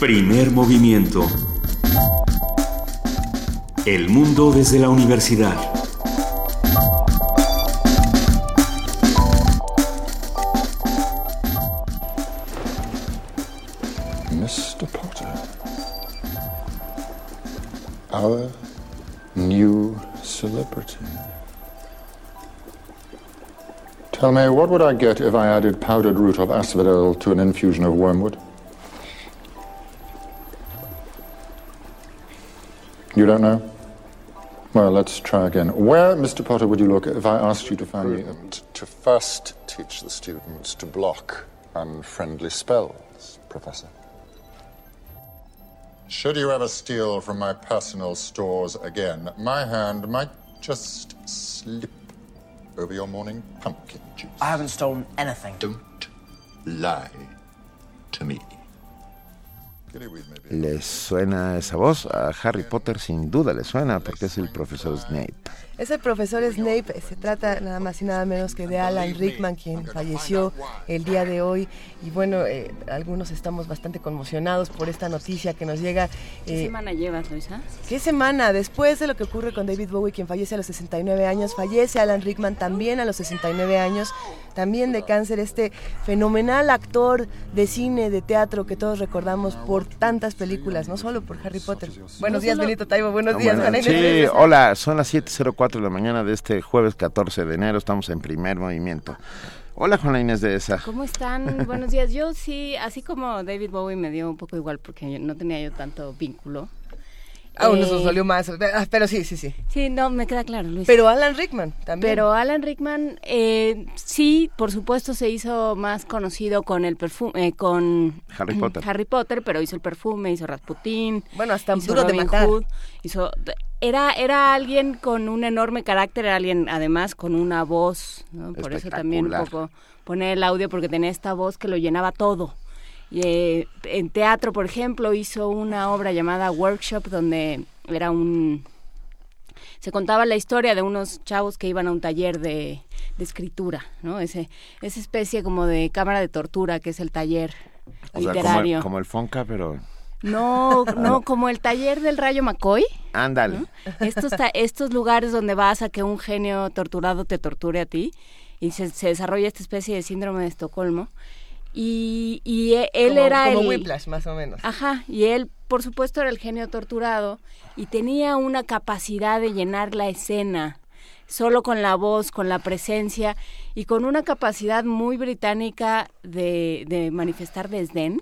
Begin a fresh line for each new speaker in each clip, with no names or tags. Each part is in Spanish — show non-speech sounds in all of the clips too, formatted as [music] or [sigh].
Primer movimiento. El mundo desde la universidad.
Mr. Potter. Our new celebrity. Tell me, what would I get if I added powdered root of asphodel to an infusion of wormwood? You don't know? Well, let's try again. Where, Mr. Potter, would you look if I asked you to find me to first teach the students to block unfriendly spells, Professor? Should you ever steal from my personal stores again, my hand might just slip over your morning pumpkin juice.
I haven't stolen anything.
Don't lie to me.
¿Les suena esa voz? A Harry Potter sin duda le suena porque es el profesor Snape.
Es el profesor Snape, se trata nada más y nada menos que de Alan Rickman, quien falleció el día de hoy. Y bueno, eh, algunos estamos bastante conmocionados por esta noticia que nos llega.
¿Qué
eh,
semana llevas, Luisa?
¿Qué semana? Después de lo que ocurre con David Bowie, quien fallece a los 69 años, fallece Alan Rickman también a los 69 años, también de cáncer, este fenomenal actor de cine, de teatro que todos recordamos por tantas películas, no solo por Harry Potter. Buenos días, Benito Taibo, buenos días,
Bueno,
Juana Inés
sí, hola, son las 7.04 de la mañana de este jueves 14 de enero, estamos en primer movimiento. Hola, Juana Inés de esa.
¿Cómo están? [laughs] Buenos días. Yo sí, así como David Bowie me dio un poco igual porque yo- no tenía yo tanto vínculo.
A unos
Eh,
nos dolió más, ah, pero sí, sí, sí.
Sí, no, me queda claro, Luis.
Pero Alan Rickman también.
Pero Alan Rickman, eh, sí, por supuesto, se hizo más conocido con el perfume, con
Harry Potter.
Harry Potter, pero hizo el perfume, hizo Rasputín,
Bueno, hasta
hizo
Duro de
Robin
Matar.
Hood, hizo, era, era alguien con un enorme carácter, era alguien además con una voz, ¿no? por eso también un poco poner el audio porque tenía esta voz que lo llenaba todo. Y, eh, en teatro, por ejemplo, hizo una obra llamada Workshop donde era un se contaba la historia de unos chavos que iban a un taller de, de escritura, ¿no? Ese, esa especie como de cámara de tortura que es el taller
O sea, como,
literario.
el- como el Fonca, pero...
No, no, como el taller del Rayo McCoy.
Ándale.
Estos, lugares donde vas a que un genio torturado te torture a ti y se, se desarrolla esta especie de síndrome de Estocolmo. Y, y e- él
como,
era
como
el...
Whiplash, más o menos.
Ajá, y él, por supuesto, era el genio torturado y tenía una capacidad de llenar la escena solo con la voz, con la presencia y con una capacidad muy británica de, de manifestar desdén,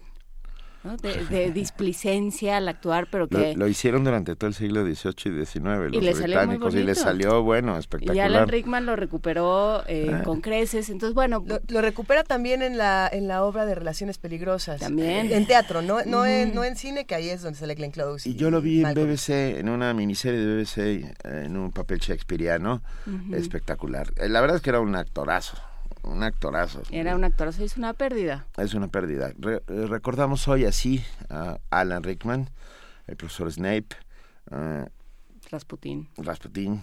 ¿no? de, de [laughs] displicencia al actuar, pero que...
lo hicieron durante todo el siglo XVIII y XIX, los británicos, y les salió, bueno,
Y
espectacular.
Alan Rickman lo recuperó eh,
Ah.
con creces, entonces bueno,
Lo, lo recupera también en la, en la obra de Relaciones Peligrosas.
También.
En teatro, no, no, en,
Ujú.
no en cine, que ahí es donde sale Glenn Close.
Y yo lo vi en. BBC, en una miniserie de BBC, eh, en un papel shakespeariano, espectacular. Eh, La verdad es que era un actorazo, un actorazo.
era un actor, eso es una pérdida.
Es una pérdida. Re- eh, recordamos hoy así a Alan Rickman, el profesor Snape, eh,
Rasputín.
Rasputin.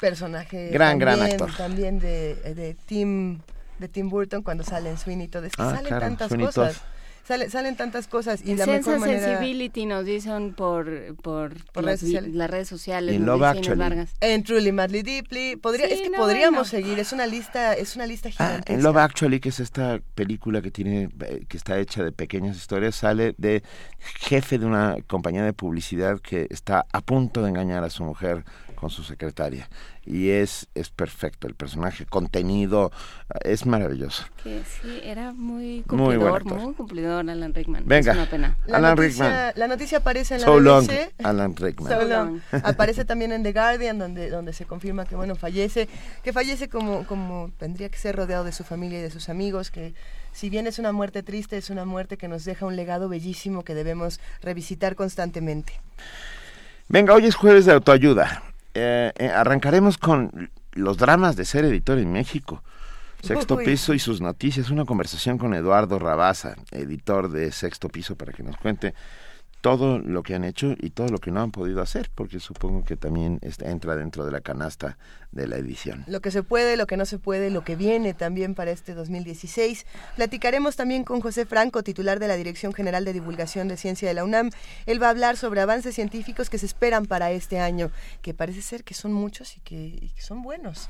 personaje
Gran, gran
también,
actor.
también de, de Tim de Tim Burton cuando sale en Sweeney Todd es que
Ah,
salen
claro,
tantas
Sweeney
cosas
Todd.
Sale- salen tantas cosas y la
Sense
mejor manera
Sensibility nos dicen por, por,
Por
las,
redes
vi-
sociales.
las redes sociales.
Y
nos
Love Actually.
Vargas.
en Truly Madly Deeply podría
Sí,
es que
no,
podríamos seguir es una lista es una lista
Ah,
gigantesca
en Love Actually, que es esta película que tiene, eh, que está hecha de pequeñas historias, sale de jefe de una compañía de publicidad que está a punto de engañar a su mujer con su secretaria. Y es, es perfecto, el personaje, contenido, es maravilloso.
Que sí, era muy
Muy buen
cumplidor, muy,
actor.
cumplidor Alan Rickman.
Venga.
Es una pena.
la
Alan
noticia,
Rickman.
la noticia aparece en la
So long, Alan Rickman.
So long. [laughs] Aparece también en The Guardian, donde, donde se confirma que bueno fallece, que fallece como, como tendría que ser rodeado de su familia y de sus amigos, que si bien es una muerte triste, es una muerte que nos deja un legado bellísimo que debemos revisitar constantemente.
Venga, hoy es jueves de autoayuda. Eh, eh, arrancaremos con los dramas de ser editor en México. Sexto
Uy.
Piso y sus noticias, una conversación con Eduardo Rabaza, editor de Sexto Piso, para que nos cuente todo lo que han hecho y todo lo que no han podido hacer, porque supongo que también entra dentro de la canasta de la edición.
Lo que se puede, lo que no se puede, lo que viene también para este 2016. Platicaremos también con José Franco, titular de la Dirección General de Divulgación de Ciencia de la UNAM. Él va a hablar sobre avances científicos que se esperan para este año, que parece ser que son muchos y que, y que son buenos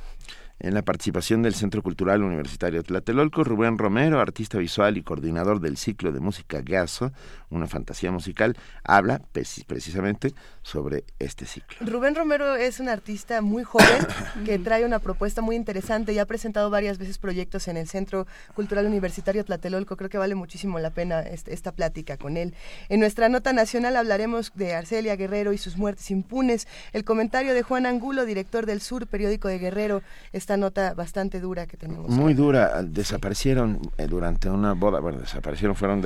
en la participación del Centro Cultural Universitario Tlatelolco, Rubén Romero, artista visual y coordinador del ciclo de música Gaso, una fantasía musical, habla precisamente sobre este ciclo.
Rubén Romero es un artista muy joven [coughs] que trae una propuesta muy interesante y ha presentado varias veces proyectos en el Centro Cultural Universitario Tlatelolco. Creo que vale muchísimo la pena este, esta plática con él. En nuestra nota nacional hablaremos de Arcelia Guerrero y sus muertes impunes. El comentario de Juan Angulo, director del Sur, periódico de Guerrero, esta nota bastante dura que tenemos.
Muy dura. Desaparecieron eh, durante una boda, bueno, desaparecieron, fueron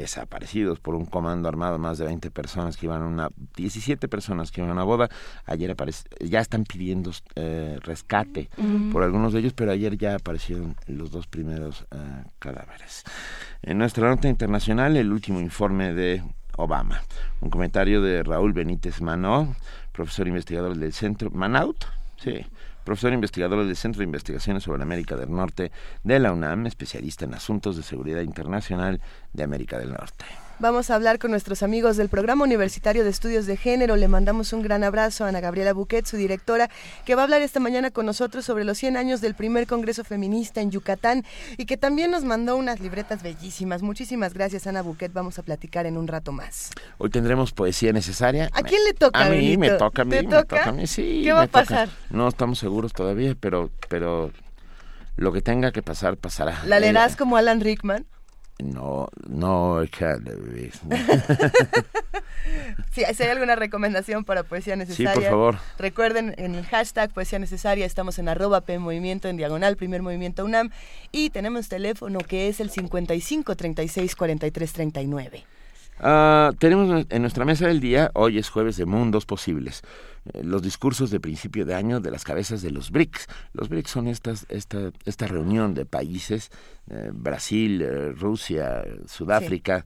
desaparecidos por un comando armado, más de 20 personas que iban a una, 17 personas que iban a una boda. Ayer aparece, ya están pidiendo eh, rescate por algunos de ellos, pero ayer ya aparecieron los dos primeros eh, cadáveres. En nuestra nota internacional, el último informe de Obama. Un comentario de Raúl Benítez Manó, profesor investigador del centro Manaut, sí, profesor investigador del Centro de Investigaciones sobre América del Norte de la UNAM, especialista en asuntos de seguridad internacional de América del Norte.
Vamos a hablar con nuestros amigos del Programa Universitario de Estudios de Género. Le mandamos un gran abrazo a Ana Gabriela Buquet, su directora, que va a hablar esta mañana con nosotros sobre los 100 años del primer Congreso Feminista en Yucatán y que también nos mandó unas libretas bellísimas. Muchísimas gracias, Ana Buquet. Vamos a platicar en un rato más.
Hoy tendremos poesía necesaria.
¿A quién le toca?
A mí me toca a mí, me toca? a mí, sí.
¿Qué va a pasar?
No estamos seguros todavía, pero, pero lo que tenga que pasar, pasará.
¿La leerás eh, como Alan Rickman?
No, no, [laughs]
si hay alguna recomendación para poesía necesaria,
sí, por favor.
recuerden en el hashtag poesía necesaria, estamos en arroba P Movimiento, en diagonal, primer movimiento UNAM, y tenemos teléfono que es el 55 36 43 39.
tenemos en nuestra mesa del día, hoy es jueves de Mundos Posibles. Eh, los discursos de principio de año de las cabezas de los BRICS. Los BRICS son estas, esta, esta reunión de países, eh, Brasil, eh, Rusia, Sudáfrica,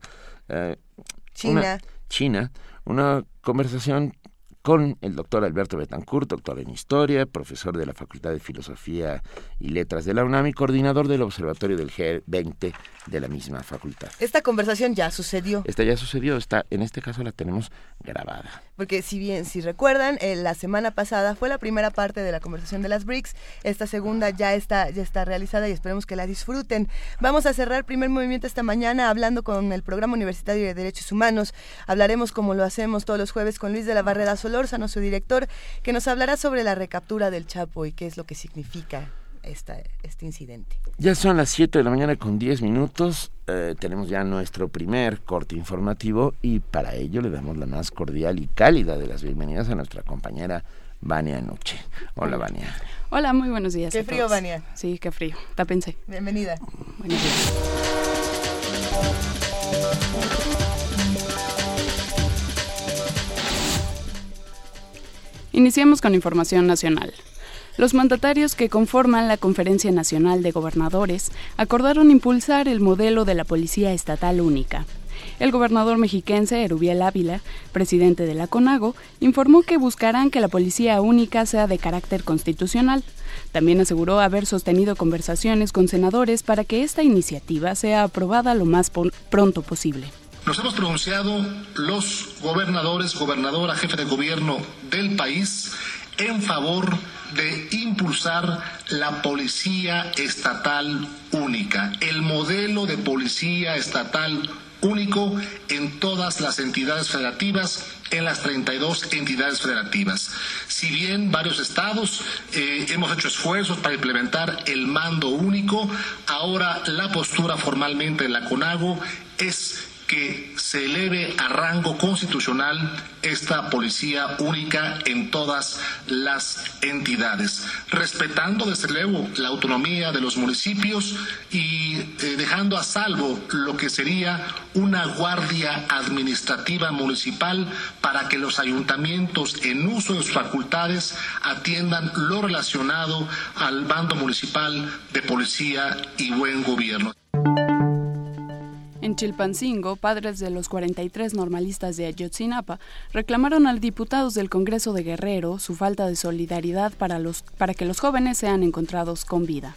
China.
China, una conversación con el doctor Alberto Betancourt, doctor en Historia, profesor de la Facultad de Filosofía y Letras de la UNAM y coordinador del Observatorio del G20 de la misma facultad.
Esta conversación ya sucedió.
Esta ya sucedió, está, en este caso la tenemos grabada.
Porque si bien, si recuerdan, eh, la semana pasada fue la primera parte de la conversación de las BRICS, esta segunda ya está, ya está realizada y esperemos que la disfruten. Vamos a cerrar el primer movimiento esta mañana hablando con el Programa Universitario de Derechos Humanos. Hablaremos como lo hacemos todos los jueves con Luis de la Barrera Solórzano, su director, que nos hablará sobre la recaptura del Chapo y qué es lo que significa esta, este incidente.
Ya son las 7 de la mañana con 10 minutos. Eh, tenemos ya nuestro primer corte informativo y para ello le damos la más cordial y cálida de las bienvenidas a nuestra compañera Vania Noche. Hola, Vania.
Hola, muy buenos días.
Qué frío, Vania.
Sí, qué frío. Tápense.
Bienvenida.
Buenos días. Iniciamos con información nacional. Los mandatarios que conforman la Conferencia Nacional de Gobernadores acordaron impulsar el modelo de la Policía Estatal Única. El gobernador mexiquense Erubiel Ávila, presidente de la CONAGO, informó que buscarán que la policía única sea de carácter constitucional. También aseguró haber sostenido conversaciones con senadores para que esta iniciativa sea aprobada lo más pronto posible.
Nos hemos pronunciado los gobernadores, gobernadora, jefe de gobierno del país en favor de impulsar la policía estatal única, el modelo de policía estatal único en todas las entidades federativas, en las 32 entidades federativas. Si bien varios estados eh, hemos hecho esfuerzos para implementar el mando único, ahora la postura formalmente de la CONAGO es que se eleve a rango constitucional esta policía única en todas las entidades, respetando desde luego la autonomía de los municipios y eh, dejando a salvo lo que sería una guardia administrativa municipal para que los ayuntamientos en uso de sus facultades atiendan lo relacionado al bando municipal de policía y buen gobierno.
En Chilpancingo, padres de los 43 normalistas de Ayotzinapa reclamaron a diputados del Congreso de Guerrero su falta de solidaridad para, los, para que los jóvenes sean encontrados con vida.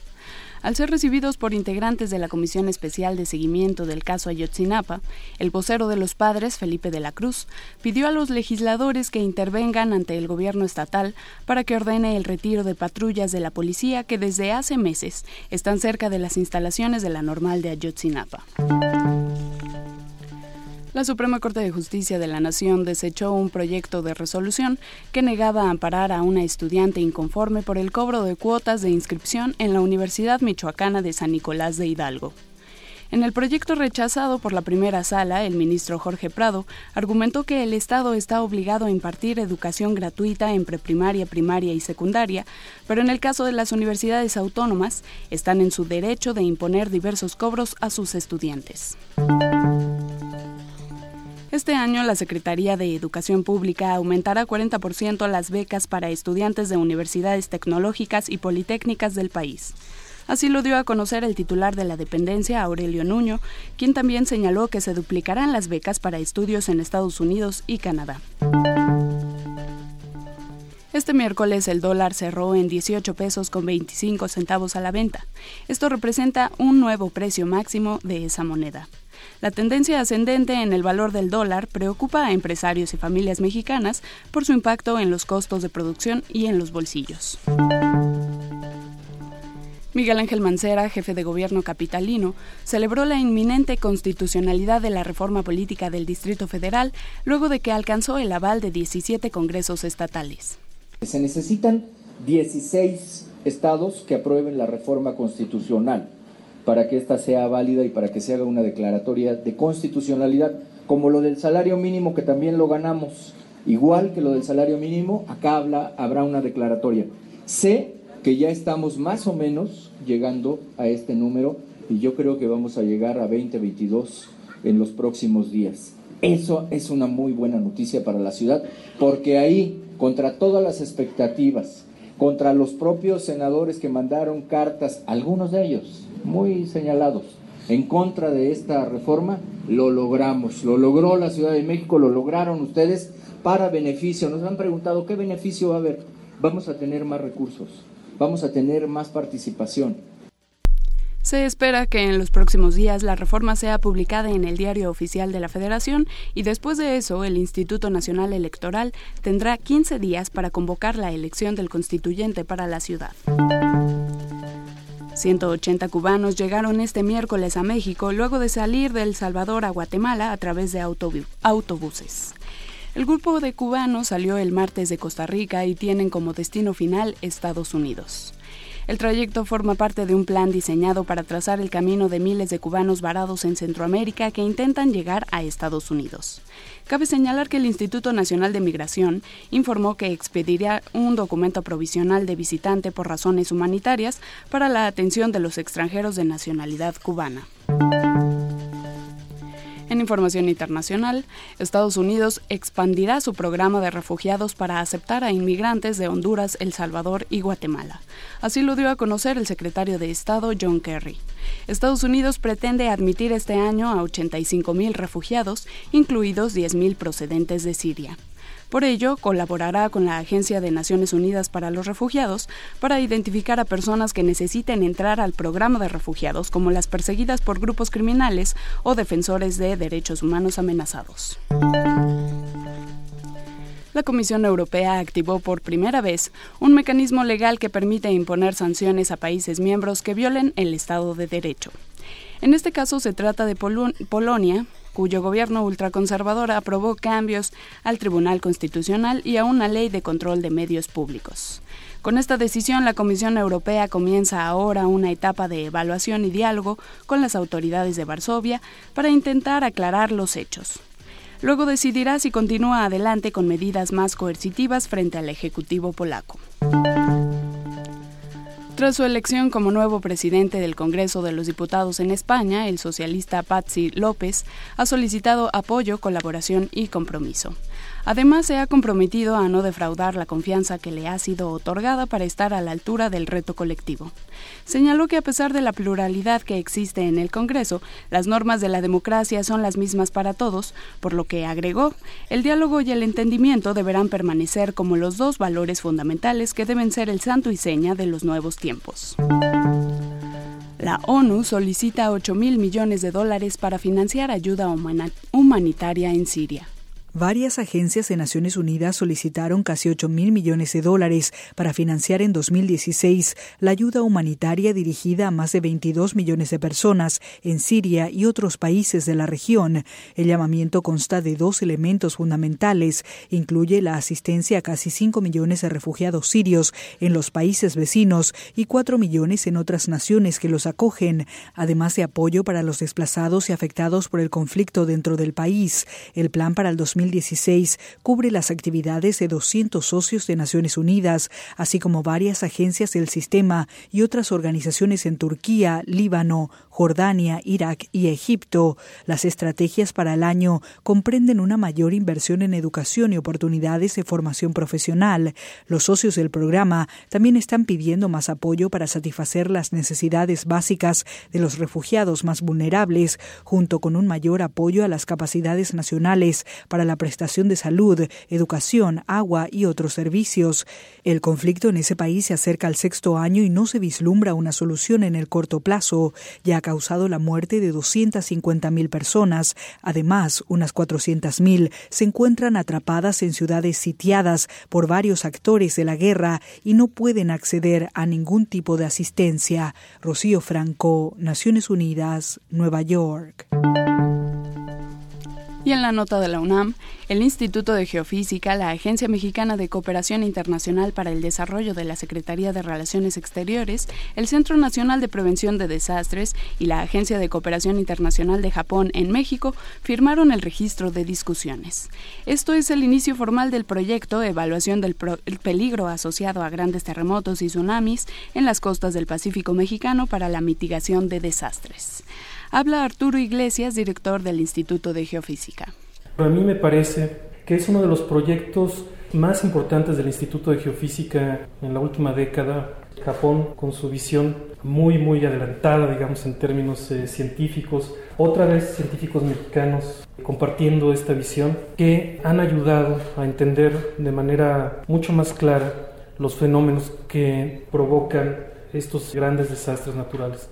Al ser recibidos por integrantes de la Comisión Especial de Seguimiento del caso Ayotzinapa, el vocero de los padres, Felipe de la Cruz, pidió a los legisladores que intervengan ante el gobierno estatal para que ordene el retiro de patrullas de la policía que desde hace meses están cerca de las instalaciones de la normal de Ayotzinapa. La Suprema Corte de Justicia de la Nación desechó un proyecto de resolución que negaba amparar a una estudiante inconforme por el cobro de cuotas de inscripción en la Universidad Michoacana de San Nicolás de Hidalgo. En el proyecto rechazado por la primera sala, el ministro Jorge Prado argumentó que el Estado está obligado a impartir educación gratuita en preprimaria, primaria y secundaria, pero en el caso de las universidades autónomas, están en su derecho de imponer diversos cobros a sus estudiantes. Este año la Secretaría de Educación Pública aumentará 40% las becas para estudiantes de universidades tecnológicas y politécnicas del país. Así lo dio a conocer el titular de la dependencia, Aurelio Nuño, quien también señaló que se duplicarán las becas para estudios en Estados Unidos y Canadá. Este miércoles el dólar cerró en 18 pesos con 25 centavos a la venta. Esto representa un nuevo precio máximo de esa moneda. La tendencia ascendente en el valor del dólar preocupa a empresarios y familias mexicanas por su impacto en los costos de producción y en los bolsillos. Miguel Ángel Mancera, jefe de gobierno capitalino, celebró la inminente constitucionalidad de la reforma política del Distrito Federal luego de que alcanzó el aval de 17 congresos estatales.
Se necesitan 16 estados que aprueben la reforma constitucional para que ésta sea válida y para que se haga una declaratoria de constitucionalidad, como lo del salario mínimo que también lo ganamos, igual que lo del salario mínimo, acá habla, habrá una declaratoria. Sé que ya estamos más o menos llegando a este número y yo creo que vamos a llegar a 2022 en los próximos días. Eso es una muy buena noticia para la ciudad, porque ahí, contra todas las expectativas, contra los propios senadores que mandaron cartas, algunos de ellos, muy señalados en contra de esta reforma, lo logramos, lo logró la Ciudad de México, lo lograron ustedes para beneficio. Nos han preguntado qué beneficio va a haber. Vamos a tener más recursos, vamos a tener más participación.
Se espera que en los próximos días la reforma sea publicada en el Diario Oficial de la Federación y después de eso el Instituto Nacional Electoral tendrá 15 días para convocar la elección del constituyente para la ciudad. 180 cubanos llegaron este miércoles a México luego de salir de El Salvador a Guatemala a través de autobuses. El grupo de cubanos salió el martes de Costa Rica y tienen como destino final Estados Unidos. El trayecto forma parte de un plan diseñado para trazar el camino de miles de cubanos varados en Centroamérica que intentan llegar a Estados Unidos. Cabe señalar que el Instituto Nacional de Migración informó que expediría un documento provisional de visitante por razones humanitarias para la atención de los extranjeros de nacionalidad cubana. En información internacional, Estados Unidos expandirá su programa de refugiados para aceptar a inmigrantes de Honduras, El Salvador y Guatemala. Así lo dio a conocer el secretario de Estado John Kerry. Estados Unidos pretende admitir este año a 85.000 refugiados, incluidos 10.000 procedentes de Siria. Por ello, colaborará con la Agencia de Naciones Unidas para los Refugiados para identificar a personas que necesiten entrar al programa de refugiados, como las perseguidas por grupos criminales o defensores de derechos humanos amenazados. La Comisión Europea activó por primera vez un mecanismo legal que permite imponer sanciones a países miembros que violen el Estado de Derecho. En este caso se trata de Polonia, cuyo gobierno ultraconservador aprobó cambios al Tribunal Constitucional y a una ley de control de medios públicos. Con esta decisión, la Comisión Europea comienza ahora una etapa de evaluación y diálogo con las autoridades de Varsovia para intentar aclarar los hechos. Luego decidirá si continúa adelante con medidas más coercitivas frente al Ejecutivo polaco. Tras su elección como nuevo presidente del Congreso de los Diputados en España, el socialista Patsy López ha solicitado apoyo, colaboración y compromiso. Además, se ha comprometido a no defraudar la confianza que le ha sido otorgada para estar a la altura del reto colectivo. Señaló que a pesar de la pluralidad que existe en el Congreso, las normas de la democracia son las mismas para todos, por lo que agregó, el diálogo y el entendimiento deberán permanecer como los dos valores fundamentales que deben ser el santo y seña de los nuevos tiempos. La ONU solicita 8 mil millones de dólares para financiar ayuda humanitaria en Siria.
Varias agencias de Naciones Unidas solicitaron casi 8 mil millones de dólares para financiar en 2016 la ayuda humanitaria dirigida a más de 22 millones de personas en Siria y otros países de la región. El llamamiento consta de dos elementos fundamentales. Incluye la asistencia a casi 5 millones de refugiados sirios en los países vecinos y 4 millones en otras naciones que los acogen, además de apoyo para los desplazados y afectados por el conflicto dentro del país. El plan para el 2016 cubre las actividades de 200 socios de Naciones Unidas, así como varias agencias del sistema y otras organizaciones en Turquía, Líbano, Jordania, Irak y Egipto. Las estrategias para el año comprenden una mayor inversión en educación y oportunidades de formación profesional. Los socios del programa también están pidiendo más apoyo para satisfacer las necesidades básicas de los refugiados más vulnerables, junto con un mayor apoyo a las capacidades nacionales para la prestación de salud, educación, agua y otros servicios. El conflicto en ese país se acerca al sexto año y no se vislumbra una solución en el corto plazo, ya causado la muerte de 250.000 personas. Además, unas 400.000 se encuentran atrapadas en ciudades sitiadas por varios actores de la guerra y no pueden acceder a ningún tipo de asistencia. Rocío Franco, Naciones Unidas, Nueva York.
Y en la nota de la UNAM, el Instituto de Geofísica, la Agencia Mexicana de Cooperación Internacional para el Desarrollo de la Secretaría de Relaciones Exteriores, el Centro Nacional de Prevención de Desastres y la Agencia de Cooperación Internacional de Japón en México firmaron el registro de discusiones. Esto es el inicio formal del proyecto Evaluación del peligro asociado a grandes terremotos y tsunamis en las costas del Pacífico mexicano para la mitigación de desastres. Habla Arturo Iglesias, director del Instituto de Geofísica.
A mí me parece que es uno de los proyectos más importantes del Instituto de Geofísica en la última década. Japón, con su visión muy, muy adelantada, digamos, en términos eh, científicos. Otra vez científicos mexicanos compartiendo esta visión que han ayudado a entender de manera mucho más clara los fenómenos que provocan estos grandes desastres naturales.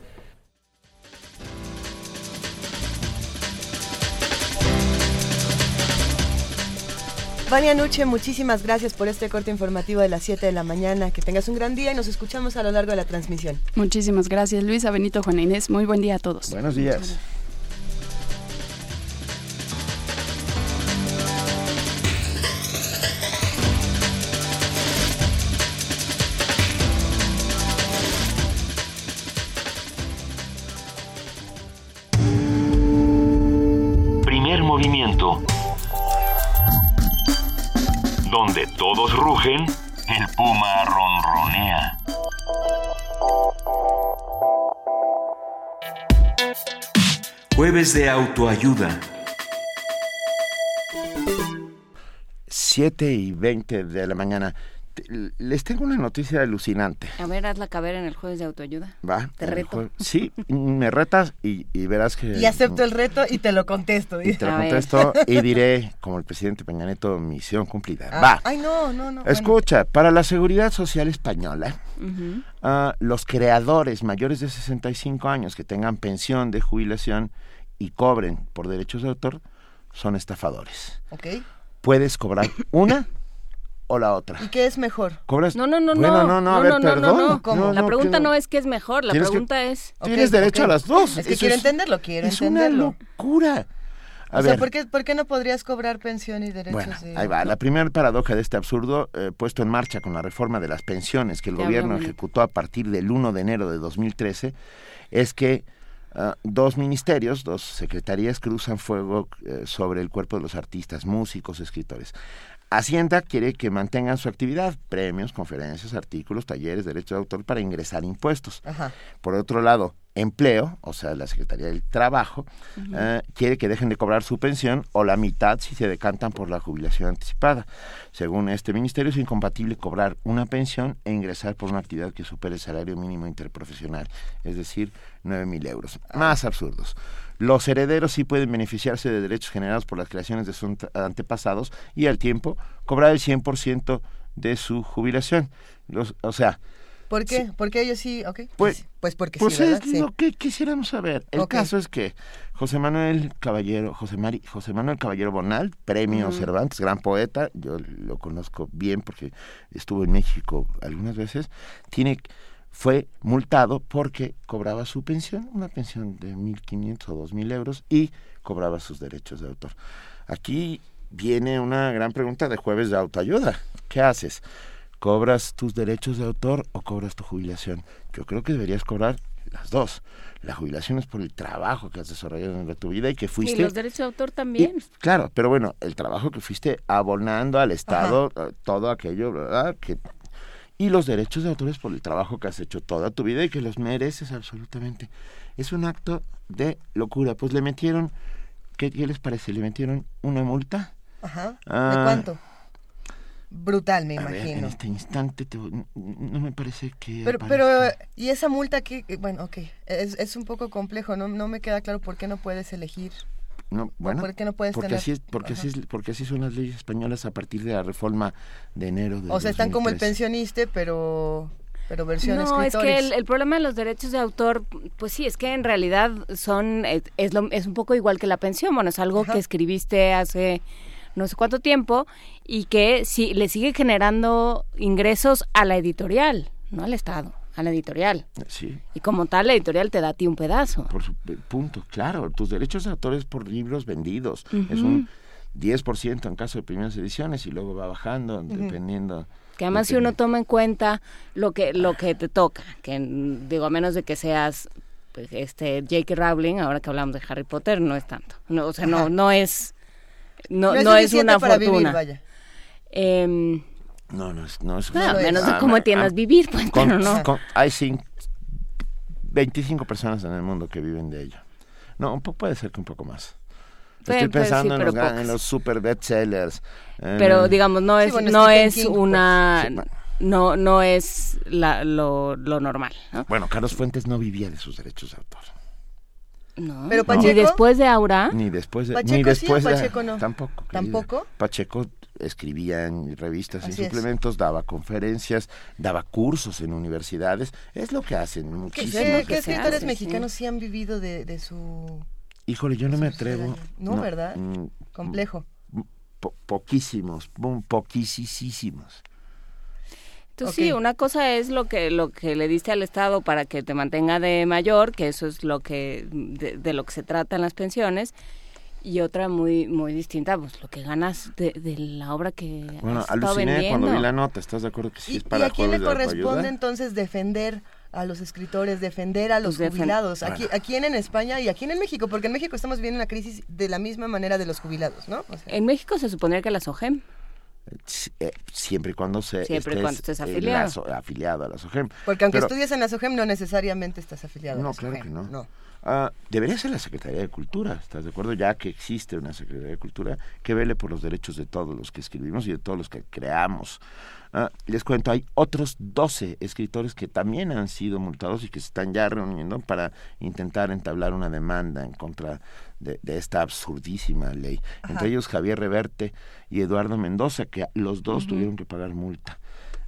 Vania Nuche, muchísimas gracias por este corte informativo de las 7 de la mañana. Que tengas un gran día y nos escuchamos a lo largo de la transmisión.
Muchísimas gracias, Luisa Benito, Juana Inés. Muy buen día a todos.
Buenos días.
Todos rugen, el puma ronronea. Jueves de autoayuda.
7 y 20 de la mañana. Les tengo una noticia alucinante.
A ver, haz la cabera en el jueves de autoayuda.
Va.
Te reto.
Sí, me retas y, verás que...
Y acepto el reto y te lo contesto.
Y te lo contesto y diré, como el presidente Peña Nieto, misión cumplida. Ah, Va.
Ay, no, no, no.
Escucha, para la seguridad social española, ah, los creadores mayores de 65 años que tengan pensión de jubilación y cobren por derechos de autor son estafadores.
Ok.
Puedes cobrar una o la otra.
¿Y qué es mejor?
¿Cobras?
No, no, no,
bueno,
no.
no, no, a ver, perdón.
No, la pregunta no, es qué es mejor, la pregunta es...
Tienes derecho a las dos.
Es que quiero entenderlo, quiero
es
entenderlo.
Es una locura.
A o ver, sea, ¿por qué, ¿por qué, no podrías cobrar pensión y derechos?
Bueno, ahí va. La primera paradoja de este absurdo, eh, puesto en marcha con la reforma de las pensiones que el gobierno ejecutó a partir del 1 de enero de 2013, es que uh, dos ministerios, dos secretarías cruzan fuego uh, sobre el cuerpo de los artistas, músicos, escritores. Hacienda quiere que mantengan su actividad, premios, conferencias, artículos, talleres, derechos de autor para ingresar impuestos.
Ajá.
Por otro lado, Empleo, o sea, la Secretaría del Trabajo, eh, quiere que dejen de cobrar su pensión o la mitad si se decantan por la jubilación anticipada. Según este ministerio, es incompatible cobrar una pensión e ingresar por una actividad que supere el salario mínimo interprofesional, es decir, 9 mil euros. Más absurdos. Los herederos sí pueden beneficiarse de derechos generados por las creaciones de sus antepasados y al tiempo cobrar el 100% de su jubilación. Los, o sea,
¿Por qué? Porque ellos sí, ok.
Pues,
pues porque
pues
sí, ¿verdad?
es
Sí.
lo que quisiéramos saber. El caso es que José Manuel Caballero, José, Mari- José Manuel Caballero Bonal, premio. Cervantes, gran poeta, yo lo conozco bien porque estuvo en México algunas veces, tiene fue multado porque cobraba su pensión, una pensión de 1.500 o 2.000 euros y cobraba sus derechos de autor. Aquí viene una gran pregunta de jueves de autoayuda. ¿Qué haces? ¿Cobras tus derechos de autor o cobras tu jubilación? Yo creo que deberías cobrar las dos. La jubilación es por el trabajo que has desarrollado en tu vida y que
Y
fuiste...
los derechos de autor también.
Claro, pero bueno, el trabajo que fuiste abonando al Estado, eh, todo aquello, ¿verdad? Que, y los derechos de autor es por el trabajo que has hecho toda tu vida y que los mereces absolutamente. Es un acto de locura. Pues le metieron, ¿qué, qué les parece? ¿Le metieron una multa?
Ajá. ¿De
Ah,
cuánto? Brutal, me
ver, en
imagino.
este instante te- no, me parece que...
Pero, pero, ¿y esa multa que, bueno, ok, es, es un poco complejo, no, no me queda claro por qué no puedes elegir.
No, bueno,
¿Por qué no puedes
porque
tener-
así es, porque así es, porque así son las leyes españolas a partir de la reforma de enero de
O sea, están como el
2013.
pensionista, pero, pero versión
No, es que el, el problema de los derechos de autor, pues sí, es que en realidad son es, es, lo- es un poco igual que la pensión. Bueno, es algo que escribiste hace no sé cuánto tiempo y que sí le sigue generando ingresos a la editorial, no al Estado, a la editorial.
Sí,
Y como tal, la editorial te da a ti un pedazo.
por su eh, punto, claro, tus derechos de autor es por libros vendidos, es un 10% en caso de primeras ediciones y luego va bajando dependiendo.
Que además si uno toma en cuenta lo que lo que te toca, que digo a menos de que seas pues, este J.K. Rowling, ahora que hablamos de Harry Potter, no es tanto. No, o sea, no no es no,
No es
no es una
para vivir,
fortuna.
vaya.
Em,
No, no es, no es
No, a
no es-
menos de
ah,
cómo
ah,
entiendas
ah,
vivir, pues,
con-
pero no.
con- hay cin- 25 personas en el mundo que viven de ello. No, un poco puede ser que un poco más. Estoy
sí,
pensando en,
pero
los, en los super bestsellers.
pero digamos no
Sí,
es
bueno,
no es
King, pues.
una
Sí, bueno.
no no es la, lo, lo normal, ¿no?
Bueno, Carlos Fuentes no vivía de sus derechos de autor.
No.
Pero Pacheco-
después de Aura,
Ni después de,
¿Pacheco
ni
sí o
después de-
Pacheco no?
Tampoco. querida.
¿Tampoco?
Pacheco escribía en revistas y
Así es.
suplementos, daba conferencias, daba cursos en universidades. Es lo que hacen
¿Qué,
muchísimos.
qué- qué escritores
hace,
mexicanos sí han vivido de, de su
Híjole, yo no me atrevo.
años. No, ¿verdad?
mm,
complejo?
po- poquísimos, un poquísimos.
Entonces
Ok.
sí, una cosa es lo que lo que le diste al Estado para que te mantenga de mayor, que eso es lo que de, de lo que se trata en las pensiones, y otra muy muy distinta, pues lo que ganas de, de la obra que
Bueno,
has
aluciné
vendiendo.
cuando vi la nota. ¿Estás de acuerdo que sí
¿Y,
es
y
para
a quién le corresponde entonces defender a los escritores, defender a los
Pues
jubilados? Aquí,
Bueno.
¿A quién en España y a quién en México? Porque en México estamos viviendo una crisis de la misma manera de los jubilados, ¿no? O sea,
En México se supondría que la SOGEM,
Sí, eh, siempre y cuando se
Siempre y cuando estés
en la
afiliado.
a la SOGEM.
porque aunque
Pero-
estudies en la SOGEM no necesariamente estás afiliado a
No,
la
claro
SOGEM,
que no.
no.
Ah, debería ser la Secretaría de Cultura, ¿estás de acuerdo? Ya que existe una Secretaría de Cultura que vele por los derechos de todos los que escribimos y de todos los que creamos. Ah, les cuento, hay otros 12 escritores que también han sido multados y que se están ya reuniendo para intentar entablar una demanda en contra de, de esta absurdísima ley. Entre ellos Javier Reverte y Eduardo Mendoza, que los dos tuvieron que pagar multa.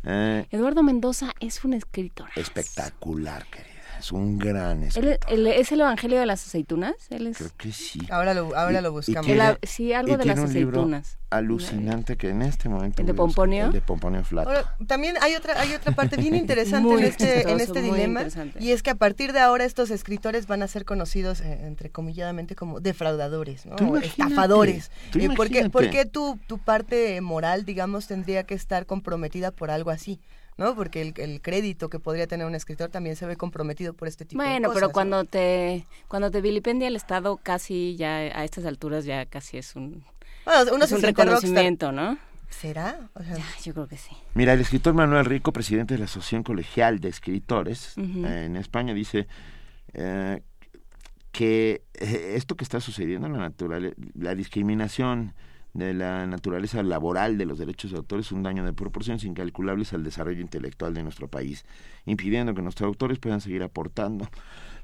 Eh,
Eduardo Mendoza es un escritor.
espectacular, querida. Es un gran escritor.
él es el Evangelio de las aceitunas, él es
Creo que sí.
Ahora lo, ahora
Y-
lo buscamos.
tiene-
El- sí, algo de las aceitunas.
alucinante que en este momento
¿El de Pomponio?
el de Pomponio Flato
Ahora, también hay otra, hay otra parte bien [laughs] interesante en este, en este dilema, y es que a partir de ahora estos escritores van a ser conocidos, eh, entrecomilladamente, como defraudadores, ¿no?
Tú
estafadores.
tú
Eh, ¿por, qué,
imagínate.
por qué tu, tu parte moral, digamos, tendría que estar comprometida por algo así? ¿No? Porque el, el crédito que podría tener un escritor también se ve comprometido por este tipo de
Bueno,
cosas.
pero
¿no?
cuando te cuando te vilipendia el Estado casi ya a estas alturas ya casi es un
Bueno, uno
es
se
un
rockstar.
reconocimiento, ¿no?
¿Será? O sea,
Ya, yo creo que sí.
Mira, el escritor Manuel Rico, presidente de la Asociación Colegial de Escritores eh, en España, dice eh, que eh, esto que está sucediendo en la naturaleza, la discriminación de la naturaleza laboral de los derechos de autor es un daño de proporciones incalculables al desarrollo intelectual de nuestro país, impidiendo que nuestros autores puedan seguir aportando,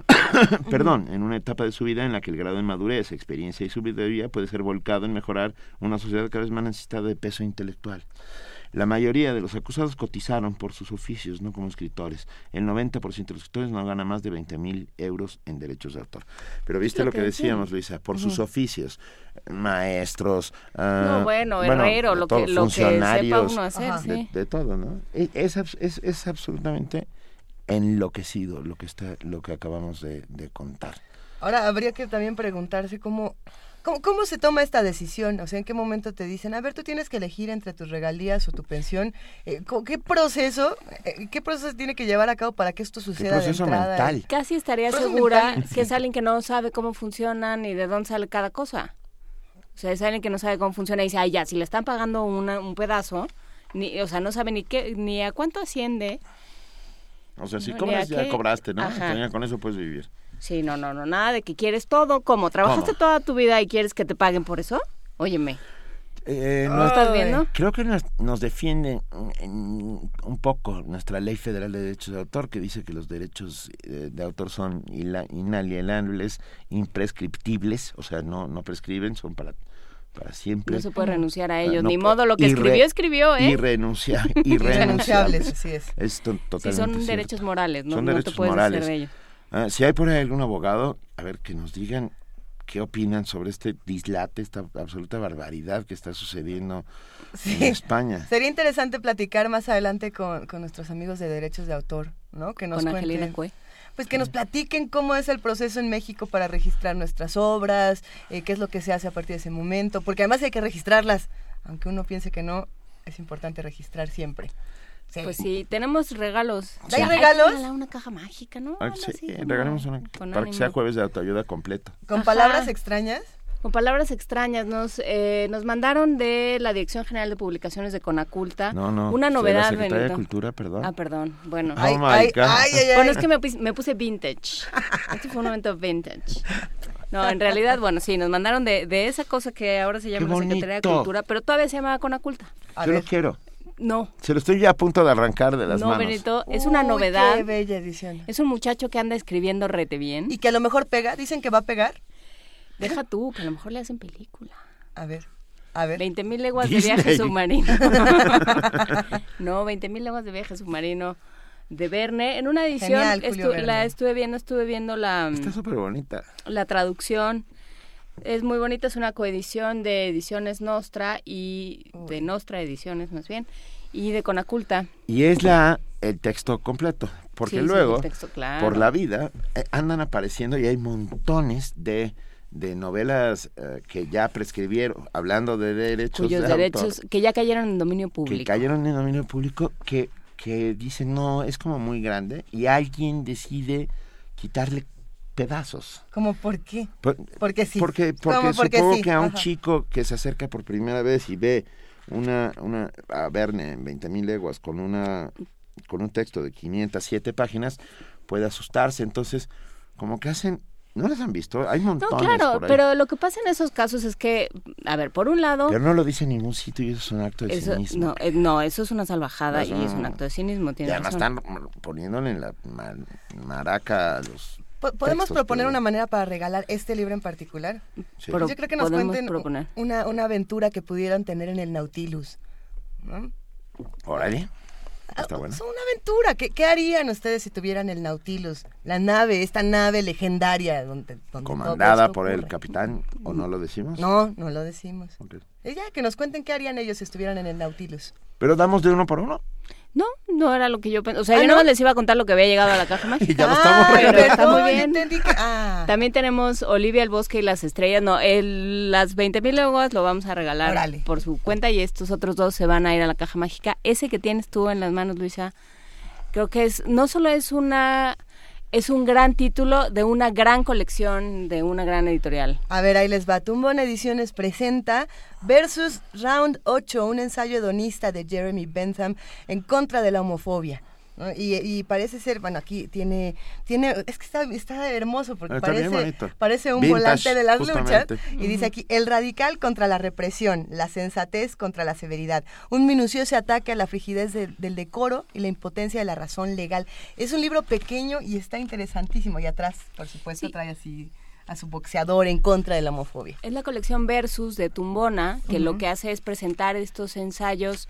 [coughs] perdón, en una etapa de su vida en la que el grado de madurez, experiencia y sabiduría puede ser volcado en mejorar una sociedad cada vez más necesitada de peso intelectual. La mayoría de los acusados cotizaron por sus oficios, no como escritores. El 90% de los escritores no gana más de 20 mil euros en derechos de autor. Pero viste lo, que, decíamos, Luisa, por sus oficios, maestros,
no, ah, bueno, herrero, lo, que, lo que sepa uno hacer,
sí. de, todo, ¿no? Es, es, es, absolutamente enloquecido lo que está, lo que acabamos de, de contar.
Ahora habría que también preguntarse cómo ¿Cómo, se toma esta decisión? O sea, ¿en qué momento te dicen, a ver, tú tienes que elegir entre tus regalías o tu pensión? Eh, ¿Qué proceso, eh, qué proceso tiene que llevar a cabo para que esto suceda?
¿Qué proceso mental?
Casi estaría segura que es alguien que no sabe cómo funciona ni de dónde sale cada cosa. O sea, es alguien que no sabe cómo funciona y dice, ay, ya, si le están pagando un pedazo, ni, o sea, no sabe ni qué, ni a cuánto asciende.
O sea, si cobras, ya cobraste, ¿no? Con eso puedes vivir.
Sí, no, no, no, nada de que quieres todo. ¿Cómo? ¿Trabajaste toda tu vida y quieres que te paguen por eso? Óyeme.
Eh,
¿No estás viendo?
Creo que nos, nos defiende un poco nuestra ley federal de derechos de autor que dice que los derechos eh, de autor son inalienables, imprescriptibles, o sea, no, no prescriben, son para para siempre.
No se puede renunciar a ellos, ni modo, lo que escribió, escribió, ¿eh? [laughs]
Irrenunciar, irrenunciables. así es. es totalmente
son derechos morales, ¿no? Son derechos morales. de ellos.
Ah, si hay por ahí algún abogado, a ver, que nos digan qué opinan sobre este dislate, esta absoluta barbaridad que está sucediendo en España. [laughs]
Sería interesante platicar más adelante con, nuestros amigos de derechos de autor, ¿no?
Que nos con Angelina Cue.
Pues que nos platiquen cómo es el proceso en México para registrar nuestras obras, eh, qué es lo que se hace a partir de ese momento, porque además hay que registrarlas, aunque uno piense que no, es importante registrar siempre.
Pues sí, tenemos regalos.
¿Hay regalos?
Una caja mágica, ¿no?
Ah, sí, regalamos una para que sea jueves de autoayuda completa.
¿Con palabras extrañas?
Con palabras extrañas. Nos eh, nos mandaron de la Dirección General de Publicaciones de Conaculta
no, no,
una novedad.
De la de Cultura, perdón.
Ah, perdón. Bueno.
Oh my God.
bueno, es que me, me puse vintage. Este fue un momento vintage. No, en realidad, bueno, sí, nos mandaron de, de esa cosa que ahora se llama la Secretaría de Cultura, pero todavía se llama Conaculta.
Yo lo quiero.
No.
Se lo estoy ya a punto de arrancar de las
no,
manos.
No, Benito, es una novedad.
Qué bella edición.
Es un muchacho que anda escribiendo rete bien.
Y que a lo mejor pega, dicen que va a pegar.
Deja tú, que a lo mejor le hacen película.
A ver. A ver.
20 mil leguas de viaje submarino. [laughs] no, 20 mil leguas de viaje submarino de Verne. En una edición, la estuve viendo, estuve viendo la...
Está súper bonita.
La traducción. Es muy bonita, es una coedición de Ediciones Nostra y de Nostra Ediciones más bien y de Conaculta.
Y es la el texto completo, porque luego por la vida eh, andan apareciendo y hay montones de de novelas eh, que ya prescribieron, hablando de derechos
Cuyos derechos que ya cayeron en dominio público.
Que cayeron en dominio público, que, que dicen, no, es como muy grande, y alguien decide quitarle pedazos.
¿Cómo por qué? porque sí.
Porque, porque, supongo que a un chico que se acerca por primera vez y ve una, una a Verne en 20.000 leguas con una con un texto de 507 páginas puede asustarse. Entonces, como que hacen ¿No las han visto? Hay montones.
No, claro, pero lo que pasa en esos casos es que, a ver, por un lado...
Pero no lo dice en ningún sitio y eso es un acto de cinismo.
No, eh, no, eso es una salvajada y es un acto de cinismo.
y además están poniéndole en la maraca a los
¿Podemos proponer una manera para regalar este libro en particular? Yo creo que nos cuenten una, una, aventura que pudieran tener en el Nautilus. ¿no?
Órale. Está bueno.
Es una aventura. ¿Qué, ¿Qué, harían ustedes si tuvieran el Nautilus? La nave, esta nave legendaria. Donde,
Comandada por el capitán, ¿o no lo decimos?
No, no lo decimos. Y ya, que nos cuenten qué harían ellos si estuvieran en el Nautilus.
¿Pero damos de uno por uno?
No, no era lo que yo pensaba. O sea, ¿Ah, yo no? les iba a contar lo que había llegado a la caja mágica.
y [laughs] ya lo estamos
ah, pero está muy bien. Ah. También tenemos Olivia el Bosque y las Estrellas. No, el, las 20 mil leguas lo vamos a regalar por su cuenta y estos otros dos se van a ir a la caja mágica. Ese que tienes tú en las manos, Luisa, creo que es no solo es una es un gran título de una gran colección, de una gran editorial.
A ver, ahí les va. Tumbón Ediciones presenta Versus Round 8, un ensayo hedonista de Jeremy Bentham en contra de la homofobia. Y, parece ser, bueno, aquí tiene, tiene es que está, está hermoso porque parece, parece un volante de las luchas. Y dice aquí, el radical contra la represión, la sensatez contra la severidad, un minucioso ataque a la frigidez del decoro y la impotencia de la razón legal. Es un libro pequeño y está interesantísimo. Y atrás, por supuesto, trae así a su boxeador en contra de la homofobia.
Es la colección Versus de Tumbona, que lo que hace es presentar estos ensayos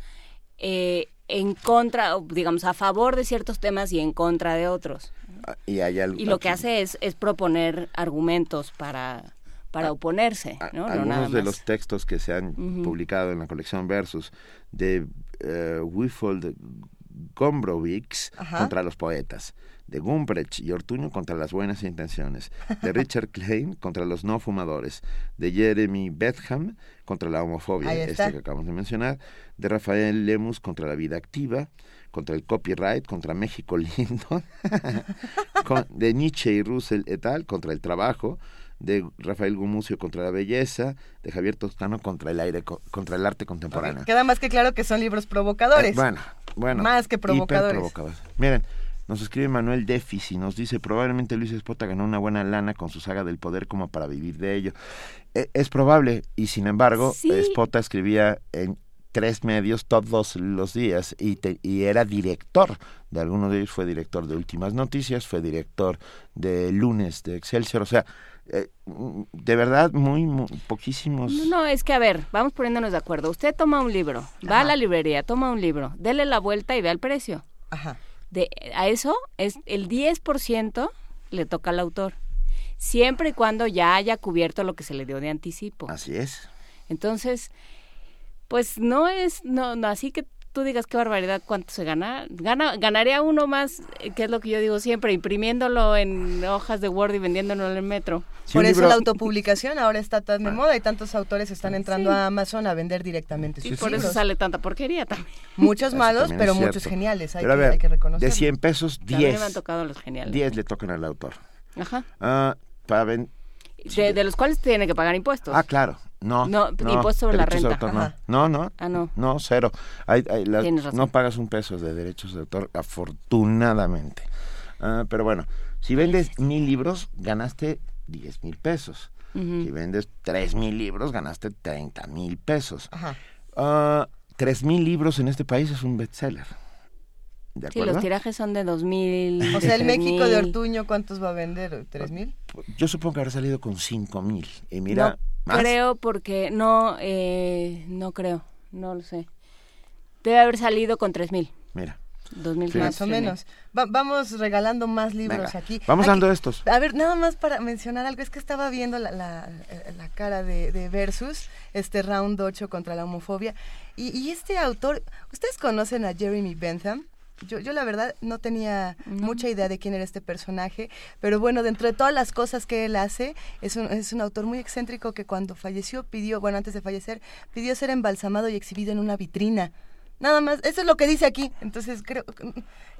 eh, en contra, digamos, a favor de ciertos temas y en contra de otros.
Ah, y, hay
y lo que hace es, es proponer argumentos para, para oponerse. ¿no?
Algunos de los textos que se han publicado en la colección Versus de uh, Wifold Gombrowicz contra los poetas, de Gumbrecht y Ortuño contra las buenas intenciones, de Richard Klein contra los no fumadores, de Jeremy Betham contra la homofobia, este que acabamos de mencionar, de Rafael Lemus contra la vida activa, contra el copyright, contra México lindo, [laughs] de Nietzsche y Russell et al. contra el trabajo, de Rafael Gumucio contra la belleza, de Javier Toscano contra el aire contra el arte contemporáneo.
Queda más que claro que son libros provocadores.
Eh, bueno, bueno.
Más que provocadores.
Miren, nos escribe Manuel Defis y nos dice, probablemente Luis Espota ganó una buena lana con su saga del poder como para vivir de ello. E, es probable, y sin embargo, Espota escribía en tres medios todos los días y, y era director de algunos de ellos, fue director de Últimas Noticias, fue director de Lunes de Excelsior, o sea, eh, de verdad muy, poquísimos.
No, es que a ver, vamos poniéndonos de acuerdo. Usted toma un libro, va a la librería, toma un libro, dele la vuelta y ve el precio. Ajá de a eso es el 10% le toca al autor, siempre y cuando ya haya cubierto lo que se le dio de anticipo.
Así es.
Entonces, pues no es no, no así que tú digas qué barbaridad, cuánto se gana. gana ganaría uno más, eh, que es lo que yo digo siempre, imprimiéndolo en hojas de Word y vendiéndolo en el metro.
Por eso la autopublicación ahora está tan de ah. moda y tantos autores están entrando a Amazon a vender directamente sus
Y por eso sale tanta porquería también.
Muchos malos, pero muchos geniales, hay, que, hay que reconocer.
De 100 pesos, 10.
me han tocado los geniales.
10 le tocan al autor.
Ajá.
Ah, para
de, de, los cuales tiene que pagar impuestos.
Ah, claro. No,
no, impuesto sobre la renta.
no. no,
Ah, no.
No, cero. Hay, no pagas un peso de derechos de autor, afortunadamente. Ah, pero bueno, si vendes mil libros, ganaste diez mil pesos. Si vendes tres mil libros, ganaste treinta mil pesos. Ajá. Ah, tres mil libros en este país es un bestseller.
Sí, los tirajes son de 2000.
O sea, el México de Ortuño, ¿cuántos va a vender? ¿Tres mil?
Yo supongo que habrá salido con cinco mil. Y mira,
no creo porque no, eh, no creo, no lo sé. Debe haber salido con tres mil.
Mira.
2000
más o menos. vamos regalando más libros aquí.
Vamos dando estos.
A ver, nada más para mencionar algo, es que estaba viendo la, la, la cara de, de, Versus, este round 8 contra la homofobia, y, y este autor, ¿ustedes conocen a Jeremy Bentham? Yo, yo la verdad no tenía mucha idea de quién era este personaje, pero bueno, dentro de todas las cosas que él hace, es un, es un autor muy excéntrico que cuando falleció pidió, bueno, antes de fallecer, pidió ser embalsamado y exhibido en una vitrina. Nada más, eso es lo que dice aquí. Entonces, creo,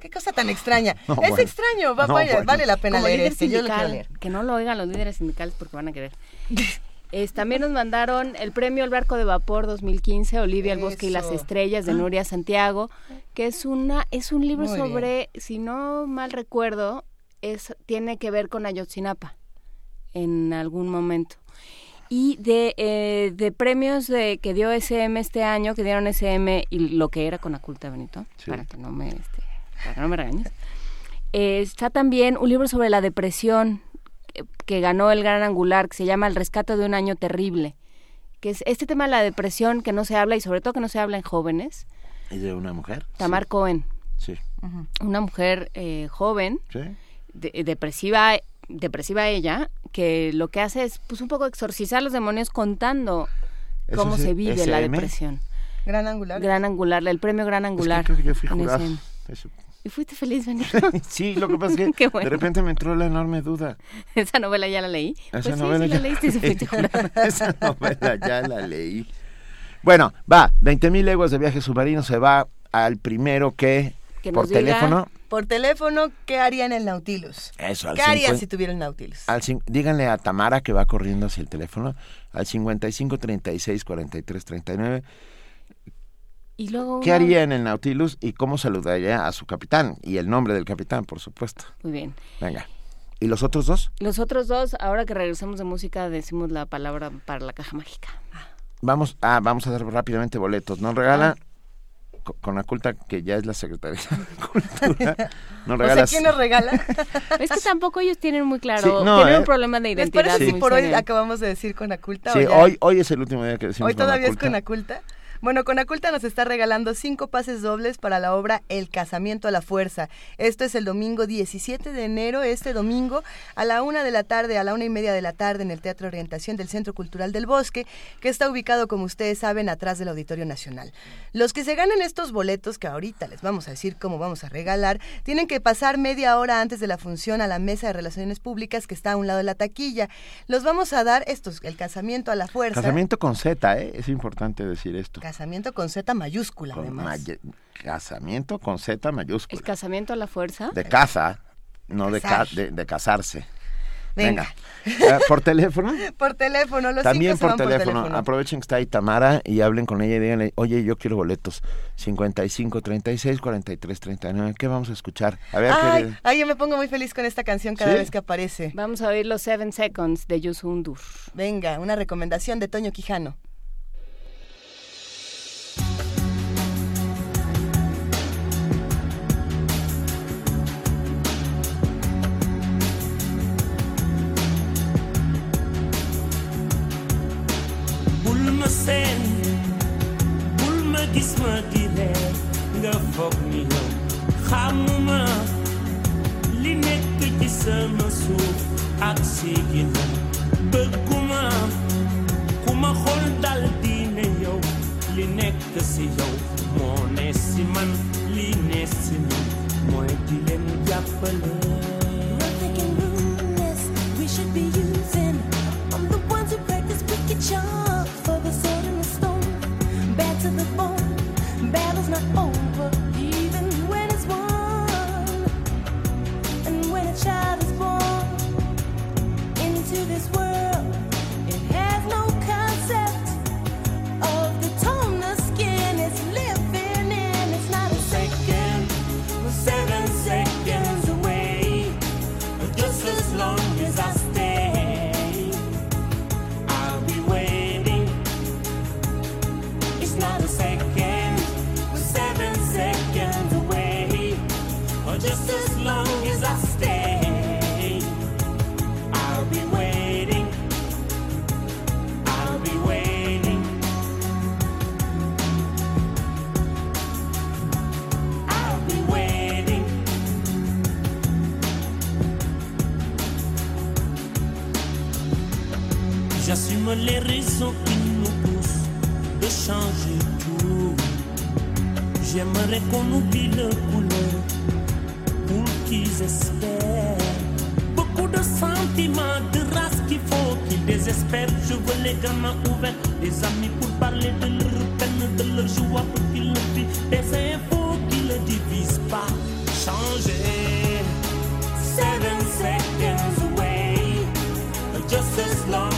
qué cosa tan extraña. [laughs] es extraño, vale la pena leer este, yo lo leer.
Que no lo oigan los líderes sindicales porque van a querer. [laughs] también nos mandaron el premio El Barco de Vapor 2015, Olivia, el Bosque y las Estrellas de ah. Nuria Santiago, que es una es un libro sobre, si no mal recuerdo, es tiene que ver con Ayotzinapa en algún momento. Y de, eh, de premios de que dio SM este año, que dieron SM y lo que era con Aculta Benito, para que no me este, para que no me regañes. Eh, está también un libro sobre la depresión que ganó el Gran Angular, que se llama El rescate de un año terrible, que es este tema de la depresión que no se habla y sobre todo que no se habla en jóvenes.
¿Y de una mujer?
Tamar Cohen.
Sí.
Una mujer eh, joven, depresiva, depresiva ella, que lo que hace es pues un poco exorcizar los demonios contando cómo se vive la depresión.
Gran Angular.
Gran Angular, el premio Gran Angular.
creo que yo fui
¿Y fuiste feliz, venir? [laughs]
sí, lo que pasa es que [laughs] de repente me entró la enorme duda.
¿Esa novela ya la leí?
Esa
pues
novela
sí,
ya...
la leíste [laughs]
Esa novela ya la leí. Bueno, va, 20.000 leguas de viaje submarino se va al primero que, por teléfono...
Por teléfono, ¿qué haría en el Nautilus?
Eso, al
¿Qué haría si tuviera el Nautilus?
Al díganle a Tamara que va corriendo hacia el teléfono al 55 36 43 39
Y luego
¿Qué haría en el Nautilus y cómo saludaría a su capitán? Y el nombre del capitán, por supuesto.
Muy bien.
Venga. ¿Y los otros dos?
Los otros dos, ahora que regresamos de música, decimos la palabra para la caja mágica.
Vamos, ah, vamos a dar rápidamente boletos. Nos regala con la culta que ya es la Secretaría de [laughs] Cultura.
Nos regala. ¿quién nos regala?
es que tampoco ellos tienen muy claro, tienen un ¿eh? problema de identidad.
¿Les por hoy acabamos de decir con Aculta?
Sí, hoy, hoy es el último día que decimos
¿Hoy todavía es con Aculta? Bueno, Conaculta nos está regalando cinco pases dobles para la obra El casamiento a la fuerza. Esto es el domingo 17 de enero, este domingo, a la una de la tarde, a la una y media de la tarde, en el Teatro Orientación del Centro Cultural del Bosque, que está ubicado, como ustedes saben, atrás del Auditorio Nacional. Los que se ganen estos boletos, que ahorita les vamos a decir cómo vamos a regalar, tienen que pasar media hora antes de la función a la mesa de relaciones públicas que está a un lado de la taquilla. Los vamos a dar estos, el casamiento a la fuerza.
Casamiento con Z, ¿eh? Es importante decir esto.
Casamiento con Z mayúscula, además.
casamiento con Z mayúscula.
¿El casamiento a la fuerza?
De casa, no de, de, casarse. Venga. Eh, ¿Por teléfono? [laughs]
por teléfono, los
También
por,
teléfono. Aprovechen que está ahí Tamara y hablen con ella y díganle, oye, yo quiero boletos. 55 36 43 39. ¿Qué vamos a escuchar? A ver,
ay, ay, yo me pongo muy feliz con esta canción cada vez que aparece.
Vamos a oír los Seven Seconds de Yusundur.
Venga, una recomendación de Toño Quijano.
Seen bul ma gis ma di nga li ak ku ma dal di ne li si ne si man li ne si man mooy di leen jàppale We should be using. To the bone. Battle's not over, even when it's won. And when a child is born into this world, Les raisons qui nous poussent de changer tout. J'aimerais qu'on oublie le couleur pour qu'ils espèrent. Beaucoup de sentiments, de race qu'il faut qu'ils désespèrent. Je veux les gamins ouverts, des amis pour parler de leur peine, de leur joie pour qu'ils le vivent. Des infos qui ne divisent pas. Changer. Seven seconds away. Just as long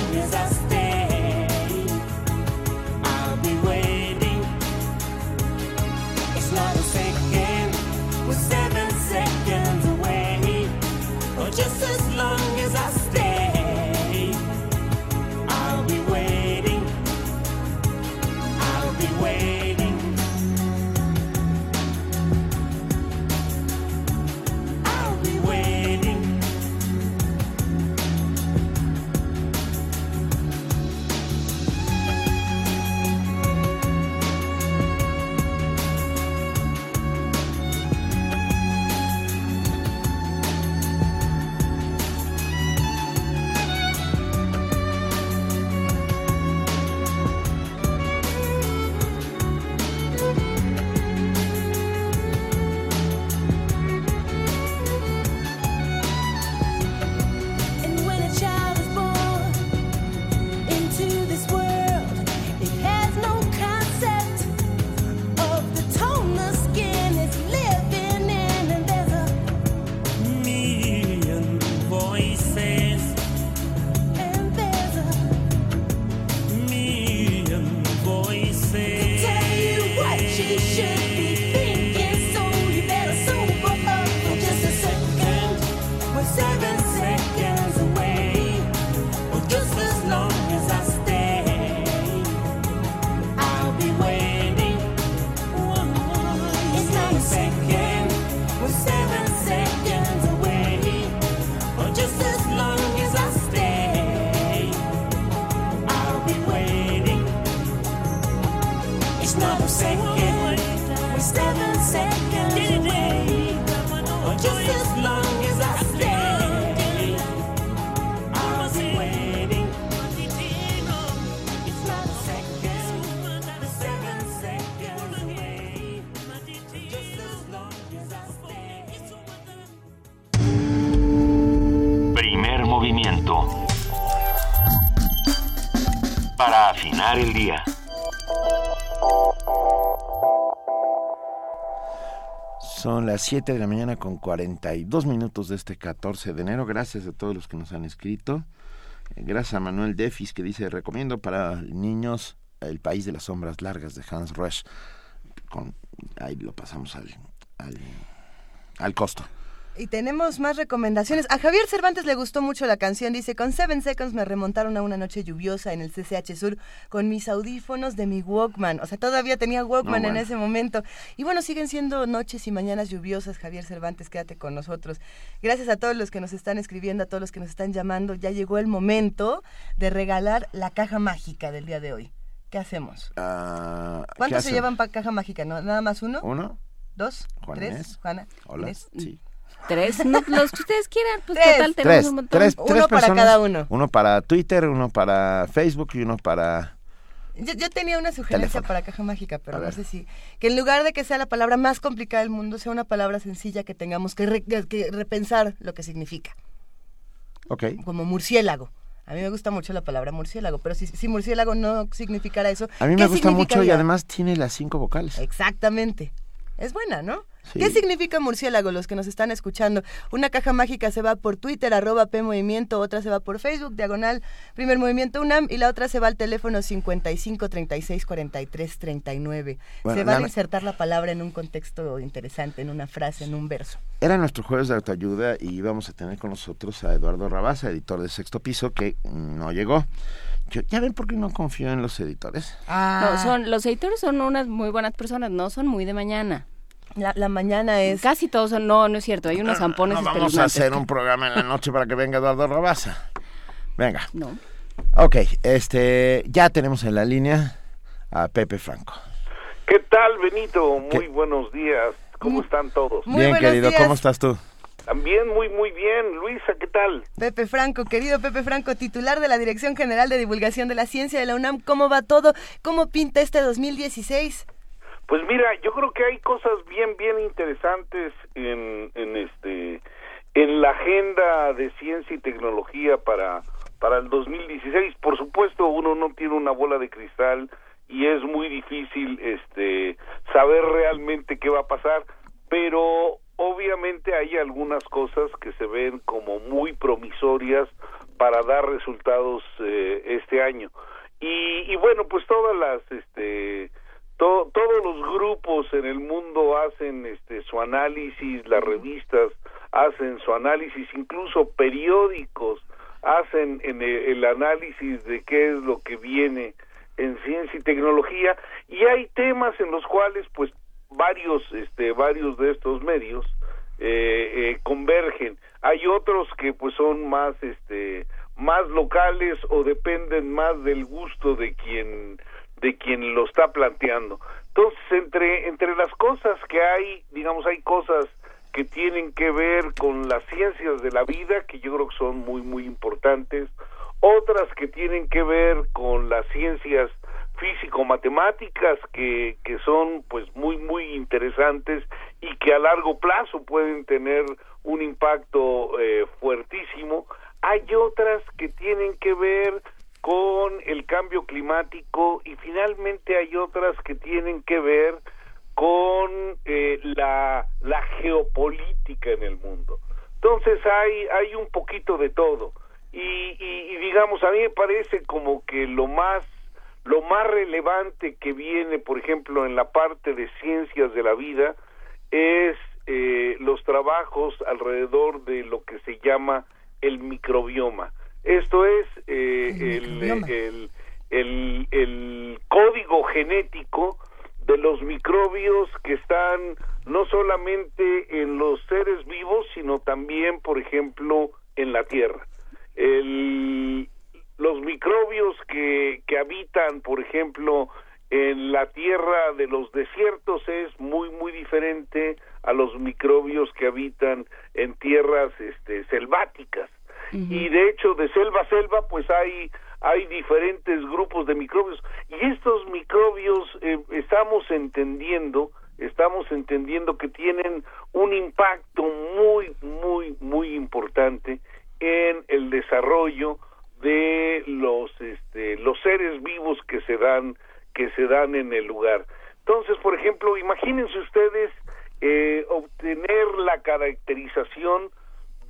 las 7 de la mañana con 42 minutos de este 14 de enero. Gracias a todos los que nos han escrito. Eh, Gracias a Manuel Defis que dice, recomiendo para niños El País de las Sombras Largas de Hans Rush. Con, ahí lo pasamos al, al, al costo.
Y tenemos más recomendaciones. A Javier Cervantes le gustó mucho la canción. Dice, con Seven Seconds me remontaron a una noche lluviosa en el CCH Sur con mis audífonos de mi Walkman. O sea, todavía tenía Walkman
No,
en ese momento. Y bueno, siguen siendo noches y mañanas lluviosas. Javier Cervantes, quédate con nosotros. Gracias a todos los que nos están escribiendo, a todos los que nos están llamando. Ya llegó el momento de regalar la caja mágica del día de hoy. ¿Qué hacemos?
Ah, ¿qué
¿Cuántos se llevan para caja mágica? ¿No? ¿Nada más uno?
¿Uno?
¿Dos?
Juan
¿Tres?
Inés.
Juana.
Hola.
Inés.
Sí.
Tres, no, los que ustedes quieran, pues
Tres.
total tenemos
Tres,
un montón.
tres, tres personas.
uno.
Uno para Twitter, uno para Facebook y uno para...
Yo, yo tenía una sugerencia
Teléfono.
para caja mágica, pero
A
no
ver.
sé si... Que en lugar de que sea la palabra más complicada del mundo, sea una palabra sencilla que tengamos que, re- que repensar lo que significa.
Ok.
Como murciélago. A mí me gusta mucho la palabra murciélago, pero si, si murciélago no significara eso...
A mí
¿qué
me gusta mucho y además tiene las cinco vocales.
Exactamente. Es buena, ¿no?
Sí.
¿Qué significa murciélago los que nos están escuchando? Una caja mágica se va por Twitter, arroba P Movimiento, otra se va por Facebook, diagonal, primer movimiento UNAM, y la otra se va al teléfono 55 36 43 39.
Bueno,
se va a insertar la palabra en un contexto interesante, en una frase, en un verso.
Era nuestro jueves de autoayuda y íbamos a tener con nosotros a Eduardo Rabasa, editor de Sexto Piso, que no llegó. Yo, ¿Ya ven por qué no confío en los editores?
Ah.
No, son, los editores son unas muy buenas personas, no son muy de mañana.
La, la mañana es...
Casi todos son, no, no es cierto, hay unos zampones
No vamos a hacer un programa en la noche para que venga Eduardo Rabasa. Venga.
No.
Ok, este, ya tenemos en la línea a Pepe Franco.
¿Qué tal, Benito? Muy buenos días. ¿Cómo están todos?
Bien, querido, ¿cómo estás tú?
También muy, muy bien. Luisa, ¿qué tal?
Pepe Franco, querido Pepe Franco, titular de la Dirección General de Divulgación de la Ciencia de la UNAM, ¿cómo va todo? ¿Cómo pinta este 2016?
Pues mira, yo creo que hay cosas bien, bien interesantes en, en este, en la agenda de ciencia y tecnología para, para el 2016. Por supuesto, uno no tiene una bola de cristal y es muy difícil, este, saber realmente qué va a pasar, pero obviamente hay algunas cosas que se ven como muy promisorias para dar resultados eh, este año. Y, y bueno, pues todas las, este, to- todos los grupos en el mundo hacen este su análisis, las revistas hacen su análisis, incluso periódicos hacen en el, el análisis de qué es lo que viene en ciencia y tecnología. Y hay temas en los cuales pues varios este varios de estos medios eh, eh, convergen. Hay otros que pues son más este más locales o dependen más del gusto de quien de quien lo está planteando. Entonces entre entre las cosas que hay digamos hay cosas que tienen que ver con las ciencias de la vida que yo creo que son muy muy importantes otras que tienen que ver con las ciencias físico-matemáticas que, que son pues muy muy interesantes y que a largo plazo pueden tener un impacto eh, fuertísimo hay otras que tienen que ver con el cambio climático y finalmente hay otras que tienen que ver con eh, la, la geopolítica en el mundo. Entonces hay, hay un poquito de todo. Y, digamos, a mí me parece como que lo más, lo más relevante que viene, por ejemplo, en la parte de ciencias de la vida, es eh, los trabajos alrededor de lo que se llama el microbioma. Esto es eh, el, el, el, el código genético de los microbios que están no solamente en los seres vivos, sino también, por ejemplo, en la Tierra. El, los microbios que, que habitan, por ejemplo, en la tierra de los desiertos es muy muy diferente a los microbios que habitan en tierras este, selváticas y de hecho de selva a selva pues hay hay diferentes grupos de microbios y estos microbios eh, estamos entendiendo estamos entendiendo que tienen un impacto muy muy muy importante en el desarrollo de los este, los seres vivos que se dan que se dan en el lugar. Entonces, por ejemplo, imagínense ustedes eh, obtener la caracterización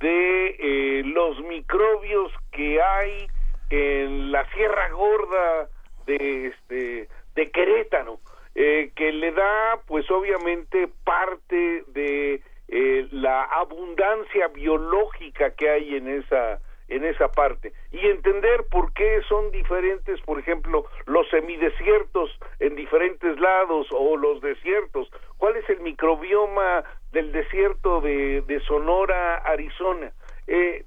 de eh, los microbios que hay en la Sierra Gorda de este de Querétaro, eh, que le da, pues obviamente, parte de eh, la abundancia biológica que hay en esa en esa parte y entender por qué son diferentes, por ejemplo, los semidesiertos en diferentes lados o los desiertos. ¿Cuál es el microbioma del desierto de, Sonora, Arizona? Eh,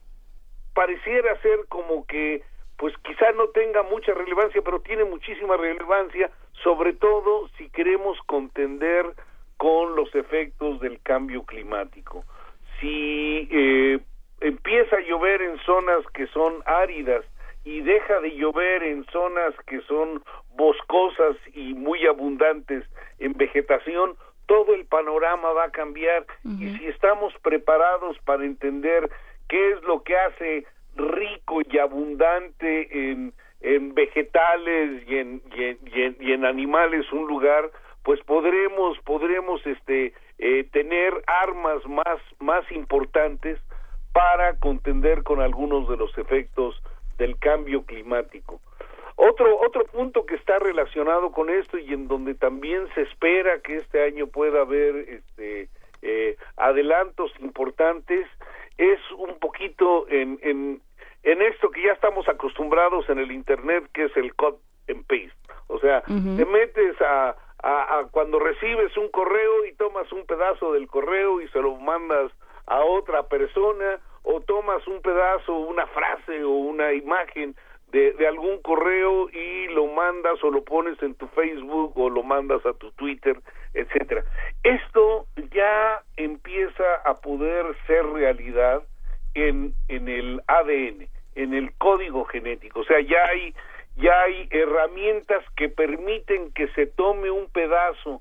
pareciera ser como que pues quizá no tenga mucha relevancia, pero tiene muchísima relevancia, sobre todo si queremos contender con los efectos del cambio climático. Si eh, empieza a llover en zonas que son áridas y deja de llover en zonas que son boscosas y muy abundantes en vegetación, todo el panorama va a cambiar. Y si estamos preparados para entender qué es lo que hace rico y abundante en, en vegetales y en, y en, y en, y en animales un lugar, pues podremos podremos este eh, tener armas más más importantes para contender con algunos de los efectos del cambio climático. Otro otro punto que está relacionado con esto y en donde también se espera que este año pueda haber este eh, adelantos importantes es un poquito en, en en esto que ya estamos acostumbrados en el internet que es el cut and paste o sea te metes a, a, a, cuando recibes un correo y tomas un pedazo del correo y se lo mandas a otra persona o tomas un pedazo una frase o una imagen de, de algún correo y lo mandas o lo pones en tu Facebook o lo mandas a tu Twitter, etcétera. Esto ya empieza a poder ser realidad en, en el ADN, en el código genético. O sea, ya hay ya hay herramientas que permiten que se tome un pedazo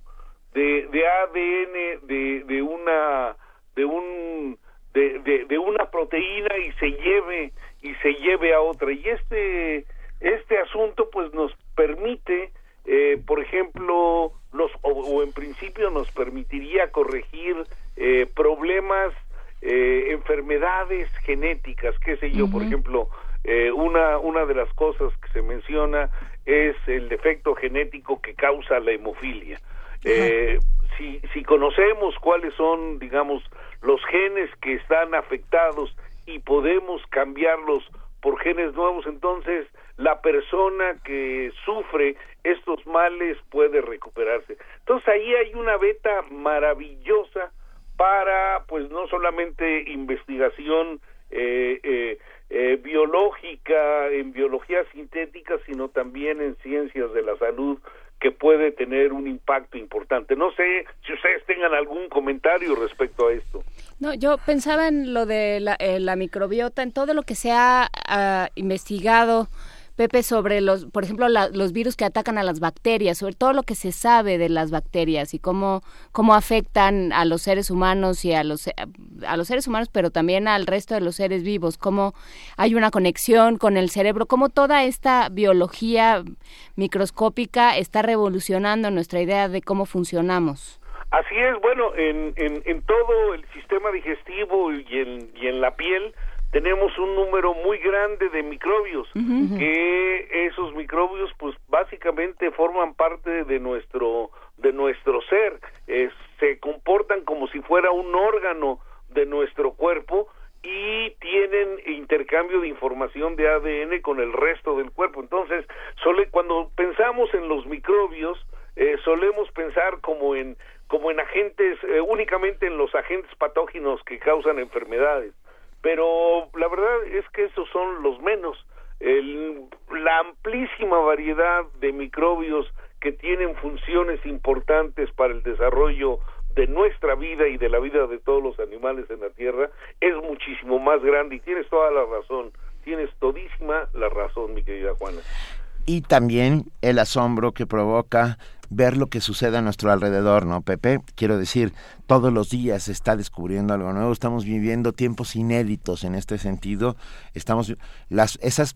de, de ADN de, de una de un de, de, de, una proteína y se lleve y se lleve a otra. Y este este asunto pues nos permite eh, por ejemplo los o, o, en principio nos permitiría corregir eh, problemas eh, enfermedades genéticas qué sé yo uh -huh. por ejemplo eh, una una de las cosas que se menciona es el defecto genético que causa la hemofilia. Eh, si, si conocemos cuáles son, digamos, los genes que están afectados y podemos cambiarlos por genes nuevos, entonces la persona que sufre estos males puede recuperarse. Entonces ahí hay una beta maravillosa para, pues no solamente investigación eh, eh, eh, biológica, en biología sintética, sino también en ciencias de la salud, que puede tener un impacto importante. No sé si ustedes tengan algún comentario respecto a esto.
No, yo pensaba en lo de la, eh, la microbiota, en todo lo que se ha uh, investigado Pepe, sobre los, por ejemplo, los virus que atacan a las bacterias, sobre todo lo que se sabe de las bacterias y cómo, cómo afectan a los seres humanos y a los, a los seres humanos, pero también al resto de los seres vivos, cómo hay una conexión con el cerebro, cómo toda esta biología microscópica está revolucionando nuestra idea de cómo funcionamos.
Así es, bueno, en, en, en todo el sistema digestivo y en, y en la piel, tenemos un número muy grande de microbios uh -huh. que esos microbios pues básicamente forman parte de nuestro de nuestro ser. Eh, se comportan como si fuera un órgano de nuestro cuerpo y tienen intercambio de información de ADN con el resto del cuerpo. Entonces sole, cuando pensamos en los microbios eh, solemos pensar como en como en agentes eh, únicamente en los agentes patógenos que causan enfermedades pero la verdad es que esos son los menos. La amplísima variedad de microbios que tienen funciones importantes para el desarrollo de nuestra vida y de la vida de todos los animales en la Tierra es muchísimo más grande. Y tienes toda la razón, tienes todísima la razón, mi querida Juana.
Y también el asombro que provoca ver lo que sucede a nuestro alrededor, ¿no, Pepe? Quiero decir, todos los días se está descubriendo algo nuevo, estamos viviendo tiempos inéditos en este sentido, estamos las esas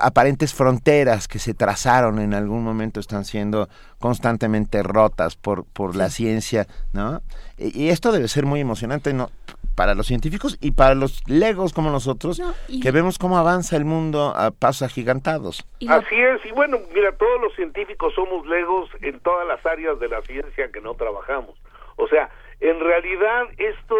aparentes fronteras que se trazaron en algún momento están siendo constantemente rotas por por la ciencia, ¿no? Y, y esto debe ser muy emocionante, ¿no? Para los científicos y para los legos como nosotros, que vemos cómo avanza el mundo a pasos agigantados.
Así es, y bueno, mira, todos los científicos somos legos en todas las áreas de la ciencia que no trabajamos. O sea, en realidad esto,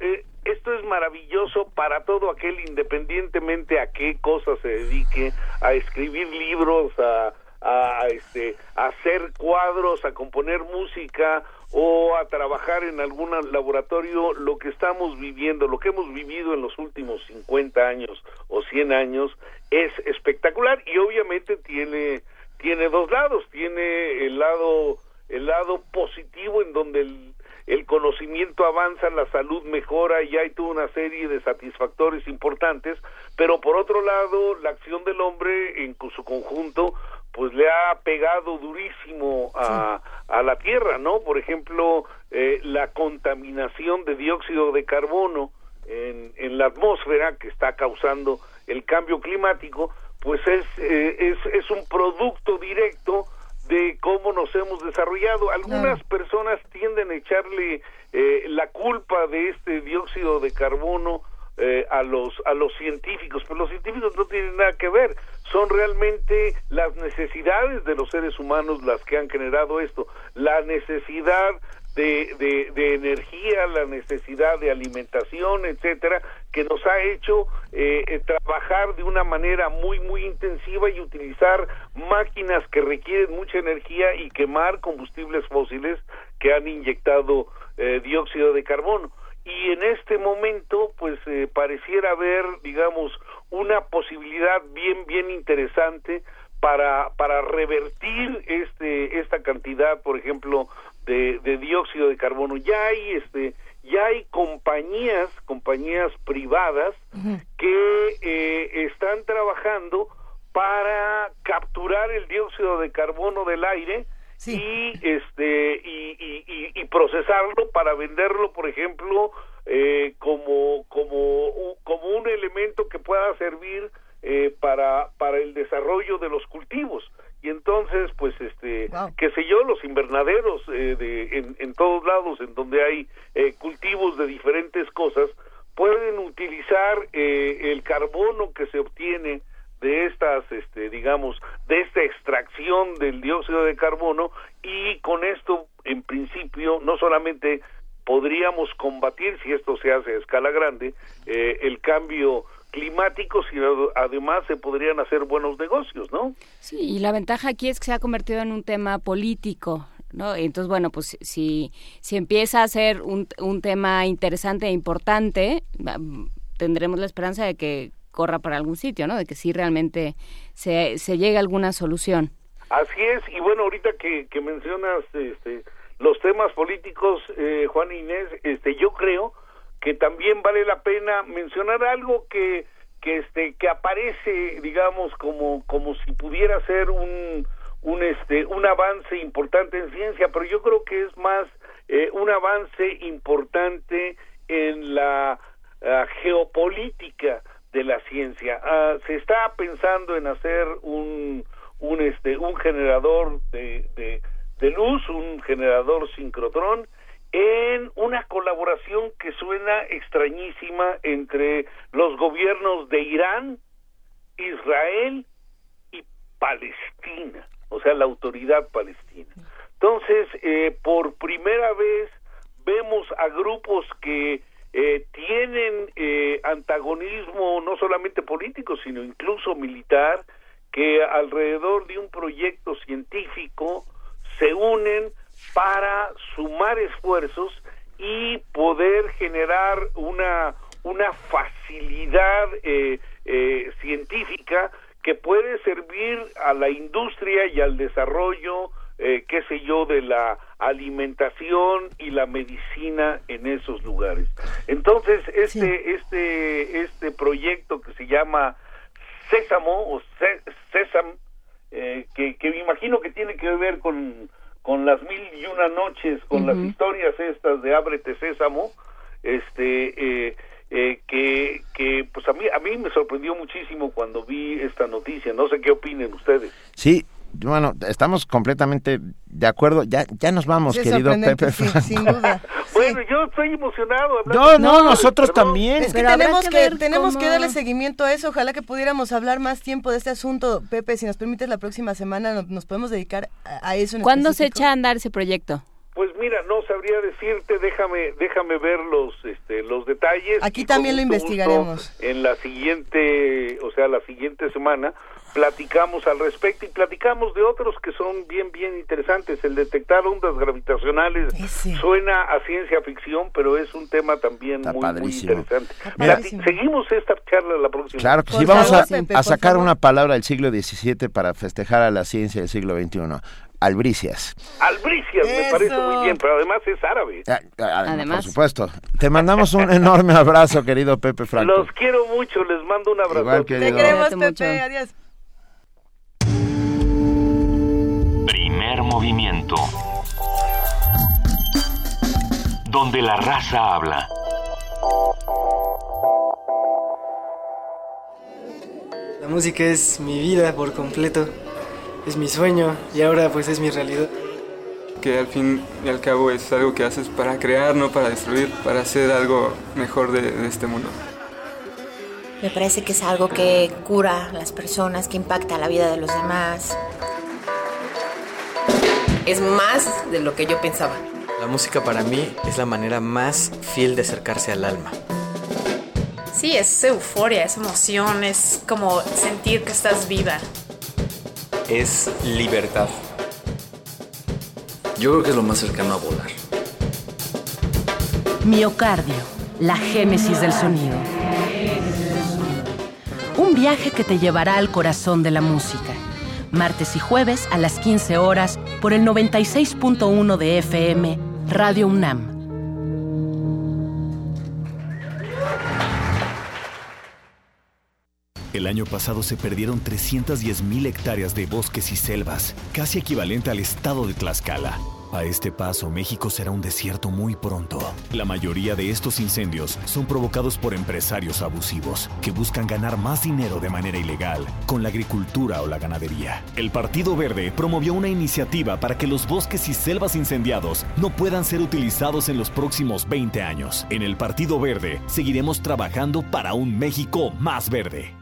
eh, esto es maravilloso para todo aquel, independientemente a qué cosa se dedique, a escribir libros, a, a, este, a hacer cuadros, a componer música o a trabajar en algún laboratorio, lo que estamos viviendo, lo que hemos vivido en los últimos 50 años o 100 años es espectacular y obviamente tiene tiene dos lados, tiene el lado el lado positivo en donde el, el conocimiento avanza, la salud mejora y hay toda una serie de satisfactores importantes, pero por otro lado, la acción del hombre en su conjunto pues le ha pegado durísimo a, a la tierra, ¿no? Por ejemplo, eh, la contaminación de dióxido de carbono en, en la atmósfera que está causando el cambio climático, pues es, eh, es, es un producto directo de cómo nos hemos desarrollado. Algunas personas tienden a echarle eh, la culpa de este dióxido de carbono eh, a los a los científicos, pero los científicos no tienen nada que ver, son realmente las necesidades de los seres humanos las que han generado esto, la necesidad de, de, energía, la necesidad de alimentación, etcétera, que nos ha hecho eh, eh, trabajar de una manera muy, muy intensiva y utilizar máquinas que requieren mucha energía y quemar combustibles fósiles que han inyectado dióxido de carbono y en este momento pues eh, pareciera haber digamos una posibilidad bien bien interesante para para revertir este esta cantidad por ejemplo de, de dióxido de carbono. Ya hay este ya hay compañías compañías privadas que eh, están trabajando para capturar el dióxido de carbono del aire y este y, y, y, procesarlo para venderlo por ejemplo eh, como como como un elemento que pueda servir eh, para para el desarrollo de los cultivos. Y entonces pues este qué sé yo los invernaderos eh, de en, en, todos lados en donde hay eh, cultivos de diferentes cosas pueden utilizar eh, el carbono que se obtiene de estas, este, digamos, de esta extracción del dióxido de carbono y con esto, en principio, no solamente podríamos combatir, si esto se hace a escala grande, eh, el cambio climático, sino además se podrían hacer buenos negocios, ¿no?
Sí, y la ventaja aquí es que se ha convertido en un tema político, ¿no? Entonces, bueno, pues si, si empieza a ser un, un tema interesante e importante, tendremos la esperanza de que corra para algún sitio, ¿no? De que sí realmente se, se llegue a alguna solución.
Así es, y bueno, ahorita que, que mencionas este, los temas políticos, eh, Juan Inés, este, yo creo que también vale la pena mencionar algo que, que, este, que aparece, digamos, como, como si pudiera ser un, un, este, un avance importante en ciencia, pero yo creo que es más eh, un avance importante en la uh, geopolítica de la ciencia. Ah, se está pensando en hacer un, un, este, un generador de, luz, un generador sincrotrón, en una colaboración que suena extrañísima entre los gobiernos de Irán, Israel y Palestina, o sea, la autoridad palestina. Entonces, eh, por primera vez vemos a grupos que eh, tienen eh, antagonismo no solamente político, sino incluso militar, que alrededor de un proyecto científico se unen para sumar esfuerzos y poder generar una, una facilidad eh, eh, científica que puede servir a la industria y al desarrollo eh, qué sé yo, de la alimentación y la medicina en esos lugares. Entonces, este, este, este proyecto que se llama Sésamo o Sésam, eh, que, que me imagino que tiene que ver con, con las mil y una noches, con las historias estas de Ábrete Sésamo, este, eh, eh, que, que pues a mí, a mí me sorprendió muchísimo cuando vi esta noticia. No sé qué opinen ustedes.
Sí, bueno, estamos completamente de acuerdo. Ya, ya nos vamos, querido Pepe.
sin duda. [laughs]
bueno, yo estoy emocionado.
No, no, nosotros también.
Es que tenemos que, tenemos que darle seguimiento a eso. Ojalá que pudiéramos hablar más tiempo de este asunto. Pepe, si nos permites, la próxima semana nos, podemos dedicar a, eso. En
¿Cuándo se echa a andar ese proyecto?
Pues mira, no sabría decirte, déjame, déjame ver los, este, los detalles.
Aquí también lo investigaremos.
En la siguiente, o sea, la siguiente semana, platicamos al respecto y platicamos de otros que son bien, bien interesantes. El detectar ondas gravitacionales suena a ciencia ficción, pero es un tema también muy, muy interesante. seguimos esta charla la próxima.
Claro que sí, vamos a, sacar una palabra del siglo XVII para festejar a la ciencia del siglo XXI. Albricias.
Albricias, me parece muy bien, pero además es árabe.
Ah, ah, además. Por supuesto. Te mandamos un enorme abrazo, querido Pepe Franco.
Los quiero mucho, les mando un abrazo.
Te queremos, Pepe, adiós.
Movimiento. Donde la raza habla.
La música es mi vida por completo es mi sueño y ahora pues es mi realidad.
Que al fin y al cabo es algo que haces para crear, no para destruir, para hacer algo mejor de, este mundo.
Me parece que es algo que cura a las personas, que impacta la vida de los demás.
Es más de lo que yo pensaba.
La música para mí es la manera más fiel de acercarse al alma.
Sí, es euforia, es emoción, es como sentir que estás viva
es libertad.
Yo creo que es lo más cercano a volar.
Miocardio, la génesis del sonido. Un viaje que te llevará al corazón de la música. Martes y jueves a las 15 horas por el 96.1 de FM, Radio UNAM.
El año pasado se perdieron 310.000 hectáreas de bosques y selvas, casi equivalente al estado de Tlaxcala. A este paso, México será un desierto muy pronto. La mayoría de estos incendios son provocados por empresarios abusivos que buscan ganar más dinero de manera ilegal con la agricultura o la ganadería. El Partido Verde promovió una iniciativa para que los bosques y selvas incendiados no puedan ser utilizados en los próximos 20 años. En el Partido Verde seguiremos trabajando para un México más verde.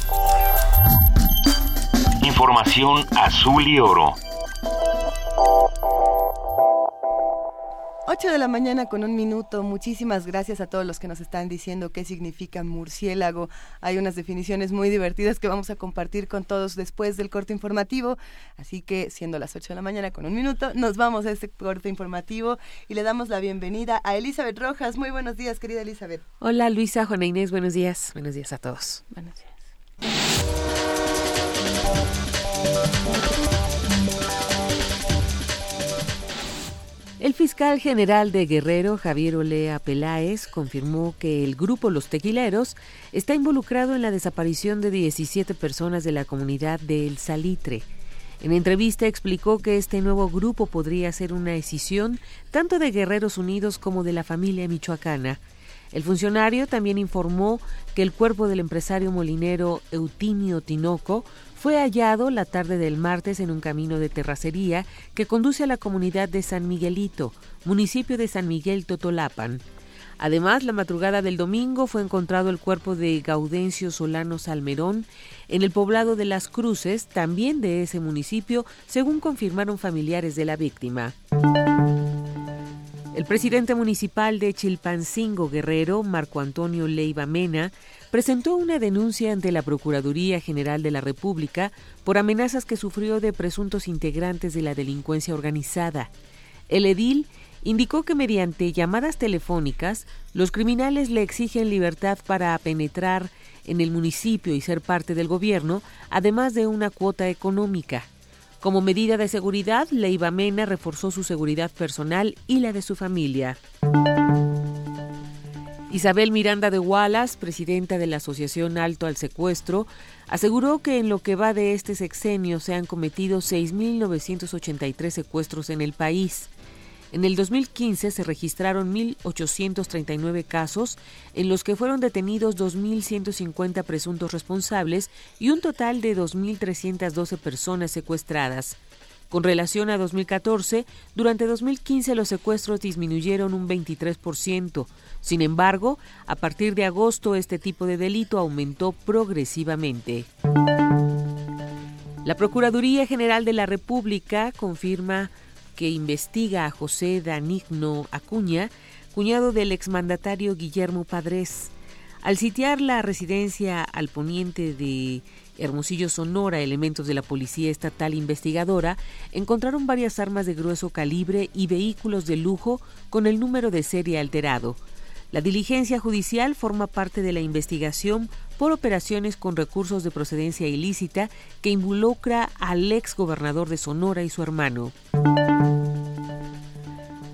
Información azul y oro.
8 de la mañana con un minuto. Muchísimas gracias a todos los que nos están diciendo qué significa murciélago. Hay unas definiciones muy divertidas que vamos a compartir con todos después del corte informativo. Así que, siendo las 8 de la mañana con un minuto, nos vamos a este corte informativo y le damos la bienvenida a Elizabeth Rojas. Muy buenos días, querida Elizabeth.
Hola, Luisa, Juana Inés, buenos días. Buenos días a todos.
Buenos días.
El fiscal general de Guerrero, Javier Olea Peláez, confirmó que el grupo Los Tequileros está involucrado en la desaparición de 17 personas de la comunidad de El Salitre. En entrevista explicó que este nuevo grupo podría ser una escisión tanto de Guerreros Unidos como de la familia michoacana. El funcionario también informó que el cuerpo del empresario molinero Eutimio Tinoco fue hallado la tarde del martes en un camino de terracería que conduce a la comunidad de San Miguelito, municipio de San Miguel Totolapan. Además, la madrugada del domingo fue encontrado el cuerpo de Gaudencio Solano Salmerón en el poblado de Las Cruces, también de ese municipio, según confirmaron familiares de la víctima. El presidente municipal de Chilpancingo Guerrero, Marco Antonio Leiva Mena, presentó una denuncia ante la Procuraduría General de la República por amenazas que sufrió de presuntos integrantes de la delincuencia organizada. El edil indicó que mediante llamadas telefónicas los criminales le exigen libertad para penetrar en el municipio y ser parte del gobierno, además de una cuota económica. Como medida de seguridad, Leiva Mena reforzó su seguridad personal y la de su familia. Isabel Miranda de Wallace, presidenta de la Asociación Alto al Secuestro, aseguró que en lo que va de este sexenio se han cometido 6.983 secuestros en el país. En el 2015 se registraron 1.839 casos en los que fueron detenidos 2.150 presuntos responsables y un total de 2.312 personas secuestradas. Con relación a 2014, durante 2015 los secuestros disminuyeron un 23%. Sin embargo, a partir de agosto este tipo de delito aumentó progresivamente. La Procuraduría General de la República confirma que investiga a José Danigno Acuña, cuñado del exmandatario Guillermo Padres. Al sitiar la residencia al poniente de Hermosillo, Sonora, elementos de la Policía Estatal Investigadora encontraron varias armas de grueso calibre y vehículos de lujo con el número de serie alterado. La diligencia judicial forma parte de la investigación por operaciones con recursos de procedencia ilícita que involucra al ex gobernador de Sonora y su hermano.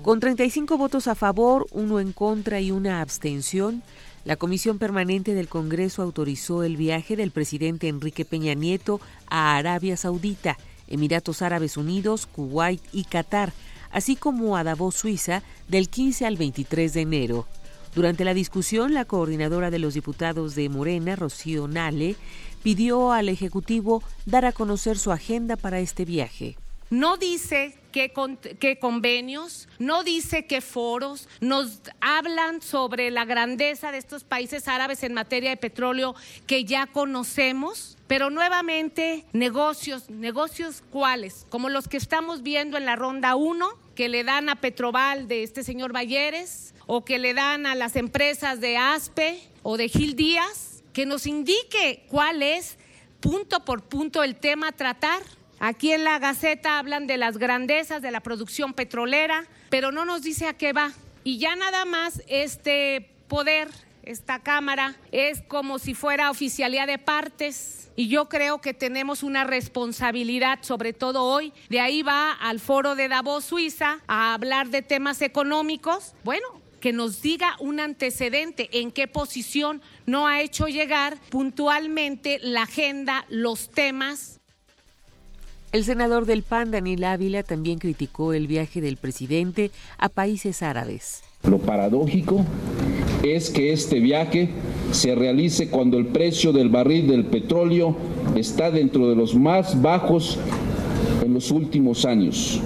Con 35 votos a favor, uno en contra y una abstención, la Comisión Permanente del Congreso autorizó el viaje del presidente Enrique Peña Nieto a Arabia Saudita, Emiratos Árabes Unidos, Kuwait y Qatar, así como a Davos, Suiza, del 15 al 23 de enero. Durante la discusión, la coordinadora de los diputados de Morena, Rocío Nale, pidió al Ejecutivo dar a conocer su agenda para este viaje.
No dice qué, convenios, no dice qué foros, nos hablan sobre la grandeza de estos países árabes en materia de petróleo que ya conocemos, pero nuevamente negocios, negocios cuáles, como los que estamos viendo en la ronda 1, que le dan a Petroval de este señor Balleres, o que le dan a las empresas de ASPE o de Gil Díaz, que nos indique cuál es punto por punto el tema a tratar. Aquí en la Gaceta hablan de las grandezas de la producción petrolera, pero no nos dice a qué va. Y ya nada más este poder, esta Cámara, es como si fuera oficialidad de partes. Y yo creo que tenemos una responsabilidad, sobre todo hoy. De ahí va al foro de Davos, Suiza, a hablar de temas económicos. Bueno, que nos diga un antecedente en qué posición no ha hecho llegar puntualmente la agenda, los temas
el senador del PAN, Daniel Ávila, también criticó el viaje del presidente a países árabes.
Lo paradójico es que este viaje se realice cuando el precio del barril del petróleo está dentro de los más bajos en los últimos años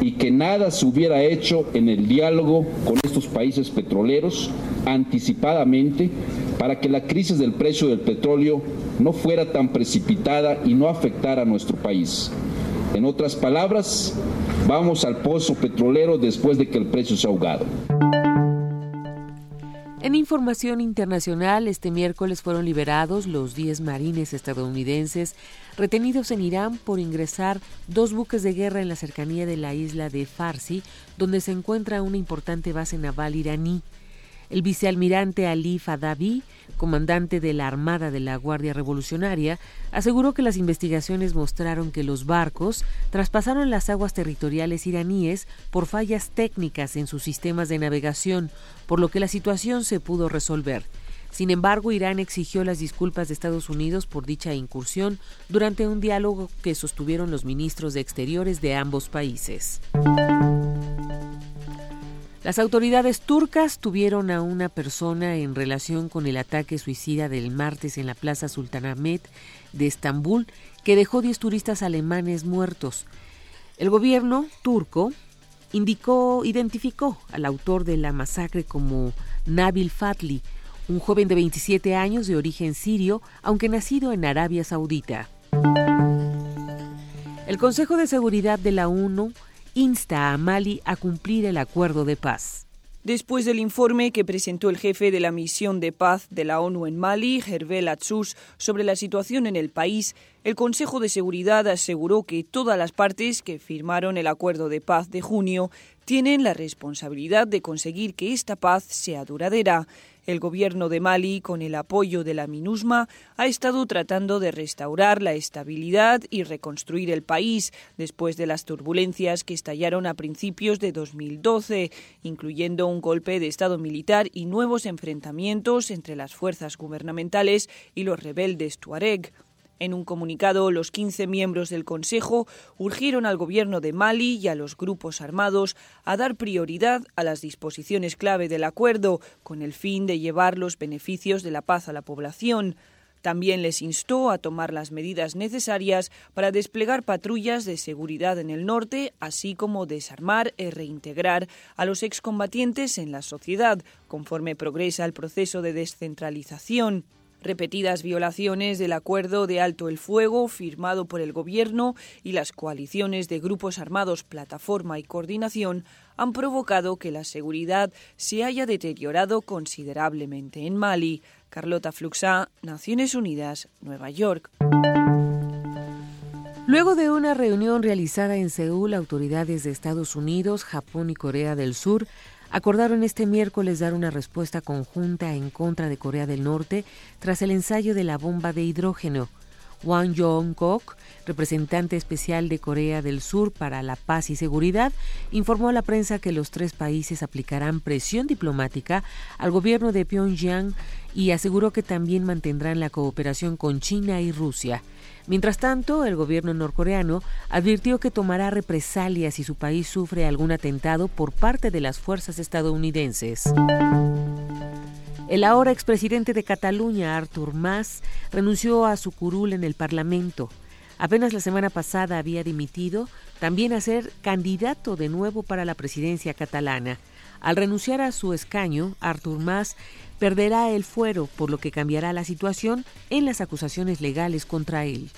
y que nada se hubiera hecho en el diálogo con estos países petroleros anticipadamente para que la crisis del precio del petróleo no fuera tan precipitada y no afectara a nuestro país. En otras palabras, vamos al pozo petrolero después de que el precio se ha ahogado.
En información internacional, este miércoles fueron liberados los 10 marines estadounidenses retenidos en Irán por ingresar dos buques de guerra en la cercanía de la isla de Farsi, donde se encuentra una importante base naval iraní. El vicealmirante Ali Fadavi, comandante de la Armada de la Guardia Revolucionaria, aseguró que las investigaciones mostraron que los barcos traspasaron las aguas territoriales iraníes por fallas técnicas en sus sistemas de navegación, por lo que la situación se pudo resolver. Sin embargo, Irán exigió las disculpas de Estados Unidos por dicha incursión durante un diálogo que sostuvieron los ministros de Exteriores de ambos países. Las autoridades turcas tuvieron a una persona en relación con el ataque suicida del martes en la Plaza Sultanahmet de Estambul que dejó 10 turistas alemanes muertos. El gobierno turco indicó, identificó al autor de la masacre como Nabil Fatli, un joven de 27 años de origen sirio, aunque nacido en Arabia Saudita. El Consejo de Seguridad de la ONU insta a Mali a cumplir el acuerdo de paz.
Después del informe que presentó el jefe de la misión de paz de la ONU en Mali, Hervé Atsous, sobre la situación en el país, el Consejo de Seguridad aseguró que todas las partes que firmaron el acuerdo de paz de junio tienen la responsabilidad de conseguir que esta paz sea duradera. El gobierno de Mali, con el apoyo de la MINUSMA, ha estado tratando de restaurar la estabilidad y reconstruir el país después de las turbulencias que estallaron a principios de 2012, incluyendo un golpe de Estado militar y nuevos enfrentamientos entre las fuerzas gubernamentales y los rebeldes tuareg. En un comunicado, los 15 miembros del Consejo urgieron al gobierno de Mali y a los grupos armados a dar prioridad a las disposiciones clave del acuerdo, con el fin de llevar los beneficios de la paz a la población. También les instó a tomar las medidas necesarias para desplegar patrullas de seguridad en el norte, así como desarmar y reintegrar a los excombatientes en la sociedad, conforme progresa el proceso de descentralización repetidas violaciones del acuerdo de alto el fuego firmado por el Gobierno y las coaliciones de grupos armados Plataforma y Coordinación han provocado que la seguridad se haya deteriorado considerablemente en Mali. Carlota Fluxá, Naciones Unidas, Nueva York.
Luego de una reunión realizada en Seúl, autoridades de Estados Unidos, Japón y Corea del Sur acordaron este miércoles dar una respuesta conjunta en contra de Corea del Norte tras el ensayo de la bomba de hidrógeno. Wang Jong-kok, representante especial de Corea del Sur para la paz y seguridad, informó a la prensa que los tres países aplicarán presión diplomática al gobierno de Pyongyang y aseguró que también mantendrán la cooperación con China y Rusia. Mientras tanto, el gobierno norcoreano advirtió que tomará represalias si su país sufre algún atentado por parte de las fuerzas estadounidenses. El ahora expresidente de Cataluña, Artur Mas, renunció a su curul en el Parlamento. Apenas la semana pasada había dimitido también a ser candidato de nuevo para la presidencia catalana. Al renunciar a su escaño, Artur Mas perderá el fuero, por lo que cambiará la situación en las acusaciones legales contra él.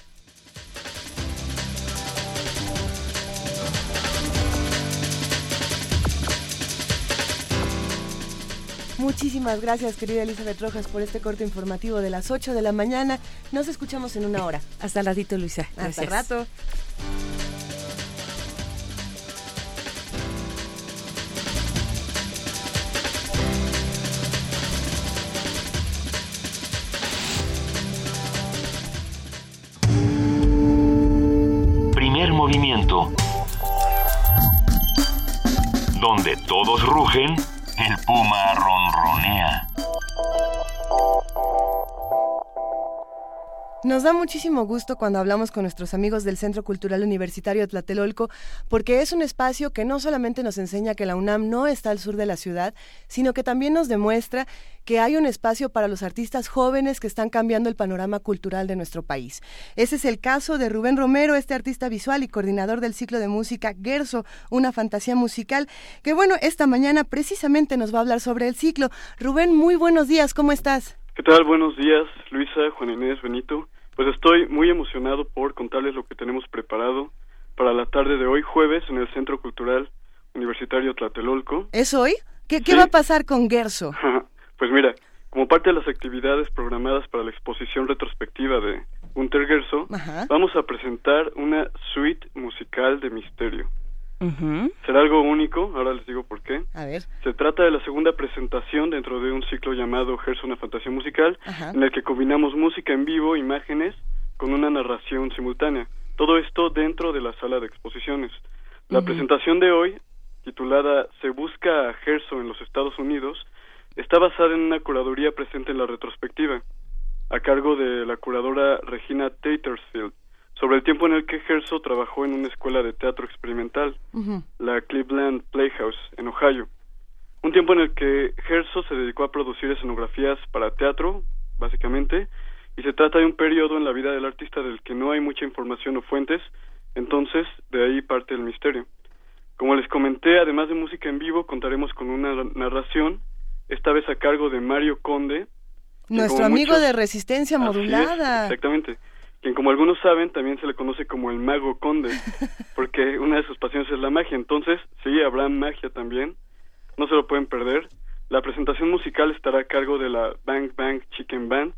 Muchísimas gracias, querida Elizabeth Rojas, por este corte informativo de las 8 de la mañana. Nos escuchamos en una hora.
Hasta el ratito, Luisa.
Hasta el rato.
Primer movimiento. Donde todos rugen, el puma ronronea.
Nos da muchísimo gusto cuando hablamos con nuestros amigos del Centro Cultural Universitario Tlatelolco, porque es un espacio que no solamente nos enseña que la UNAM no está al sur de la ciudad, sino que también nos demuestra que hay un espacio para los artistas jóvenes que están cambiando el panorama cultural de nuestro país. Ese es el caso de Rubén Romero, este artista visual y coordinador del ciclo de música Gerso, una fantasía musical, que bueno, esta mañana precisamente nos va a hablar sobre el ciclo. Rubén, muy buenos días, ¿cómo estás?
¿Qué tal? Buenos días, Luisa, Juan Inés, Benito. Pues estoy muy emocionado por contarles lo que tenemos preparado para la tarde de hoy, jueves, en el Centro Cultural Universitario Tlatelolco.
¿Es hoy? ¿Qué, ¿qué va a pasar con Gerso? [laughs]
pues mira, como parte de las actividades programadas para la exposición retrospectiva de Gunter Gerso,
Ajá.
vamos a presentar una suite musical de misterio. Será algo único, ahora les digo por qué.
A ver.
Se trata de la segunda presentación dentro de un ciclo llamado Gerso, una fantasía musical, en el que combinamos música en vivo, imágenes, con una narración simultánea. Todo esto dentro de la sala de exposiciones. La presentación de hoy, titulada Se busca a Gerso en los Estados Unidos, está basada en una curaduría presente en la retrospectiva, a cargo de la curadora Regina Tattersfield, sobre el tiempo en el que Gerso trabajó en una escuela de teatro experimental la Cleveland Playhouse en Ohio. un tiempo en el que Gerso se dedicó a producir escenografías para teatro, básicamente, y se trata de un periodo en la vida del artista del que no hay mucha información o fuentes, entonces de ahí parte el misterio. Como les comenté, además de música en vivo, contaremos con una narración, esta vez a cargo de Mario Conde.
Nuestro amigo de resistencia modulada.
exactamente. Quien como algunos saben también se le conoce como el mago conde, [laughs] porque una de sus pasiones es la magia. Entonces, sí, habrá magia también. No se lo pueden perder. La presentación musical estará a cargo de la Bang Bang Chicken Band,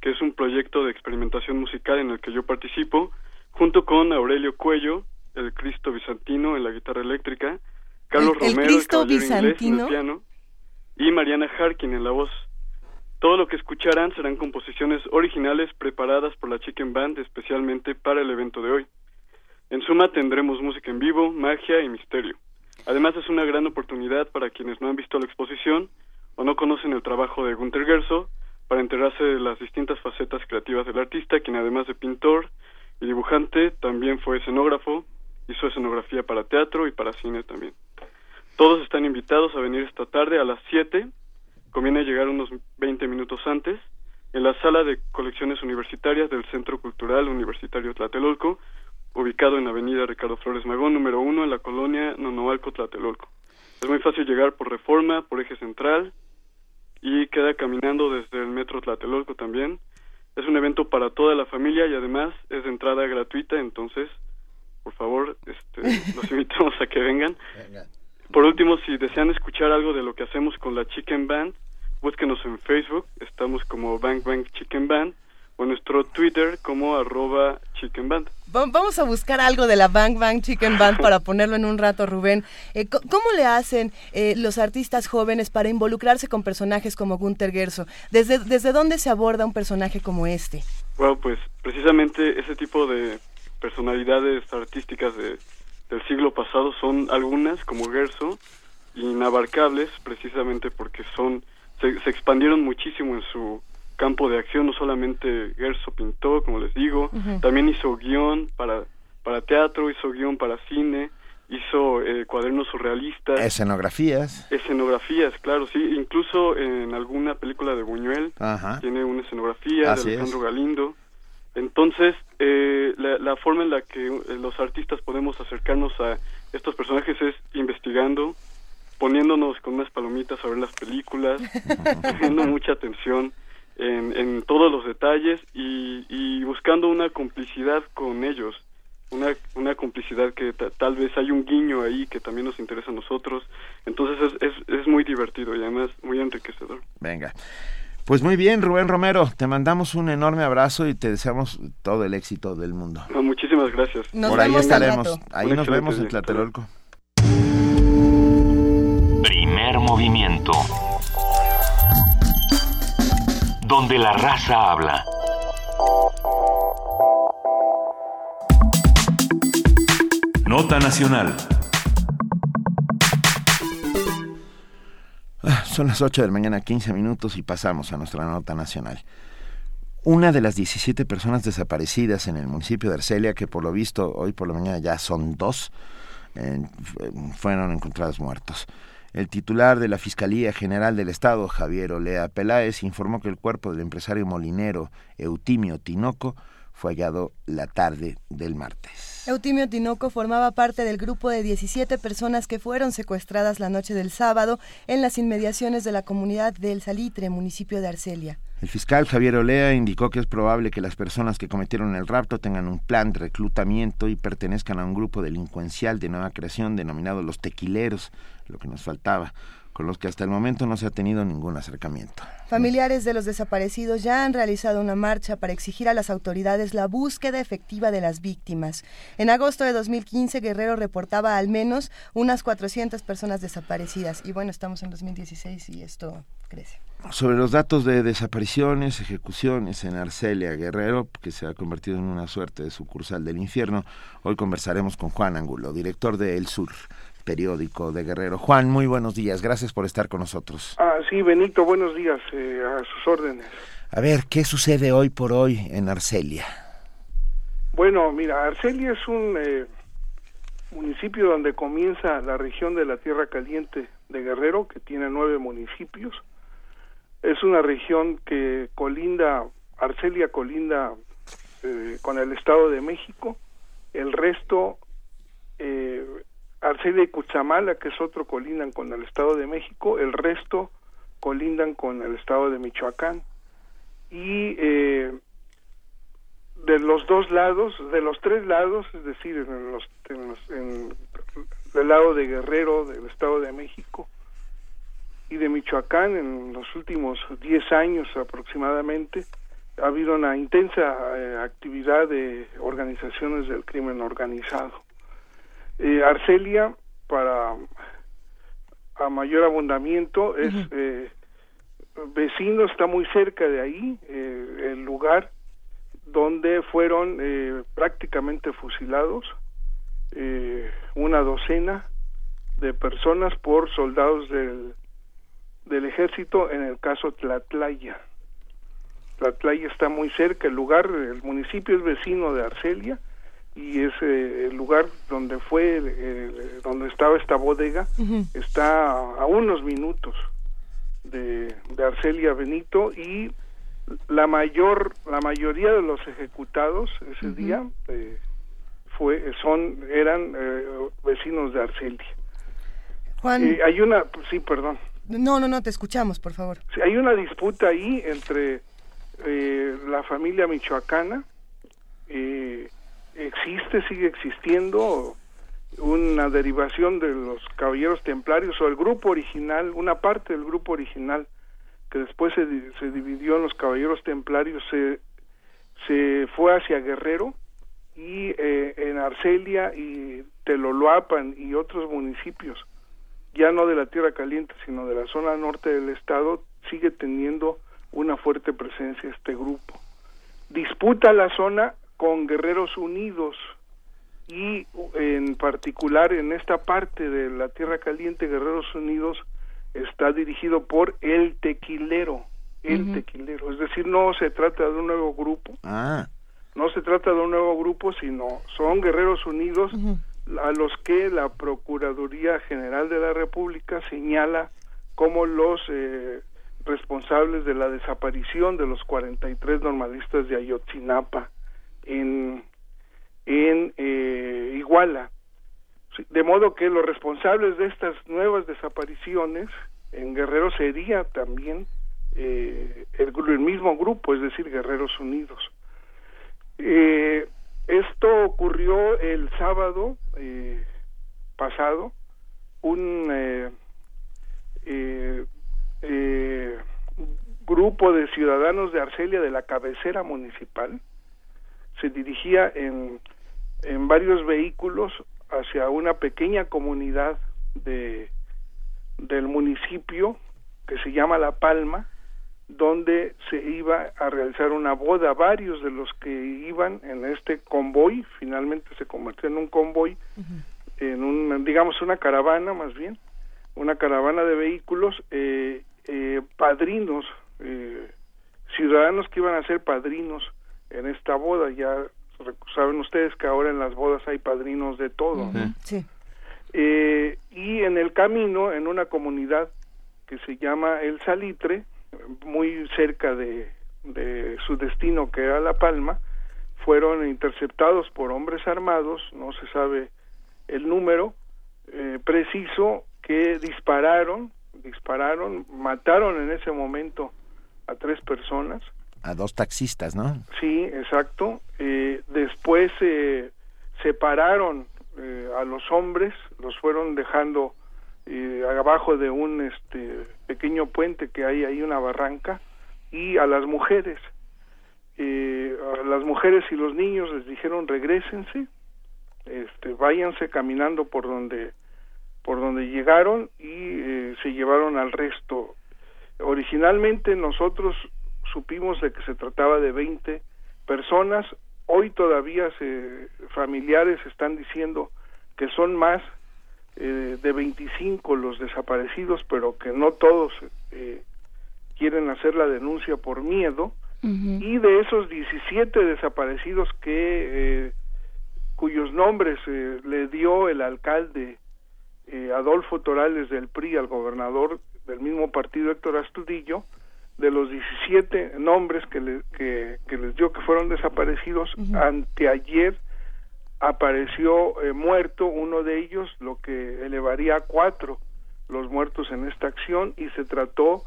que es un proyecto de experimentación musical en el que yo participo, junto con Aurelio Cuello, el Cristo Bizantino en la guitarra eléctrica, Carlos Romero, el Cristo Bizantino? en el piano, y Mariana Harkin en la voz. Todo lo que escucharán serán composiciones originales preparadas por la Chicken Band especialmente para el evento de hoy. En suma tendremos música en vivo, magia y misterio. Además es una gran oportunidad para quienes no han visto la exposición o no conocen el trabajo de Gunther Gerso para enterarse de las distintas facetas creativas del artista, quien además de pintor y dibujante también fue escenógrafo, hizo escenografía para teatro y para cine también. Todos están invitados a venir esta tarde a las 7 conviene llegar unos 20 minutos antes en la sala de colecciones universitarias del Centro Cultural Universitario Tlatelolco, ubicado en la avenida Ricardo Flores Magón, número uno, en la colonia Nonoalco, Tlatelolco. Es muy fácil llegar por Reforma, por Eje Central, y queda caminando desde el Metro Tlatelolco también. Es un evento para toda la familia y además es de entrada gratuita, entonces, por favor, este, [laughs] los invitamos a que vengan. Por último, si desean escuchar algo de lo que hacemos con la Chicken Band, búsquenos en Facebook, estamos como Bang Bang Chicken Band, o en nuestro Twitter como arroba Chicken Band.
Vamos a buscar algo de la Bang Bang Chicken Band para ponerlo en un rato, Rubén. Eh, ¿Cómo le hacen eh, los artistas jóvenes para involucrarse con personajes como Gunther Gerso? ¿Desde, ¿Desde dónde se aborda un personaje como este?
Bueno, pues precisamente ese tipo de personalidades artísticas de, del siglo pasado son algunas, como Gerso, inabarcables precisamente porque son se, se, expandieron muchísimo en su campo de acción, no solamente Gerso pintó, como les digo, también hizo guion para, para teatro, hizo guion para cine, hizo eh, cuadernos surrealistas.
Escenografías.
Escenografías, claro, sí, incluso en alguna película de Buñuel tiene una escenografía de Alejandro Galindo. Entonces, eh, la, la, forma en la que eh, los artistas podemos acercarnos a estos personajes es investigando, poniéndonos con unas palomitas a ver las películas, [laughs] poniendo mucha atención en, en todos los detalles y, y, buscando una complicidad con ellos, una, una complicidad que tal vez hay un guiño ahí que también nos interesa a nosotros, entonces es, es, es muy divertido y además muy enriquecedor.
Venga. Pues muy bien, Rubén Romero, te mandamos un enorme abrazo y te deseamos todo el éxito del mundo.
muchísimas gracias.
Por ahí estaremos. Ahí nos vemos en Tlatelolco.
Primer movimiento. Donde la raza habla. Nota Nacional.
Ah, son las 8 de la mañana, 15 minutos y pasamos a nuestra nota nacional. Una de las 17 personas desaparecidas en el municipio de Arcelia, que por lo visto hoy por la mañana ya son dos, fueron encontrados muertos. El titular de la Fiscalía General del Estado, Javier Olea Peláez, informó que el cuerpo del empresario molinero Eutimio Tinoco fue hallado la tarde del martes.
Eutimio Tinoco formaba parte del grupo de 17 personas que fueron secuestradas la noche del sábado en las inmediaciones de la comunidad del Salitre, municipio de Arcelia.
El fiscal Javier Olea indicó que es probable que las personas que cometieron el rapto tengan un plan de reclutamiento y pertenezcan a un grupo delincuencial de nueva creación denominado los tequileros, lo que nos faltaba, con los que hasta el momento no se ha tenido ningún acercamiento.
Familiares de los desaparecidos ya han realizado una marcha para exigir a las autoridades la búsqueda efectiva de las víctimas. En agosto de 2015, Guerrero reportaba al menos unas 400 personas desaparecidas. Y bueno, estamos en 2016 y esto crece
sobre los datos de desapariciones, ejecuciones en Arcelia Guerrero, que se ha convertido en una suerte de sucursal del infierno, hoy conversaremos con Juan Angulo, director de El Sur, periódico de Guerrero. Juan, muy buenos días, gracias por estar con nosotros.
Ah, sí, Benito, buenos días, eh, a sus órdenes.
A ver, ¿qué sucede hoy por hoy en Arcelia?
Bueno, mira, Arcelia es un eh, municipio donde comienza la región de la Tierra Caliente de Guerrero, que tiene nueve municipios. Es una región que colinda, Arcelia colinda eh, con el Estado de México, el resto, eh, Arcelia y Cuchamala, que es otro, colindan con el Estado de México, el resto colindan con el Estado de Michoacán. Y eh, de los dos lados, de los tres lados, es decir, en los, en los en del lado de Guerrero, del Estado de México y de Michoacán, en los últimos 10 años aproximadamente, ha habido una intensa eh, actividad de organizaciones del crimen organizado. Eh, Arcelia, para a mayor abundamiento, es eh, vecino, está muy cerca de ahí, eh, el lugar donde fueron eh, prácticamente fusilados eh, una docena de personas por soldados del, del ejército en el caso Tlatlaya. Tlatlaya está muy cerca, el lugar, el municipio es vecino de Arcelia y es eh, el lugar donde fue, eh, donde estaba esta bodega, está a, a unos minutos de, de Arcelia Benito y la mayor, la mayoría de los ejecutados ese día eh, fue, son, eran eh, vecinos de Arcelia.
Juan.
Eh, hay una, sí, perdón.
No, no, no, te escuchamos, por favor.
Sí, hay una disputa ahí entre eh, la familia michoacana, eh, existe, sigue existiendo una derivación de los caballeros templarios o el grupo original, una parte del grupo original que después se, se dividió en los caballeros templarios, se, se fue hacia Guerrero y eh, en Arcelia y Teloloapan y otros municipios, ya no de la Tierra Caliente, sino de la zona norte del estado, sigue teniendo una fuerte presencia este grupo. Disputa la zona con Guerreros Unidos y en particular en esta parte de la Tierra Caliente, Guerreros Unidos está dirigido por el tequilero, el tequilero, es decir, no se trata de un nuevo grupo,
Ah,
no se trata de un nuevo grupo, sino son Guerreros Unidos a los que la Procuraduría General de la República señala como los eh, responsables de la desaparición de los 43 normalistas de Ayotzinapa en, eh, Iguala. De modo que los responsables de estas nuevas desapariciones en Guerrero sería también eh, el, mismo grupo, es decir, Guerreros Unidos. Eh, esto ocurrió el sábado eh, pasado. Un eh, eh, grupo de ciudadanos de Arcelia, de la cabecera municipal, se dirigía en, en varios vehículos hacia una pequeña comunidad de del municipio que se llama La Palma, donde se iba a realizar una boda. Varios de los que iban en este convoy, finalmente se convirtió en un convoy, en un, digamos, una caravana más bien, una caravana de vehículos, eh, eh, padrinos, eh, ciudadanos que iban a ser padrinos en esta boda. Ya saben ustedes que ahora en las bodas hay padrinos de todo.
Sí.
Eh, y en el camino, en una comunidad que se llama El Salitre, muy cerca de, de su destino que era La Palma, fueron interceptados por hombres armados, no se sabe el número eh, preciso, que dispararon, dispararon, mataron en ese momento a tres personas,
a dos taxistas, ¿no?
Sí, exacto. Eh, después eh, separaron eh, a los hombres, los fueron dejando eh, abajo de un este pequeño puente que hay ahí una barranca y a las mujeres, eh, a las mujeres y los niños les dijeron regrésense, este, váyanse caminando por donde por donde llegaron y eh, se llevaron al resto. Originalmente nosotros supimos de que se trataba de 20 personas, hoy todavía se, familiares están diciendo que son más eh, de 25 los desaparecidos, pero que no todos eh, quieren hacer la denuncia por miedo, y de esos 17 desaparecidos que eh, cuyos nombres eh, le dio el alcalde eh, Adolfo Torales del PRI al gobernador del mismo partido Héctor Astudillo, de los 17 nombres que, le, que, que les dio que fueron desaparecidos, anteayer apareció eh, muerto uno de ellos, lo que elevaría a cuatro los muertos en esta acción y se trató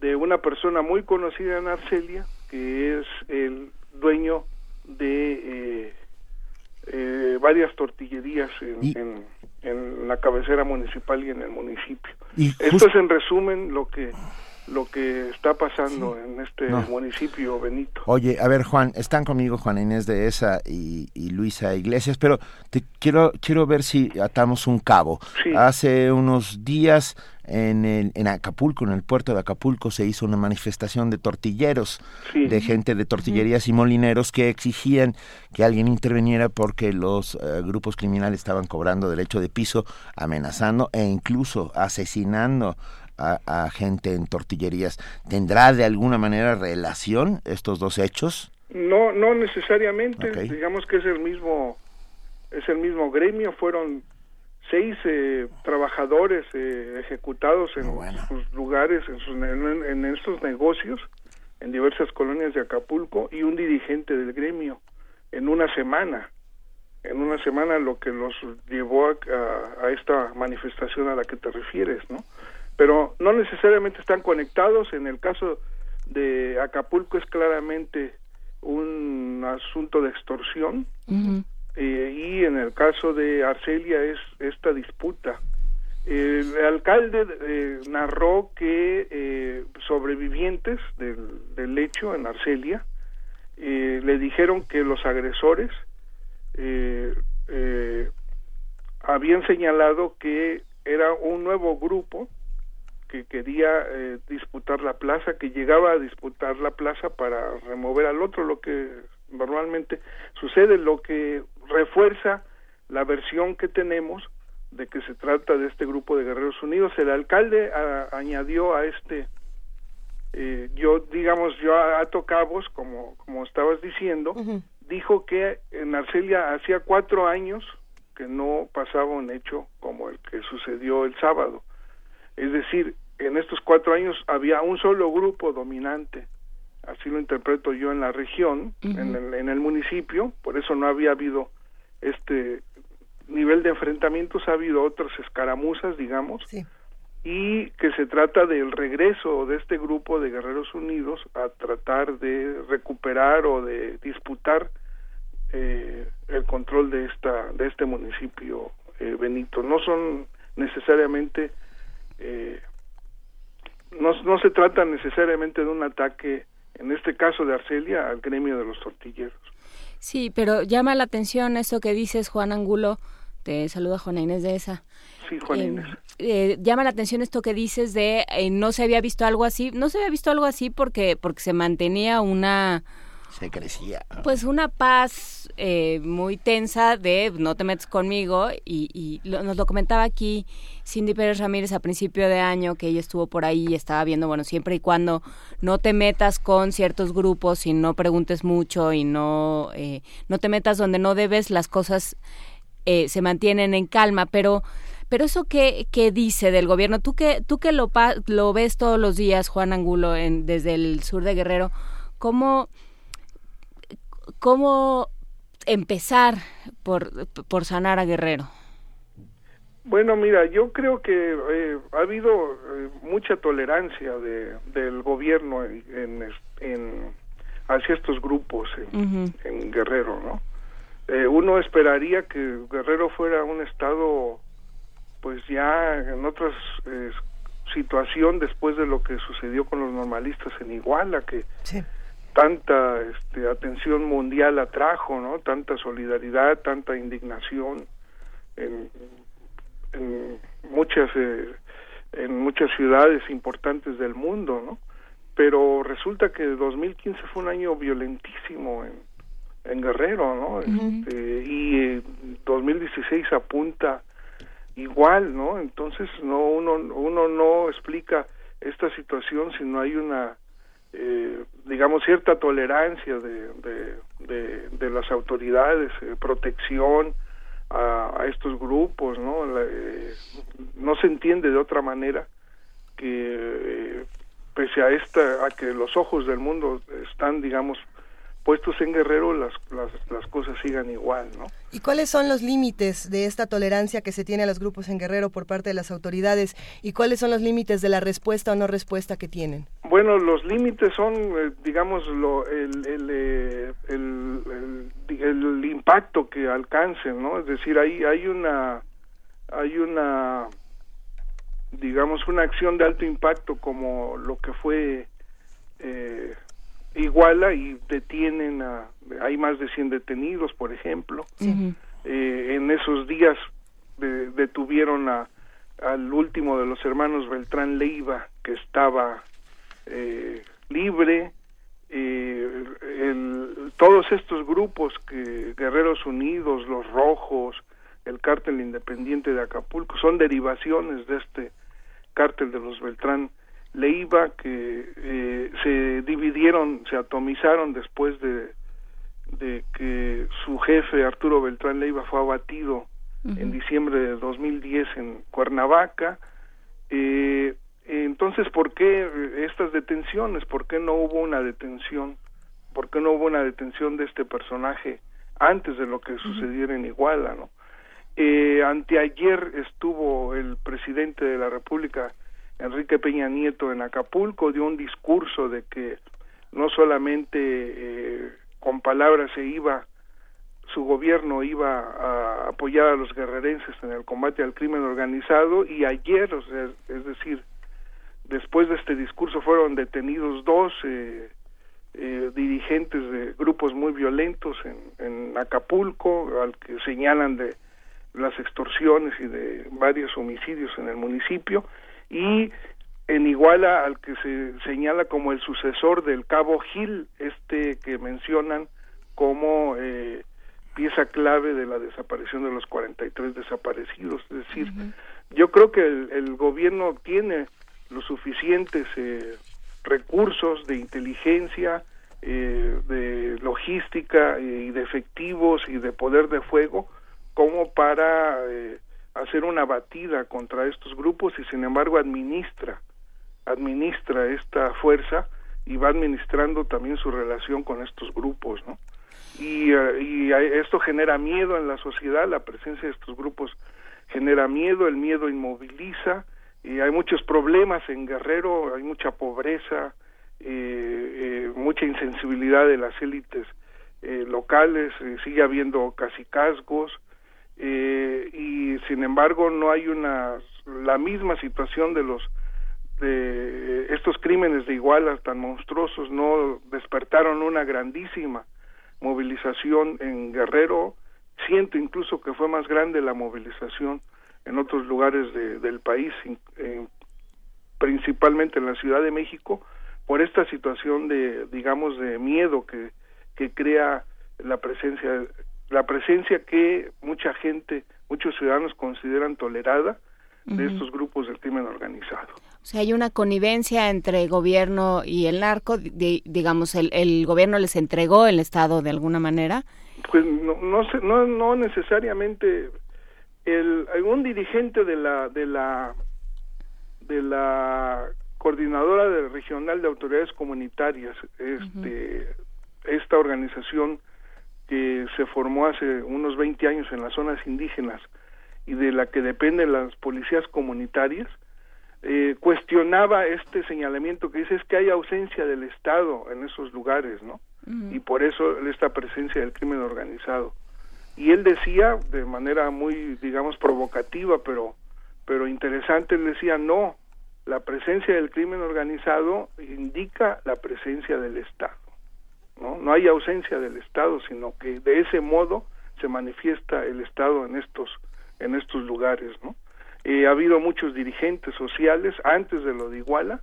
de una persona muy conocida en Arcelia, que es el dueño de eh, eh, varias tortillerías en, en, la cabecera municipal y en el municipio. Esto es en resumen lo que lo que está pasando en este municipio Benito.
Oye, a ver Juan, están conmigo Juan Inés de esa y, Luisa Iglesias, pero te quiero quiero ver si atamos un cabo. Hace unos días en, el, en Acapulco, en el puerto de Acapulco, se hizo una manifestación de tortilleros, de gente de tortillerías y molineros que exigían que alguien interviniera porque los eh, grupos criminales estaban cobrando derecho de piso, amenazando e incluso asesinando a, gente en tortillerías. ¿Tendrá de alguna manera relación estos dos hechos?
No, no necesariamente. Digamos que es el mismo, es el mismo gremio. Fueron seis eh, trabajadores eh, ejecutados en sus lugares, en, sus, en, estos negocios, en diversas colonias de Acapulco y un dirigente del gremio en una semana. En una semana lo que los llevó a, a esta manifestación a la que te refieres, ¿no? Pero no necesariamente están conectados. En el caso de Acapulco es claramente un asunto de extorsión eh, y en el caso de Arcelia es esta disputa. El alcalde eh, narró que eh, sobrevivientes del, del, hecho en Arcelia le dijeron que los agresores habían señalado que era un nuevo grupo que quería eh, disputar la plaza, que llegaba a disputar la plaza para remover al otro, lo que normalmente sucede, lo que refuerza la versión que tenemos de que se trata de este grupo de guerreros unidos. El alcalde añadió a este, eh, yo digamos, yo a, a Tocabos, como, como estabas diciendo, dijo que en Arcelia hacía cuatro años que no pasaba un hecho como el que sucedió el sábado es decir, en estos cuatro años había un solo grupo dominante, así lo interpreto yo en la región, en, el, en el municipio, por eso no había habido este nivel de enfrentamientos, ha habido otras escaramuzas, digamos, y que se trata del regreso de este grupo de Guerreros Unidos a tratar de recuperar o de disputar eh, el control de esta de este municipio eh, Benito. No son necesariamente eh, no, no se trata necesariamente de un ataque, en este caso de Arcelia, al gremio de los tortilleros.
Sí, pero llama la atención eso que dices, Juan Angulo. Te saluda Juana Inés de esa.
Sí, Juan eh, Inés.
Eh, llama la atención esto que dices de eh, no se había visto algo así. No se había visto algo así porque, porque se mantenía una
se crecía.
Pues una paz eh, muy tensa de no te metes conmigo y, nos lo comentaba aquí Cindy Pérez Ramírez a principio de año que ella estuvo por ahí y estaba viendo, bueno, siempre y cuando no te metas con ciertos grupos y no preguntes mucho y no, eh, no te metas donde no debes, las cosas eh, se mantienen en calma, pero... Pero eso que, que dice del gobierno, tú que, tú que lo, lo ves todos los días, Juan Angulo, en, desde el sur de Guerrero, ¿cómo, ¿Cómo empezar por, por sanar a Guerrero?
Bueno, mira, yo creo que eh, ha habido eh, mucha tolerancia de, del gobierno en, en, hacia estos grupos en, Guerrero, ¿no? Eh, uno esperaría que Guerrero fuera un estado, pues ya en otra situación después de lo que sucedió con los normalistas en Iguala, que sí tanta este, atención mundial atrajo, ¿no? Tanta solidaridad, tanta indignación en, muchas eh, en muchas ciudades importantes del mundo, ¿no? Pero resulta que 2015 fue un año violentísimo en, en Guerrero, ¿no? este, y 2016 apunta igual, ¿no? Entonces no uno uno no explica esta situación si no hay una eh, digamos, cierta tolerancia de, de, de, las autoridades, eh, protección a, estos grupos, ¿no? Eh, no se entiende de otra manera que eh, pese a esta, a que los ojos del mundo están, digamos, puestos en Guerrero, las, las, las, cosas sigan igual, ¿no?
¿Y cuáles son los límites de esta tolerancia que se tiene a los grupos en Guerrero por parte de las autoridades? ¿Y cuáles son los límites de la respuesta o no respuesta que tienen?
Bueno, los límites son, eh, digamos, lo, el, el, eh, el, el, impacto que alcancen, ¿no? Es decir, hay, hay una, hay una, digamos, una acción de alto impacto como lo que fue... Eh, Iguala y detienen a, hay más de 100 detenidos, por ejemplo. Eh, en esos días detuvieron a, al último de los hermanos Beltrán Leiva, que estaba eh, libre. Eh, todos estos grupos que Guerreros Unidos, los Rojos, el cártel independiente de Acapulco, son derivaciones de este cártel de los Beltrán Leiva que eh, se dividieron, se atomizaron después de, de que su jefe Arturo Beltrán Leiva fue abatido en diciembre de 2010 en Cuernavaca. Eh, entonces, ¿por qué estas detenciones? ¿Por qué no hubo una detención? ¿Por qué no hubo una detención de este personaje antes de lo que sucediera en Iguala? ¿no? Eh, anteayer estuvo el presidente de la República Enrique Peña Nieto en Acapulco dio un discurso de que no solamente eh, con palabras se iba su gobierno iba a apoyar a los guerrerenses en el combate al crimen organizado y ayer, o sea, es decir, después de este discurso fueron detenidos dos eh, eh, dirigentes de grupos muy violentos en, en Acapulco, al que señalan de las extorsiones y de varios homicidios en el municipio y en Iguala al que se señala como el sucesor del Cabo Gil, este que mencionan como eh, pieza clave de la desaparición de los 43 desaparecidos. Es decir, yo creo que el, gobierno tiene los suficientes eh, recursos de inteligencia, eh, de logística y de efectivos y de poder de fuego como para hacer una batida contra estos grupos y sin embargo administra administra esta fuerza y va administrando también su relación con estos grupos, ¿no? Y, eh, esto genera miedo en la sociedad, la presencia de estos grupos genera miedo, el miedo inmoviliza, y hay muchos problemas en Guerrero, hay mucha pobreza, eh, eh, mucha insensibilidad de las élites locales, sigue habiendo casicazgos, eh, y sin embargo no hay una la misma situación de los de estos crímenes de igualas tan monstruosos. No despertaron una grandísima movilización en Guerrero. Siento incluso que fue más grande la movilización en otros lugares del país principalmente en la Ciudad de México por esta situación de digamos de miedo que que crea la presencia la presencia que mucha gente, muchos ciudadanos consideran tolerada de estos grupos del crimen organizado.
O sea, hay una connivencia entre gobierno y el narco, digamos, el, el, gobierno les entregó el Estado de alguna manera.
Pues no, no, no, no necesariamente. El, algún dirigente de la, de la, de la coordinadora de, regional de autoridades comunitarias, este, esta organización que se formó hace unos 20 años en las zonas indígenas y de la que dependen las policías comunitarias, eh, cuestionaba este señalamiento que dice es que hay ausencia del Estado en esos lugares, ¿no? Y por eso esta presencia del crimen organizado. Y él decía de manera muy, digamos, provocativa, pero, pero interesante, él decía, no, la presencia del crimen organizado indica la presencia del Estado. ¿No? No hay ausencia del Estado, sino que de ese modo se manifiesta el Estado en estos, en estos lugares, ¿no? Eh, ha habido muchos dirigentes sociales antes de lo de Iguala,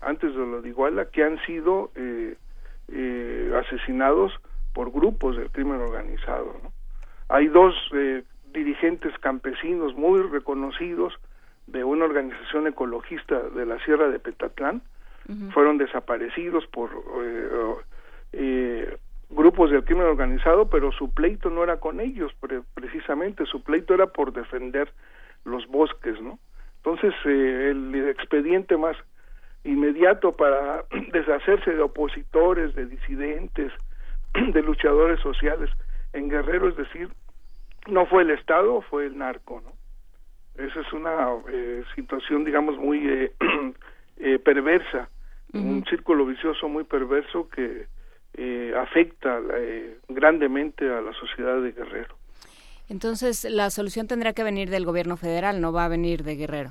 antes de lo de Iguala, que han sido eh, eh, asesinados por grupos del crimen organizado. ¿no? Hay dos dirigentes campesinos muy reconocidos de una organización ecologista de la Sierra de Petatlán, fueron desaparecidos por eh, grupos del crimen organizado, pero su pleito no era con ellos, precisamente su pleito era por defender los bosques, ¿no? Entonces, eh, el expediente más inmediato para [clears throat] deshacerse de opositores, de disidentes, [clears throat] de luchadores sociales en Guerrero, es decir, no fue el Estado, fue el narco, ¿no? Esa es una eh, situación, digamos, muy eh, [clears throat] eh, perversa, un círculo vicioso muy perverso que afecta grandemente a la sociedad de Guerrero.
Entonces, la solución tendrá que venir del gobierno federal, no va a venir de Guerrero.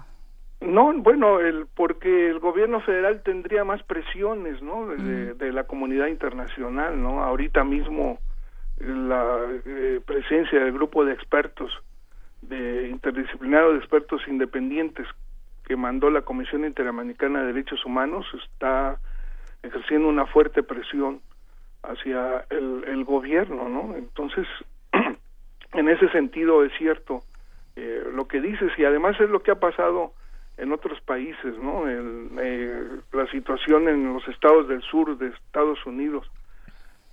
No, bueno, el, porque el gobierno federal tendría más presiones, ¿no? De, de la comunidad internacional, ¿no? Ahorita mismo la presencia del grupo de expertos de interdisciplinario de expertos independientes que mandó la Comisión Interamericana de Derechos Humanos está ejerciendo una fuerte presión hacia el, el gobierno, ¿no? Entonces, [clears throat] en ese sentido es cierto eh, lo que dices y además es lo que ha pasado en otros países, ¿no? El, eh, la situación en los estados del sur de Estados Unidos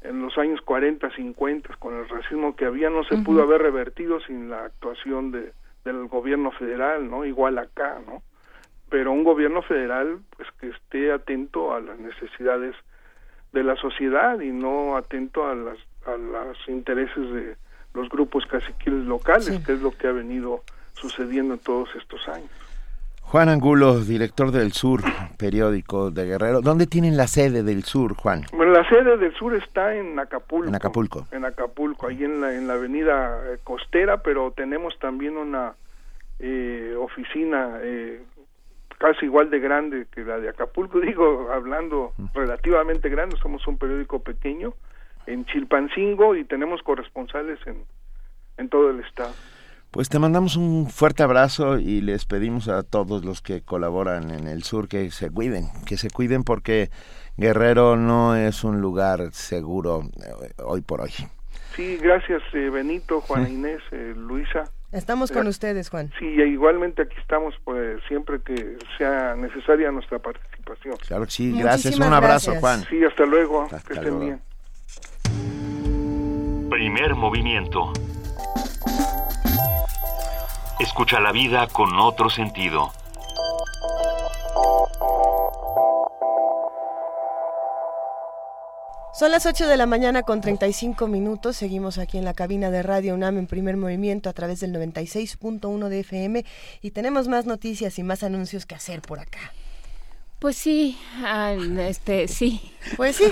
en los años 40, 50, con el racismo que había, no se pudo haber revertido sin la actuación de, del gobierno federal, ¿no? Igual acá, ¿no? Pero un gobierno federal, pues que esté atento a las necesidades de la sociedad y no atento a las a los intereses de los grupos caciquiles locales, que es lo que ha venido sucediendo en todos estos años.
Juan Angulo, director del Sur, periódico de Guerrero. ¿Dónde tienen la sede del Sur, Juan?
Bueno, la sede del Sur está en Acapulco.
En Acapulco.
En Acapulco, ahí en la, en la avenida eh, costera, pero tenemos también una eh, oficina eh, casi igual de grande que la de Acapulco, [laughs] digo, hablando relativamente grande, somos un periódico pequeño, en Chilpancingo y tenemos corresponsales en, en todo el estado.
Pues te mandamos un fuerte abrazo y les pedimos a todos los que colaboran en el sur que se cuiden, que se cuiden porque Guerrero no es un lugar seguro eh, hoy por hoy.
Sí, gracias eh, Benito, Juana Inés, eh, Luisa.
Estamos con ustedes, Juan.
Sí, igualmente aquí estamos pues, siempre que sea necesaria nuestra participación.
Claro que sí, gracias. un abrazo, Juan.
Sí, hasta luego. que estén bien.
Primer movimiento. Escucha la vida con otro sentido.
Son las 8 de la mañana con 35 minutos. Seguimos aquí en la cabina de Radio UNAM en primer movimiento a través del 96.1 de FM y tenemos más noticias y más anuncios que hacer por acá.
Pues sí, este, sí.
Pues sí.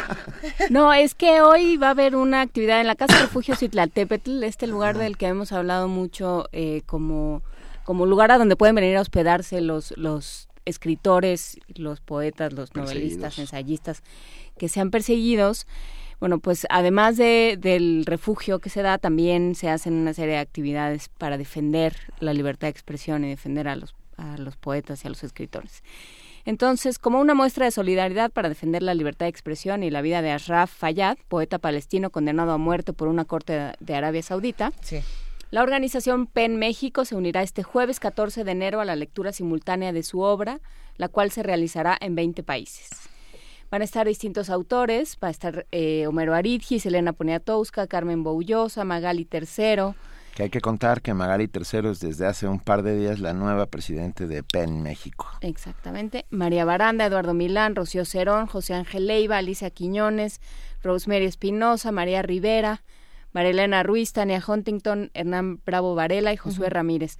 No, es que hoy va a haber una actividad en la Casa Refugio Citlaltépetl, este lugar del que hemos hablado mucho eh, como, como lugar a donde pueden venir a hospedarse los, los escritores, los poetas, los novelistas, ensayistas que sean perseguidos. Bueno, pues además de, del refugio que se da, también se hacen una serie de actividades para defender la libertad de expresión y defender a los, a los poetas y a los escritores. Entonces, como una muestra de solidaridad para defender la libertad de expresión y la vida de Ashraf Fayyad, poeta palestino condenado a muerte por una corte de Arabia Saudita, la organización PEN México se unirá este jueves 14 de enero a la lectura simultánea de su obra, la cual se realizará en 20 países. Van a estar distintos autores, va a estar eh, Homero Aridgis, Elena Poniatowska, Carmen Boullosa, Magali Tercero,
que hay que contar que Magali III es desde hace un par de días la nueva presidente de PEN México.
Exactamente. María Baranda, Eduardo Milán, Rocío Cerón, José Ángel Leiva, Alicia Quiñones, Rosemary Espinosa, María Rivera, María Elena Ruiz, Tania Huntington, Hernán Bravo Varela y Josué Ramírez.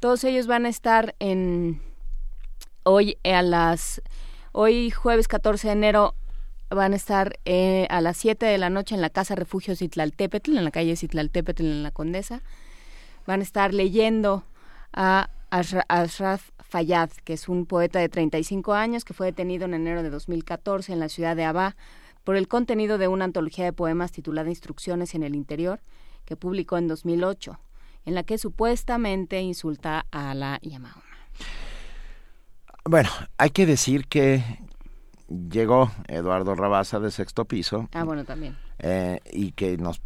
Todos ellos van a estar en hoy a las hoy jueves 14 de enero van a estar eh, a las 7 de la noche en la Casa Refugio Citlaltépetl, en la calle Citlaltépetl, en la Condesa. Van a estar leyendo a Ashraf Fayyad, que es un poeta de 35 años que fue detenido en enero de 2014 en la ciudad de Abá por el contenido de una antología de poemas titulada Instrucciones en el Interior, que publicó en 2008, en la que supuestamente insulta a la y
Bueno, hay que decir que llegó Eduardo Rabasa de sexto piso.
Ah, bueno, también.
Eh, y que nos...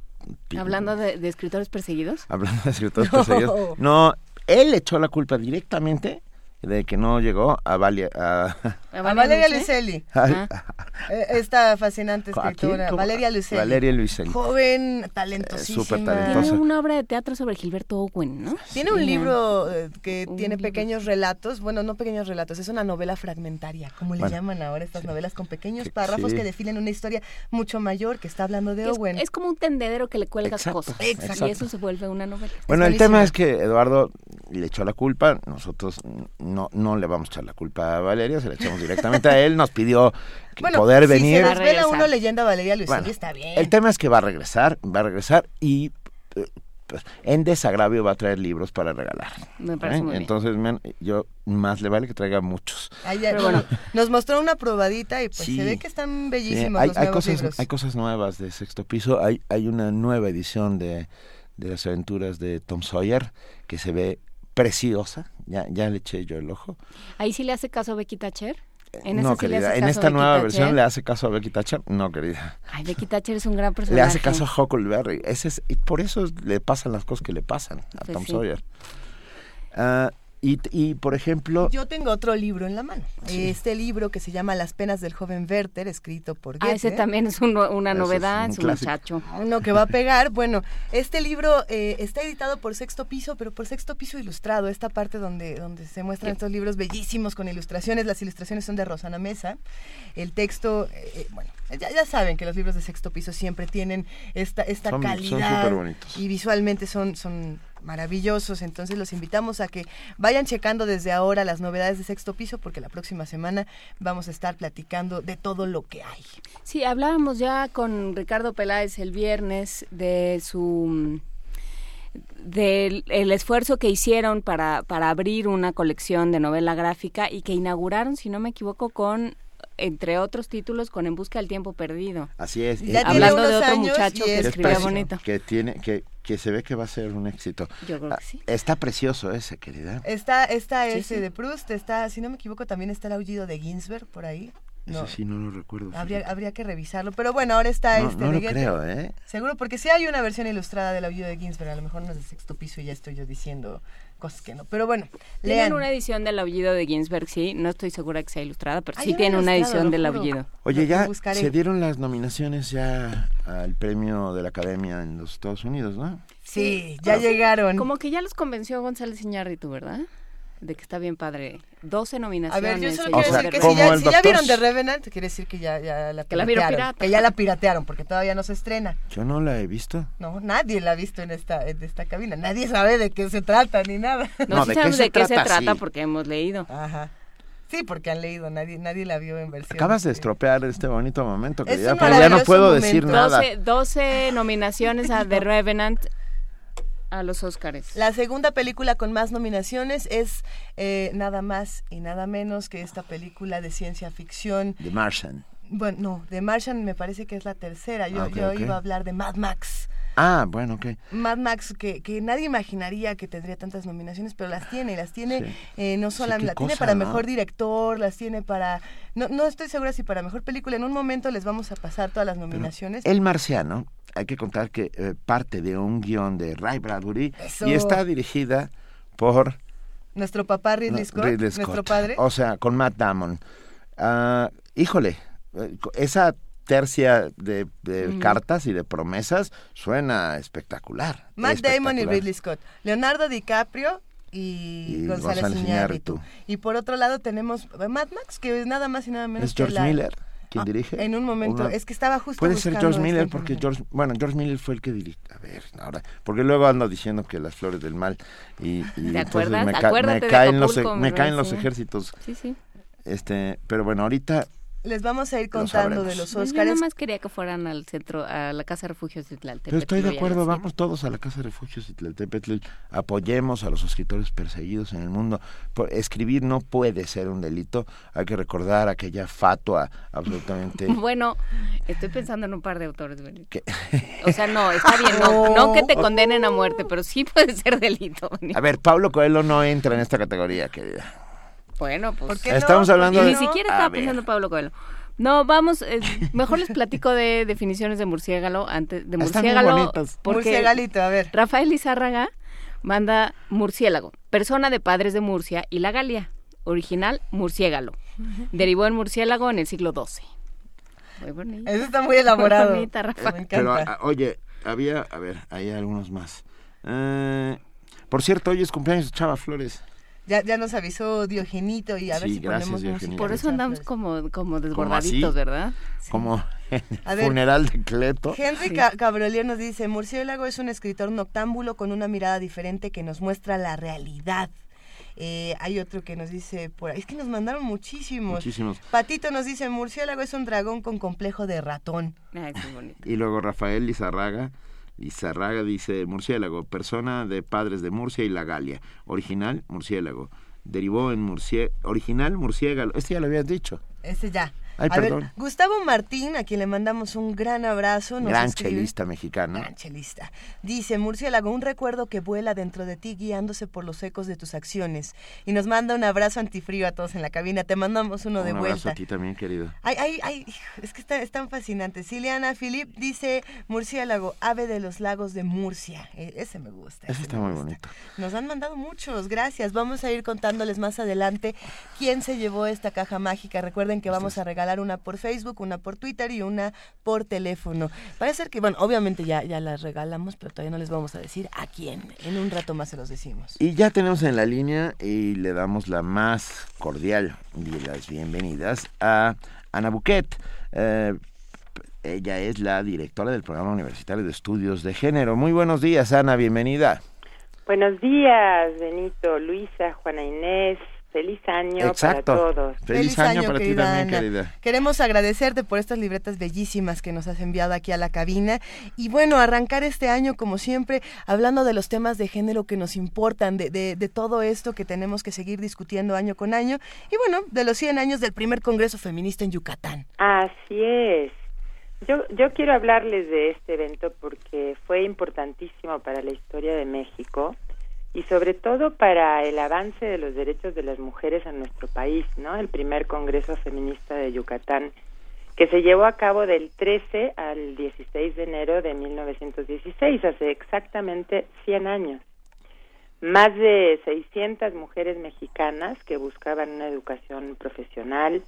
Hablando de, escritores perseguidos.
Hablando de escritores [laughs] perseguidos. No, él echó la culpa directamente de que no llegó a, Valia, a,
a Valeria Luiselli. Eh, esta fascinante escritora, Valeria Luiselli.
Valeria Luiselli.
Joven, talentosísima.
Súper talentosa.
Tiene una obra de teatro sobre Gilberto Owen, ¿no?
Tiene un libro eh, que tiene pequeños relatos, bueno, no pequeños relatos, es una novela fragmentaria, como le llaman ahora estas novelas con pequeños
Que-
párrafos
sí.
que definen una historia mucho mayor que está hablando de
Es,
Owen.
es como un tendedero que le cuelgas
Exacto,
cosas.
exacto.
Y eso se vuelve una novela.
Bueno, el tema es que Eduardo le echó la culpa, nosotros no, no le vamos a echar la culpa a Valeria, se la echamos directamente a él, nos pidió que
Bueno,
poder
si
venir.
se desvela uno leyenda Valeria Luiselli
Bueno,
está bien.
El tema es que va a regresar, va a regresar y eh, pues, en desagravio va a traer libros para regalar.
Me parece
¿eh?
muy bien.
Entonces, yo más le vale que traiga muchos.
Ahí ya-
Pero bueno. [laughs]
nos mostró una probadita y pues
Sí.
se ve que están
Sí,
bellísimos
hay,
los
hay cosas,
libros.
hay cosas nuevas de sexto piso. Hay, hay una nueva edición de, de las aventuras de Tom Sawyer que se ve preciosa. Ya, ya le eché yo el ojo.
Ahí sí le hace caso a Becky Thatcher. En
no,
sí
querida. En esta nueva
Thatcher.
versión le hace caso a Becky Thatcher. No, querida.
Ay, Becky Thatcher es un gran personaje.
Le hace caso a Huckleberry. Ese es, y por eso le pasan las cosas que le pasan a
Pues
Tom
sí.
Sawyer. Ah, y, y, por ejemplo,
Yo tengo otro libro en la mano. Este libro que se llama Las penas del joven Werther, escrito por
Ah,
Goethe.
ese también es un- una
es
novedad,
un
es un muchacho.
Uno que va a pegar. Bueno, este libro eh, está editado por Sexto Piso, pero por Sexto Piso Ilustrado, esta parte donde, donde se muestran estos libros bellísimos con ilustraciones. Las ilustraciones son de Rosana Mesa. El texto, eh, bueno, ya, ya saben que los libros de Sexto Piso siempre tienen esta, esta
Son- son
calidad.
superbonitos.
y visualmente son, son maravillosos. Entonces los invitamos a que vayan checando desde ahora las novedades de Sexto Piso, porque la próxima semana vamos a estar platicando de todo lo que hay.
Sí, hablábamos ya con Ricardo Peláez el viernes de su del el esfuerzo que hicieron para, para abrir una colección de novela gráfica y que inauguraron, si no me equivoco, con entre otros títulos con En busca del tiempo perdido.
así es.
Ya Hablando de otro muchacho que
es
escribía
precioso,
bonito.
Que tiene, que, que se ve que va a ser un éxito.
Yo creo que
Ah,
sí.
Está precioso ese, querida.
Está, está
Sí,
ese
sí.
de Proust, está, si no me equivoco, también está el aullido de Ginsberg por ahí. No,
Ese sí no lo recuerdo.
habría, habría que revisarlo. Pero bueno, ahora está
No,
este
no lo creo, ¿eh?
Seguro, porque sí hay una versión ilustrada del aullido de Ginsberg. A lo mejor no es de sexto piso y ya estoy yo diciendo cosas que no. Pero bueno,
Tienen
lean.
una edición del aullido de Ginsberg, sí, no estoy segura que sea ilustrada, pero sí
una
tiene una edición del aullido.
Oye, ya
buscaré.
se dieron las nominaciones ya al premio de la Academia en los Estados Unidos, ¿no?
Sí, ya llegaron.
Como que ya los convenció González Iñárritu, ¿verdad? De que está bien padre. 12
A
nominaciones.
ver, yo solo quiero decir
de
que si ya, si vieron The Revenant, quiere decir que ya, ya la
Que la vieron
piratearon,
pirata.
Que ya la piratearon, porque todavía no se estrena.
Yo no la he visto.
No, nadie la ha visto en esta, en esta cabina. Nadie sabe de qué se trata ni nada.
No,
No,
sí
¿de qué
sabemos
se
de qué se
trata?
trata
Sí.
porque hemos leído.
Ajá. Sí, porque han leído, nadie, nadie la vio en versión.
Acabas de estropear este bonito momento,
Es un
pero ya no puedo
momento.
decir nada.
12, 12 nominaciones a The [laughs] Revenant a los Óscares.
La segunda película con más nominaciones es eh, nada más y nada menos que esta película de ciencia ficción.
The Martian.
Bueno, no, The Martian me parece que es la tercera. Yo,
Ah,
yo iba a hablar de Mad Max.
Ah, bueno, ok.
Mad Max, que, que nadie imaginaría que tendría tantas nominaciones, pero las tiene, las tiene
Sí.
eh, no solamente,
qué
la tiene para
¿no?
mejor director, las tiene para, no, no estoy segura si para mejor película, en un momento les vamos a pasar todas las nominaciones.
El Marciano, hay que contar que eh, parte de un guion de Ray Bradbury
Eso.
y está dirigida por
Nuestro papá Ridley Scott,
Ridley
nuestro
Scott.
padre.
O sea, con Matt Damon. Ah, híjole, eh, esa tercia de, cartas y de promesas suena espectacular.
Matt Damon y. Ridley Scott. Leonardo DiCaprio y,
Y
González,
González
Iñárritu.
Iñárritu.
Y por otro lado tenemos Mad Max, que es nada más y nada menos
¿Es
que
George
la-
Miller quien
Ah,
dirige?
En un momento,
Una-
es que estaba justo
Puede ser George Miller porque
información.
George, bueno, George Miller fue el que dirigió. A ver, ahora, porque luego ando diciendo que las flores del mal y, y
¿Te
entonces
acuerdas?
me, ca- caen los
Acapulco,
e- me caen los ejércitos.
Sí, sí.
Este, pero bueno, ahorita
Les vamos a ir
Lo
contando de los
Pues Yo
Óscares.
nada más quería que fueran al centro, a la Casa de Refugios de Tlaltepetl.
Pero estoy de acuerdo, vamos todos a la Casa de Refugios y Tlaltepetl, apoyemos a los escritores perseguidos en el mundo. Por- escribir no puede ser un delito, hay que recordar aquella fatua absolutamente... [laughs]
Bueno, estoy pensando en un par de autores. Benito.
que-
O sea, no, está bien, no, [laughs] no que te condenen a muerte, pero sí puede ser delito. Benito.
A ver, Pablo Coelho no entra en esta categoría, querida.
Bueno, pues...
¿Por qué no?
Estamos hablando
Y
de...
ni siquiera estaba pensando en Pablo Coelho. No, vamos, eh, mejor les platico de definiciones de murciélago antes de
Están muy
murciélago porque
Murciégalito, a ver.
Rafael Izárraga manda murciélago, persona de padres de Murcia y la Galia. original murciélago. Derivó en murciélago en el siglo XII.
Muy bonito. Eso está muy elaborado. Muy bonita,
Rafa. Me encanta. Pero, ah, oye, había, a ver, hay algunos más. Eh, por cierto, hoy es cumpleaños de Chava Flores.
Ya, ya nos aviso Diogenito y a ver si ponemos
música. Por eso andamos como, como desbordaditos, ¿verdad?
Como funeral de Cleto.
Henry sí. nos dice, Murciélago es un escritor noctámbulo con una mirada diferente que nos muestra la realidad. Eh, hay otro que nos dice por ahí, es que nos mandaron muchísimos.
Muchísimos.
Patito nos dice, murciélago es un dragón con complejo de ratón.
y luego Rafael Lizarraga. Lizarraga dice, murciélago, persona de padres de Murcia y la Galia. Original, murciélago. Derivó en murciélago. Original, murciélago. Este ya lo habías dicho.
Este ya a ver, Gustavo Martín, a quien le mandamos un gran abrazo.
gran chelista mexicano.
Gran chelista. Dice, Murciélago, un recuerdo que vuela dentro de ti guiándose por los ecos de tus acciones. Y nos manda un abrazo antifrío a todos en la cabina. Te mandamos uno de vuelta. Un abrazo a
ti también, querido.
Ay, ay, ay, es que está, es tan fascinante. Siliana Filip dice, Murciélago, ave de los lagos de Murcia. E, ese me gusta.
Ese, está muy bonito.
Nos han mandado muchos, gracias. Vamos a ir contándoles más adelante quién se llevó esta caja mágica. Recuerden que vamos a regalar una por Facebook, una por Twitter y una por teléfono. Parece ser que, bueno, obviamente ya, ya las regalamos, pero todavía no les vamos a decir a quién. En un rato más se los decimos.
Y ya tenemos en la línea y le damos la más cordial de las bienvenidas a Ana Buquet. Eh, ella es la directora del Programa Universitario de Estudios de Género. Muy buenos días, Ana, bienvenida.
Buenos días, Benito, Luisa, Juana Inés, Feliz año para todos.
Feliz, año, para ti también, querida.
Queremos agradecerte por estas libretas bellísimas que nos has enviado aquí a la cabina. Y bueno, arrancar este año, como siempre, hablando de los temas de género que nos importan, de, de, todo esto que tenemos que seguir discutiendo año con año. Y bueno, de los 100 años del primer Congreso Feminista en Yucatán.
Así es. Yo, yo quiero hablarles de este evento porque fue importantísimo para la historia de México y sobre todo para el avance de los derechos de las mujeres en nuestro país, ¿no? El primer Congreso Feminista de Yucatán, que se llevó a cabo del 13 al 16 de enero de 1916, hace exactamente 100 años. Más de 600 mujeres mexicanas que buscaban una educación profesional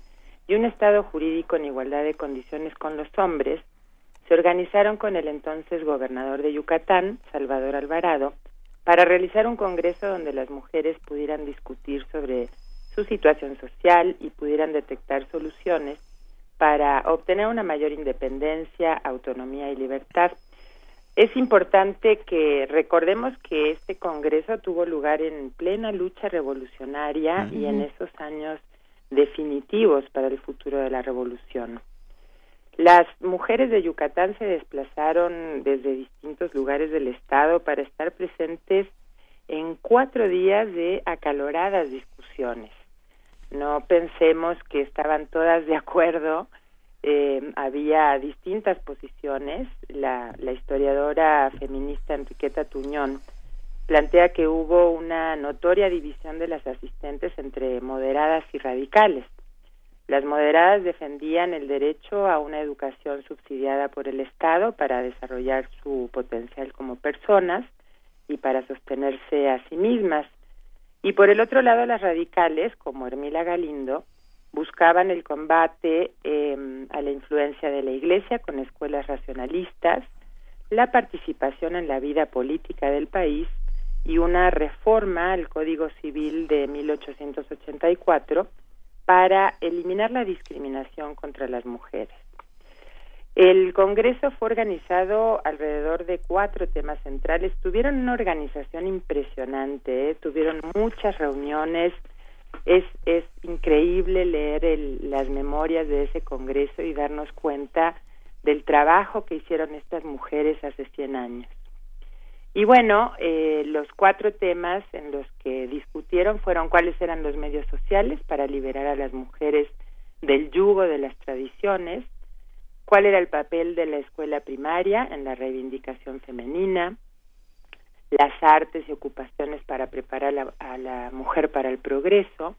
y un Estado jurídico en igualdad de condiciones con los hombres, se organizaron con el entonces gobernador de Yucatán, Salvador Alvarado, para realizar un congreso donde las mujeres pudieran discutir sobre su situación social y pudieran detectar soluciones para obtener una mayor independencia, autonomía y libertad. Es importante que recordemos que este Congreso tuvo lugar en plena lucha revolucionaria y en esos años definitivos para el futuro de la revolución. Las mujeres de Yucatán se desplazaron desde distintos lugares del estado para estar presentes en cuatro días de acaloradas discusiones. No pensemos que estaban todas de acuerdo, eh, había distintas posiciones. La, la historiadora feminista Enriqueta Tuñón plantea que hubo una notoria división de las asistentes entre moderadas y radicales. Las moderadas defendían el derecho a una educación subsidiada por el Estado para desarrollar su potencial como personas y para sostenerse a sí mismas. Y por el otro lado, las radicales, como Hermila Galindo, buscaban el combate em, a la influencia de la Iglesia con escuelas racionalistas, la participación en la vida política del país y una reforma al Código Civil de 1884 para eliminar la discriminación contra las mujeres. El Congreso fue organizado alrededor de cuatro temas centrales. Tuvieron una organización impresionante, ¿eh? tuvieron muchas reuniones. Es, es increíble leer las memorias de ese Congreso y darnos cuenta del trabajo que hicieron estas mujeres hace 100 años. Y bueno, eh, los cuatro temas en los que discutieron fueron cuáles eran los medios sociales para liberar a las mujeres del yugo de las tradiciones, cuál era el papel de la escuela primaria en la reivindicación femenina, las artes y ocupaciones para preparar a la mujer para el progreso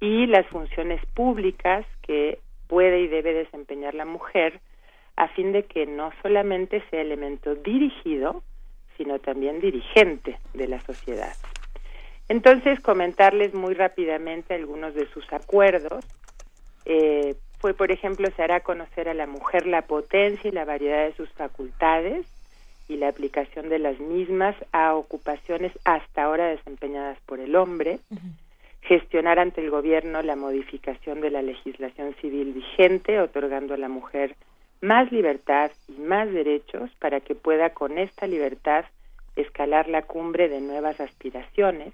y las funciones públicas que puede y debe desempeñar la mujer a fin de que no solamente sea elemento dirigido, sino también dirigente de la sociedad. Entonces, comentarles muy rápidamente algunos de sus acuerdos. Eh, fue, por ejemplo, se hará conocer a la mujer la potencia y la variedad de sus facultades y la aplicación de las mismas a ocupaciones hasta ahora desempeñadas por el hombre, gestionar ante el gobierno la modificación de la legislación civil vigente, otorgando a la mujer más libertad y más derechos para que pueda con esta libertad escalar la cumbre de nuevas aspiraciones,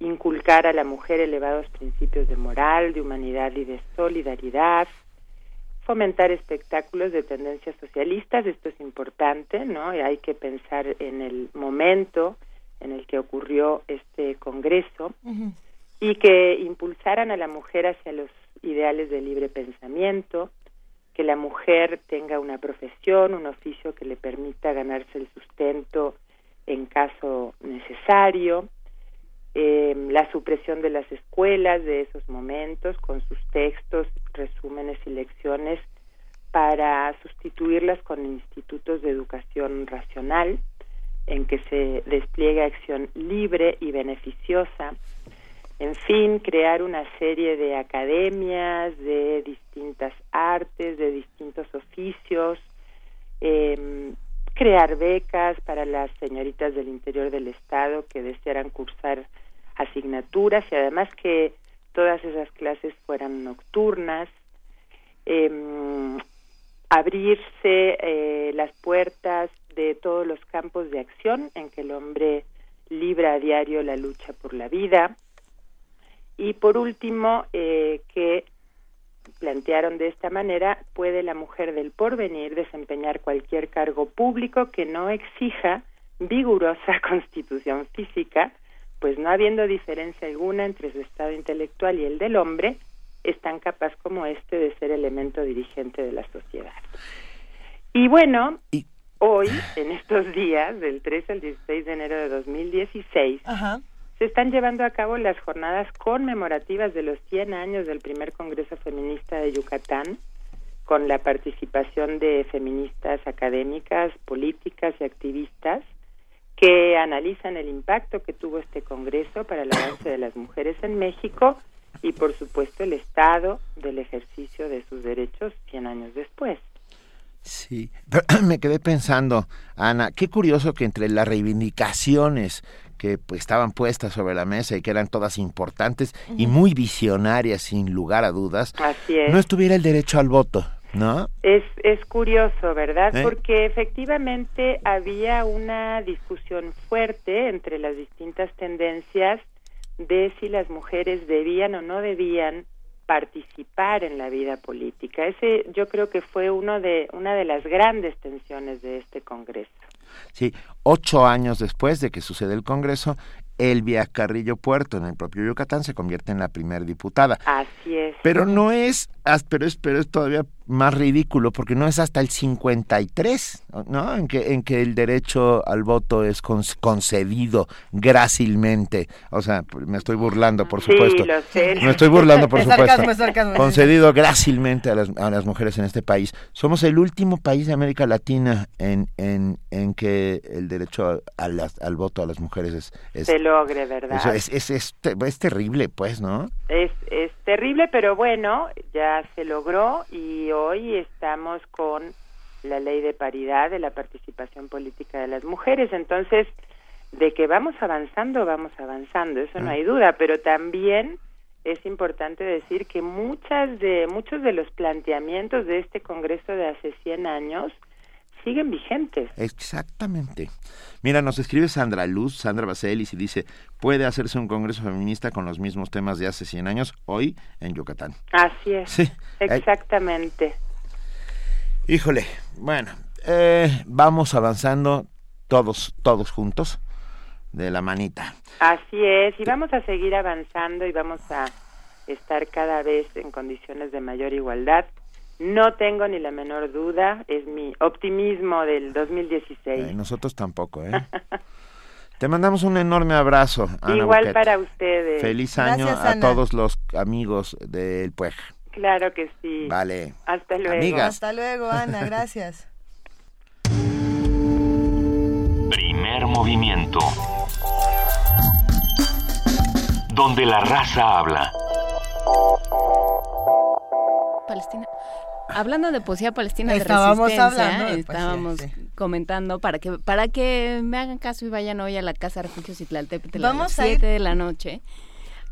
inculcar a la mujer elevados principios de moral, de humanidad y de solidaridad, fomentar espectáculos de tendencias socialistas, esto es importante, ¿no? Y hay que pensar en el momento en el que ocurrió este congreso y que impulsaran a la mujer hacia los ideales de libre pensamiento, que la mujer tenga una profesión, un oficio que le permita ganarse el sustento en caso necesario, eh, la supresión de las escuelas de esos momentos con sus textos, resúmenes y lecciones para sustituirlas con institutos de educación racional en que se despliegue acción libre y beneficiosa. En fin, crear una serie de academias de distintas artes, de distintos oficios, eh, crear becas para las señoritas del interior del Estado que desearan cursar asignaturas y además que todas esas clases fueran nocturnas, eh, abrirse eh, las puertas de todos los campos de acción en que el hombre libra a diario la lucha por la vida y por último eh, que plantearon de esta manera puede la mujer del porvenir desempeñar cualquier cargo público que no exija vigorosa [laughs] constitución física pues no habiendo diferencia alguna entre su estado intelectual y el del hombre, es tan capaz como este de ser elemento dirigente de la sociedad. Y bueno, hoy, en estos días, del 13 al 16 de enero de 2016, se están llevando a cabo las jornadas conmemorativas de los 100 años del primer Congreso Feminista de Yucatán, con la participación de feministas académicas, políticas y activistas, que analizan el impacto que tuvo este Congreso para el avance de las mujeres en México y, por supuesto, el estado del ejercicio de sus derechos 100 años después.
Sí, [clears throat] me quedé pensando, Ana, qué curioso que entre las reivindicaciones que pues, estaban puestas sobre la mesa y que eran todas importantes y muy visionarias sin lugar a dudas, no estuviera el derecho al voto. ¿No?
Es, es curioso, ¿verdad? ¿Eh? Porque efectivamente había una discusión fuerte entre las distintas tendencias de si las mujeres debían o no debían participar en la vida política. Ese yo creo que fue uno de una de las grandes tensiones de este Congreso.
Sí, ocho años después de que sucede el Congreso, Elvia Carrillo Puerto, en el propio Yucatán, se convierte en la primera diputada.
Así es.
Pero no es, pero es, pero es todavía más ridículo porque no es hasta el 53, ¿no? En que en que el derecho al voto es concedido grácilmente. O sea, me estoy burlando, por supuesto.
Sí, lo sé.
Me estoy burlando, por supuesto. Concedido grácilmente a las, a las mujeres en este país. Somos el último país de América Latina en, en, en que el derecho al, al voto a las mujeres es,
se logre, ¿verdad?
es, es, es, es terrible, pues, ¿no?
Es, es terrible, pero bueno, ya se logró y hoy estamos con la ley de paridad de la participación política de las mujeres. Entonces, de que vamos avanzando, vamos avanzando, eso no ah. hay duda, pero también es importante decir que muchas de muchos de los planteamientos de este Congreso de hace 100 años siguen vigentes.
Exactamente. Mira, nos escribe Sandra Luz, Sandra Baselis, y dice, puede hacerse un congreso feminista con los mismos temas de hace 100 años, hoy en Yucatán.
Así es. Sí. Exactamente.
Híjole, bueno, eh, vamos avanzando todos, todos juntos, de la manita.
Así es, y vamos a seguir avanzando y vamos a estar cada vez en condiciones de mayor igualdad no tengo ni la menor duda, es mi optimismo del 2016.
nosotros tampoco, ¿eh? [laughs] Te mandamos un enorme abrazo.
Igual para ustedes.
Feliz año a todos los amigos del PUEG.
Claro que sí.
Vale.
Hasta luego.
Hasta luego, Ana. Gracias. [laughs]
Primer movimiento. donde la raza habla.
Palestina. Hablando de poesía palestina
Estábamos
de resistencia,
hablando de
estábamos
poesía,
comentando para que para que me hagan caso y vayan hoy a la Casa Refugio Citlaltépetl a las
Vamos a
7
ir-
de la noche.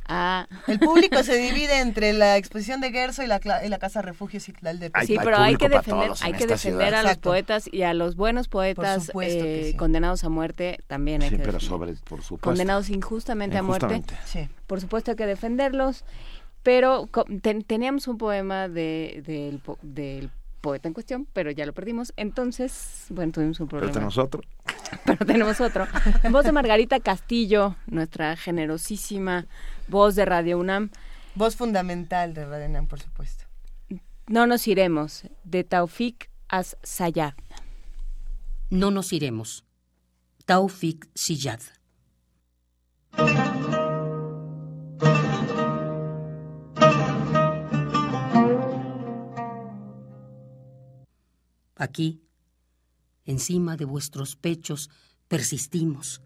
A...
El público se divide entre la exposición de Gerso y la, cla- y la Casa Refugio Citlal de
Sí, pero hay que defender, hay que defender
ciudad.
a los
Exacto.
poetas y a los buenos poetas eh,
sí.
condenados a muerte también hay
Sí,
que
pero sobre, por supuesto.
condenados injustamente, a muerte.
Sí.
Por supuesto hay que defenderlos, pero ten- teníamos un poema de, del, po- del poeta en cuestión, pero ya lo perdimos. Entonces, bueno, tuvimos un
Pero
problema.
tenemos otro. [laughs]
pero tenemos otro. Voz de Margarita Castillo, nuestra generosísima voz de Radio UNAM.
Voz fundamental de Radio UNAM, por supuesto.
No nos iremos, de Taufik As Sayad.
No nos iremos. Taufik Siyad. Aquí, encima de vuestros pechos, persistimos.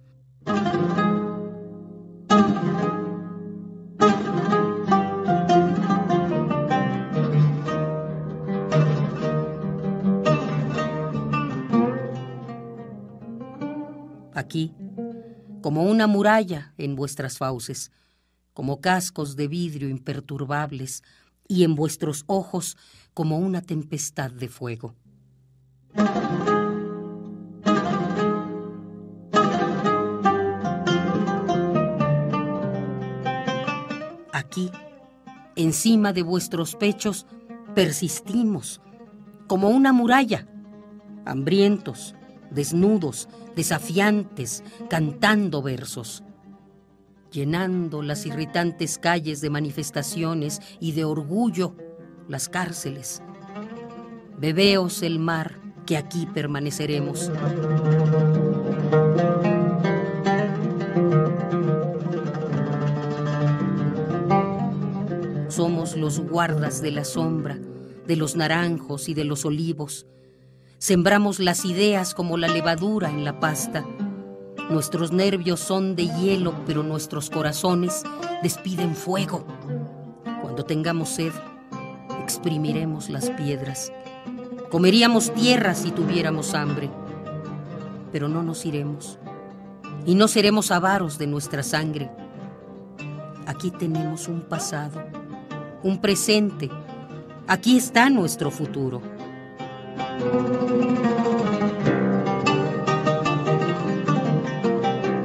Aquí, como una muralla en vuestras fauces, como cascos de vidrio imperturbables, y en vuestros ojos como una tempestad de fuego. Aquí, encima de vuestros pechos, persistimos, como una muralla, hambrientos, desnudos, desafiantes, cantando versos, llenando las irritantes calles de manifestaciones y de orgullo las cárceles. Bebeos el mar, que aquí permaneceremos. Somos los guardas de la sombra, de los naranjos y de los olivos. Sembramos las ideas como la levadura en la pasta. Nuestros nervios son de hielo, pero nuestros corazones despiden fuego. Cuando tengamos sed, exprimiremos las piedras. Comeríamos tierra si tuviéramos hambre, pero no nos iremos. Y no seremos avaros de nuestra sangre. Aquí tenemos un pasado, un presente. Aquí está nuestro futuro.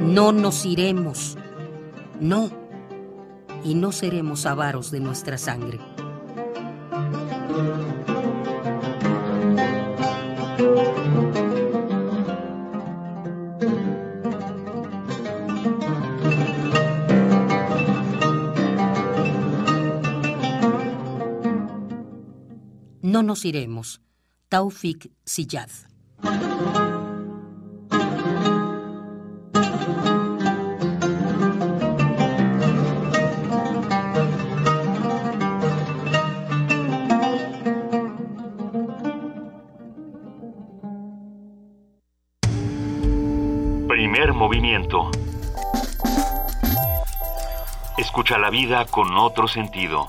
No nos iremos. No. Y no seremos avaros de nuestra sangre. No nos iremos. Taufik Siyad.
Primer movimiento. Escucha la vida con otro sentido.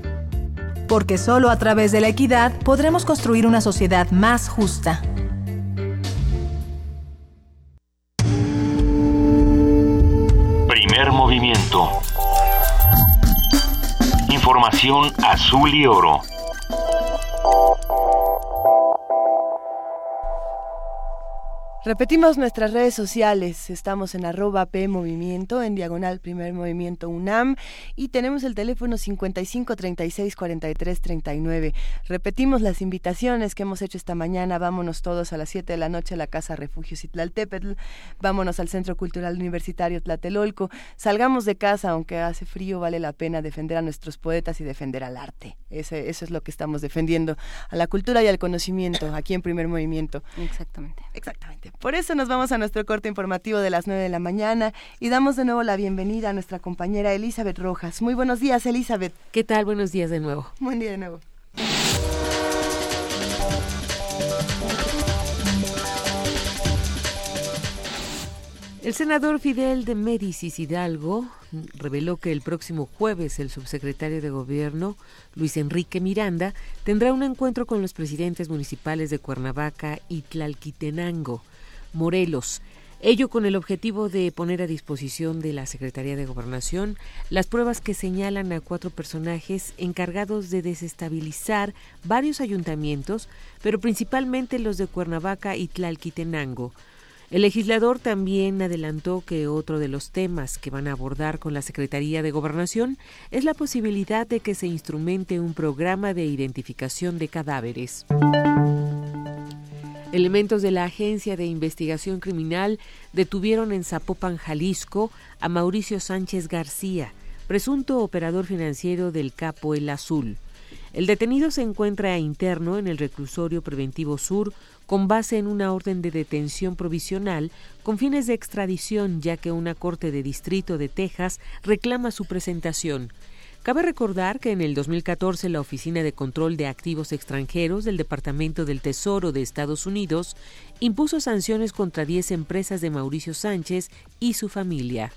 Porque solo a través de la equidad podremos construir una sociedad más justa.
Primer movimiento. Información azul y oro.
Repetimos nuestras redes sociales. Estamos en arroba P Movimiento, en diagonal Primer Movimiento UNAM y tenemos el teléfono 55 36 43 39. Repetimos las invitaciones que hemos hecho esta mañana. Vámonos todos a las 7 de la noche a la Casa Refugio Citlaltépetl. Vámonos al Centro Cultural Universitario Tlatelolco. Salgamos de casa, aunque hace frío, vale la pena defender a nuestros poetas y defender al arte. Ese, eso es lo que estamos defendiendo, a la cultura y al conocimiento, aquí en Primer Movimiento.
Exactamente.
Exactamente. Por eso nos vamos a nuestro corte informativo de las 9 de la mañana y damos de nuevo la bienvenida a nuestra compañera Elizabeth Rojas. Muy buenos días, Elizabeth.
¿Qué tal? Buenos días de nuevo.
Buen día de nuevo.
El senador Fidel de Médicis Hidalgo reveló que el próximo jueves el subsecretario de Gobierno, Luis Enrique Miranda, tendrá un encuentro con los presidentes municipales de Cuernavaca y Tlalquitenango, Morelos. Ello con el objetivo de poner a disposición de la Secretaría de Gobernación las pruebas que señalan a cuatro personajes encargados de desestabilizar varios ayuntamientos, pero principalmente los de Cuernavaca y Tlalquitenango, el legislador también adelantó que otro de los temas que van a abordar con la Secretaría de Gobernación es la posibilidad de que se instrumente un programa de identificación de cadáveres. Elementos de la Agencia de Investigación Criminal detuvieron en Zapopan, Jalisco, a Mauricio Sánchez García, presunto operador financiero del Capo El Azul. El detenido se encuentra interno en el reclusorio preventivo sur con base en una orden de detención provisional con fines de extradición, ya que una corte de distrito de Texas reclama su presentación. Cabe recordar que en el 2014 la Oficina de Control de Activos Extranjeros del Departamento del Tesoro de Estados Unidos impuso sanciones contra 10 empresas de Mauricio Sánchez y su familia.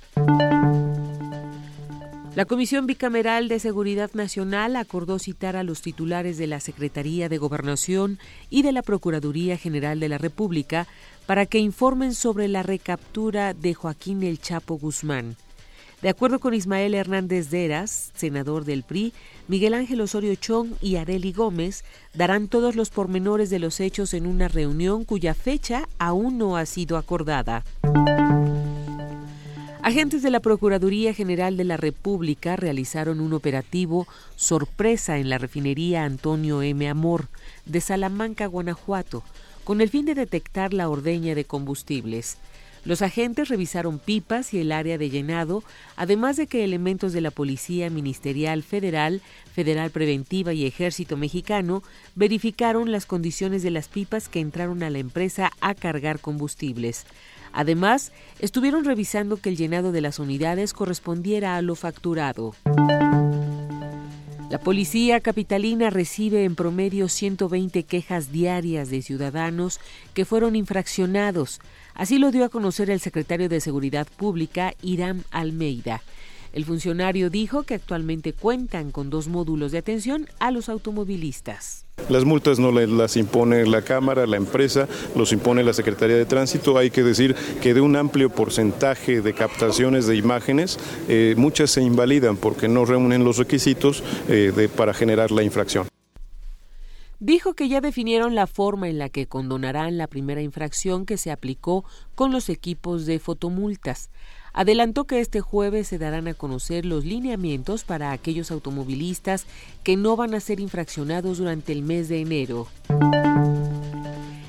La Comisión Bicameral de Seguridad Nacional acordó citar a los titulares de la Secretaría de Gobernación y de la Procuraduría General de la República para que informen sobre la recaptura de Joaquín El Chapo Guzmán. De acuerdo con Ismael Hernández Deras, senador del PRI, Miguel Ángel Osorio Chong y Areli Gómez darán todos los pormenores de los hechos en una reunión cuya fecha aún no ha sido acordada. Agentes de la Procuraduría General de la República realizaron un operativo sorpresa en la refinería Antonio M. Amor de Salamanca, Guanajuato, con el fin de detectar la ordeña de combustibles. Los agentes revisaron pipas y el área de llenado, además de que elementos de la Policía Ministerial Federal, Federal Preventiva y Ejército Mexicano verificaron las condiciones de las pipas que entraron a la empresa a cargar combustibles. Además, estuvieron revisando que el llenado de las unidades correspondiera a lo facturado. La policía capitalina recibe en promedio 120 quejas diarias de ciudadanos que fueron infraccionados. Así lo dio a conocer el secretario de Seguridad Pública, Iram Almeida. El funcionario dijo que actualmente cuentan con dos módulos de atención a los automovilistas.
Las multas no las impone la Cámara, la empresa, los impone la Secretaría de Tránsito. Hay que decir que de un amplio porcentaje de captaciones de imágenes, eh, muchas se invalidan porque no reúnen los requisitos eh, para generar la infracción.
Dijo que ya definieron la forma en la que condonarán la primera infracción que se aplicó con los equipos de fotomultas adelantó que este jueves se darán a conocer los lineamientos para aquellos automovilistas que no van a ser infraccionados durante el mes de enero.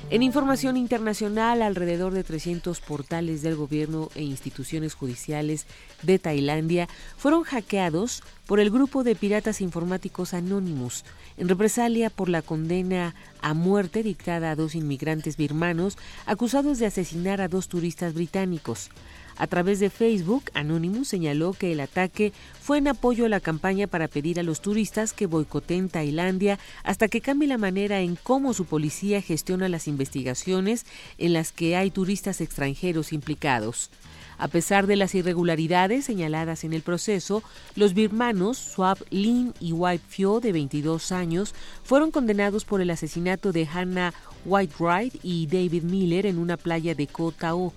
En información internacional, alrededor de 300 portales del gobierno e instituciones judiciales de Tailandia fueron hackeados por el grupo de piratas informáticos Anonymous, en represalia por la condena a muerte dictada a dos inmigrantes birmanos acusados de asesinar a dos turistas británicos. A través de Facebook, Anonymous señaló que el ataque fue en apoyo a la campaña para pedir a los turistas que boicoteen Tailandia hasta que cambie la manera en cómo su policía gestiona las investigaciones en las que hay turistas extranjeros implicados. A pesar de las irregularidades señaladas en el proceso, los birmanos Swab Lin y White Fio, de 22 años, fueron condenados por el asesinato de Hannah Whitewright y David Miller en una playa de Koh Tao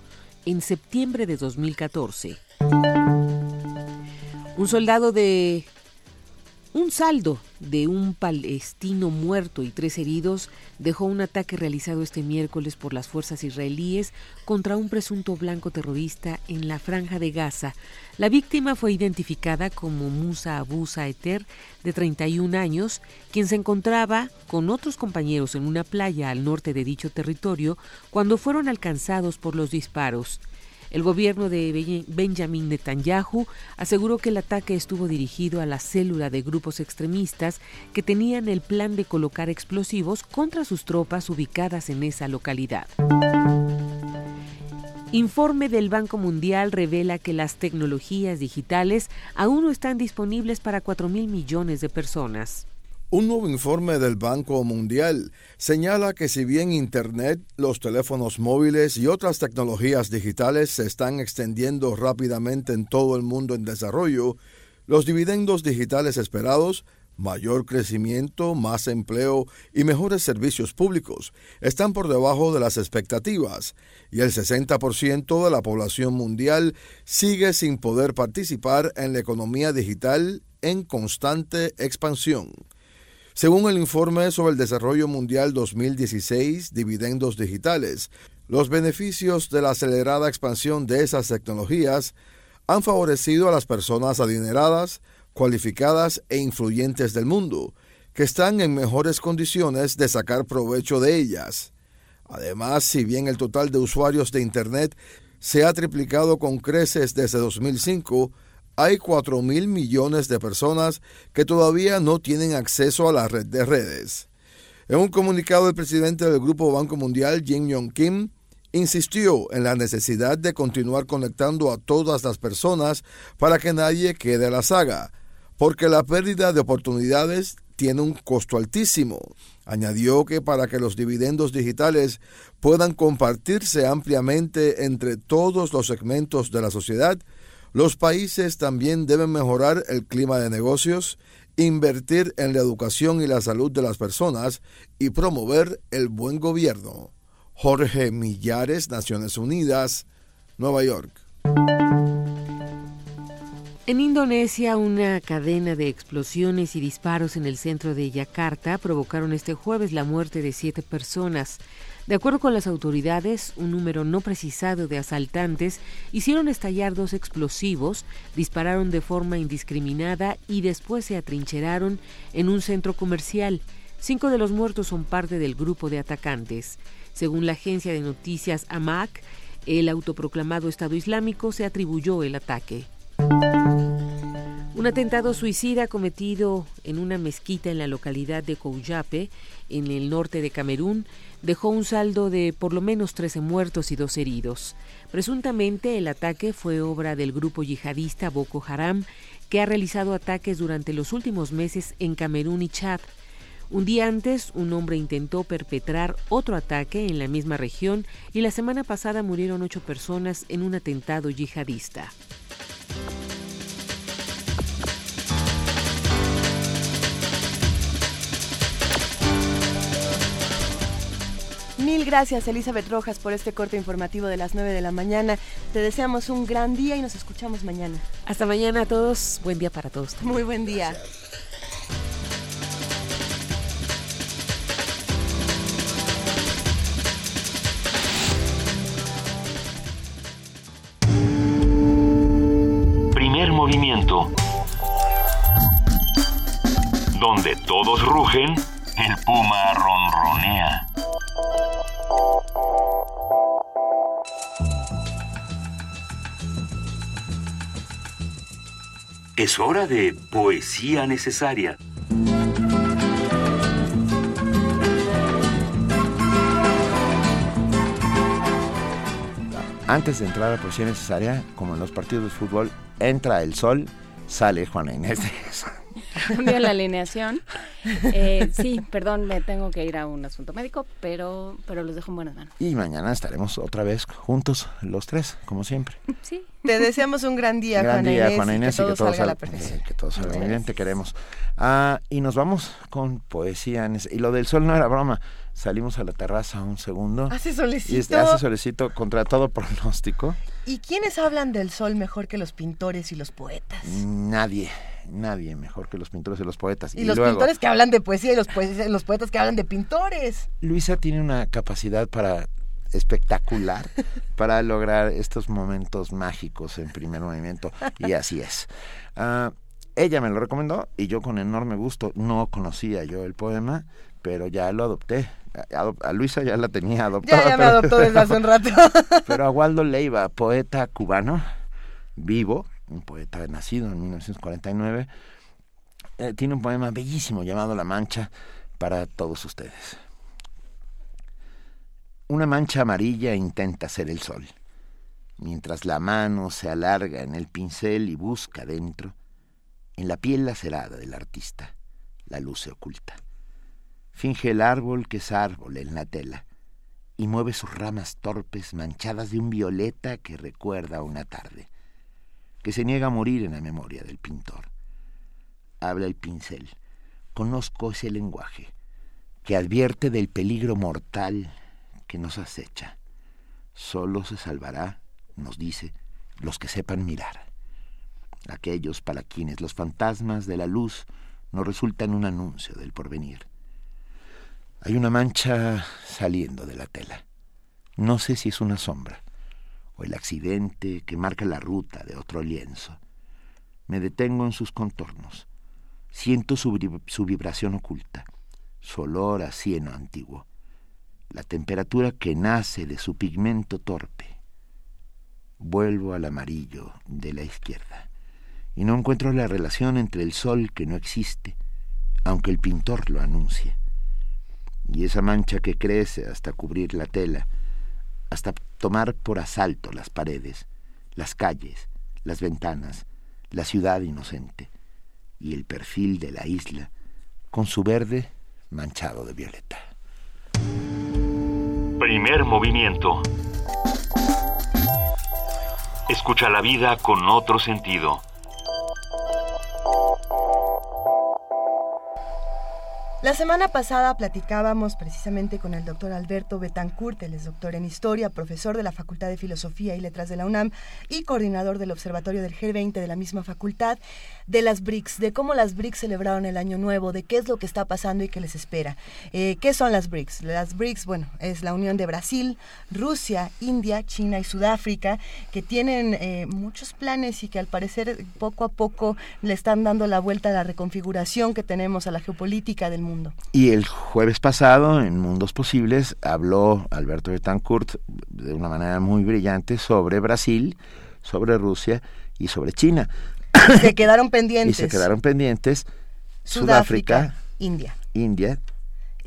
en septiembre de 2014. Un soldado de un saldo de un palestino muerto y tres heridos dejó un ataque realizado este miércoles por las fuerzas israelíes contra un presunto blanco terrorista en la franja de Gaza. La víctima fue identificada como Musa Abu Saeter, de 31 años, quien se encontraba con otros compañeros en una playa al norte de dicho territorio cuando fueron alcanzados por los disparos. El gobierno de Benjamin Netanyahu aseguró que el ataque estuvo dirigido a la célula de grupos extremistas que tenían el plan de colocar explosivos contra sus tropas ubicadas en esa localidad. Informe del Banco Mundial revela que las tecnologías digitales aún no están disponibles para 4 mil millones de personas.
Un nuevo informe del Banco Mundial señala que si bien Internet, los teléfonos móviles y otras tecnologías digitales se están extendiendo rápidamente en todo el mundo en desarrollo, los dividendos digitales esperados, mayor crecimiento, más empleo y mejores servicios públicos están por debajo de las expectativas y el 60% de la población mundial sigue sin poder participar en la economía digital en constante expansión. Según el informe sobre el desarrollo mundial 2016, dividendos digitales, los beneficios de la acelerada expansión de esas tecnologías han favorecido a las personas adineradas, cualificadas e influyentes del mundo, que están en mejores condiciones de sacar provecho de ellas. Además, si bien el total de usuarios de Internet se ha triplicado con creces desde 2005, hay 4 mil millones de personas que todavía no tienen acceso a la red de redes. En un comunicado, el presidente del Grupo Banco Mundial, Jin Yong Kim, insistió en la necesidad de continuar conectando a todas las personas para que nadie quede a la saga, porque la pérdida de oportunidades tiene un costo altísimo. Añadió que para que los dividendos digitales puedan compartirse ampliamente entre todos los segmentos de la sociedad, los países también deben mejorar el clima de negocios, invertir en la educación y la salud de las personas y promover el buen gobierno. Jorge Millares, Naciones Unidas, Nueva York.
En Indonesia, una cadena de explosiones y disparos en el centro de Yakarta provocaron este jueves la muerte de siete personas. De acuerdo con las autoridades, un número no precisado de asaltantes hicieron estallar dos explosivos, dispararon de forma indiscriminada y después se atrincheraron en un centro comercial. Cinco de los muertos son parte del grupo de atacantes. Según la agencia de noticias AMAC, el autoproclamado Estado Islámico se atribuyó el ataque. Un atentado suicida cometido en una mezquita en la localidad de Kouyape, en el norte de Camerún, dejó un saldo de por lo menos 13 muertos y dos heridos. Presuntamente el ataque fue obra del grupo yihadista Boko Haram, que ha realizado ataques durante los últimos meses en Camerún y Chad. Un día antes, un hombre intentó perpetrar otro ataque en la misma región y la semana pasada murieron ocho personas en un atentado yihadista.
Mil gracias Elizabeth Rojas por este corte informativo de las 9 de la mañana. Te deseamos un gran día y nos escuchamos mañana.
Hasta mañana a todos. Buen día para todos.
Muy buen día.
Primer movimiento. Donde todos rugen, el puma ronronea. Es hora de poesía necesaria.
Antes de entrar a la poesía necesaria, como en los partidos de fútbol, entra el sol, sale Juana Inés de.
Cambio la alineación. Eh, sí, perdón, me tengo que ir a un asunto médico, pero, pero los dejo en buenas manos.
Y mañana estaremos otra vez juntos, los tres, como siempre.
Sí.
Te deseamos un gran día,
gran
Juana
día,
Inés,
Juana Inés,
y que todo salga la
eh,
perfección.
que todo salga muy bien, te queremos. Ah, y nos vamos con poesía. Y lo del sol no era broma. Salimos a la terraza un segundo.
Hace
Y
solecito.
este- hace solecito contra todo pronóstico.
¿Y quiénes hablan del sol mejor que los pintores y los poetas?
Nadie, nadie mejor que los pintores y los poetas.
Y, los
luego,
pintores que hablan de poesía y los, poe- los poetas que hablan de pintores.
Luisa tiene una capacidad para espectacular [laughs] para lograr estos momentos mágicos en primer movimiento y así es. Ah, ella me lo recomendó y yo con enorme gusto no conocía yo el poema, pero ya lo adopté. A, Luisa ya la tenía adoptada.
Ya, ya me adoptó desde hace un rato. [laughs]
pero a Waldo Leiva, poeta cubano, vivo, un poeta nacido en 1949, eh, tiene un poema bellísimo llamado La Mancha para todos ustedes. Una mancha amarilla intenta ser el sol. Mientras la mano se alarga en el pincel y busca dentro, en la piel lacerada del artista, la luz se oculta. Finge el árbol que es árbol en la tela y mueve sus ramas torpes manchadas de un violeta que recuerda una tarde, que se niega a morir en la memoria del pintor. Habla el pincel, conozco ese lenguaje, que advierte del peligro mortal que nos acecha. Solo se salvará, nos dice, los que sepan mirar. Aquellos para quienes los fantasmas de la luz no resultan un anuncio del porvenir. Hay una mancha saliendo de la tela. No sé si es una sombra o el accidente que marca la ruta de otro lienzo. Me detengo en sus contornos. Siento su, vib- su vibración oculta, su olor a cieno antiguo, la temperatura que nace de su pigmento torpe. Vuelvo al amarillo de la izquierda y no encuentro la relación entre el sol que no existe, aunque el pintor lo anuncie y esa mancha que crece hasta cubrir la tela, hasta tomar por asalto las paredes, las calles, las ventanas, la ciudad inocente y el perfil de la isla con su verde manchado de violeta.
Primer movimiento. Escucha la vida con otro sentido.
La semana pasada platicábamos precisamente con el doctor Alberto Betancourt, él es doctor en historia, profesor de la Facultad de Filosofía y Letras de la UNAM y coordinador del Observatorio del G20 de la misma facultad, de las BRICS, de cómo las BRICS celebraron el Año Nuevo, de qué es lo que está pasando y qué les espera. Eh, ¿Qué son las BRICS? Las BRICS, bueno, es la unión de Brasil, Rusia, India, China y Sudáfrica, que tienen eh, muchos planes y que al parecer poco a poco le están dando la vuelta a la reconfiguración que tenemos a la geopolítica del mundo.
Y el jueves pasado, en Mundos Posibles, habló Alberto Betancourt de una manera muy brillante sobre Brasil, sobre Rusia y sobre China.
Se quedaron [coughs]
Y
pendientes.
se quedaron pendientes
Sudáfrica,
Sudáfrica,
India.
India.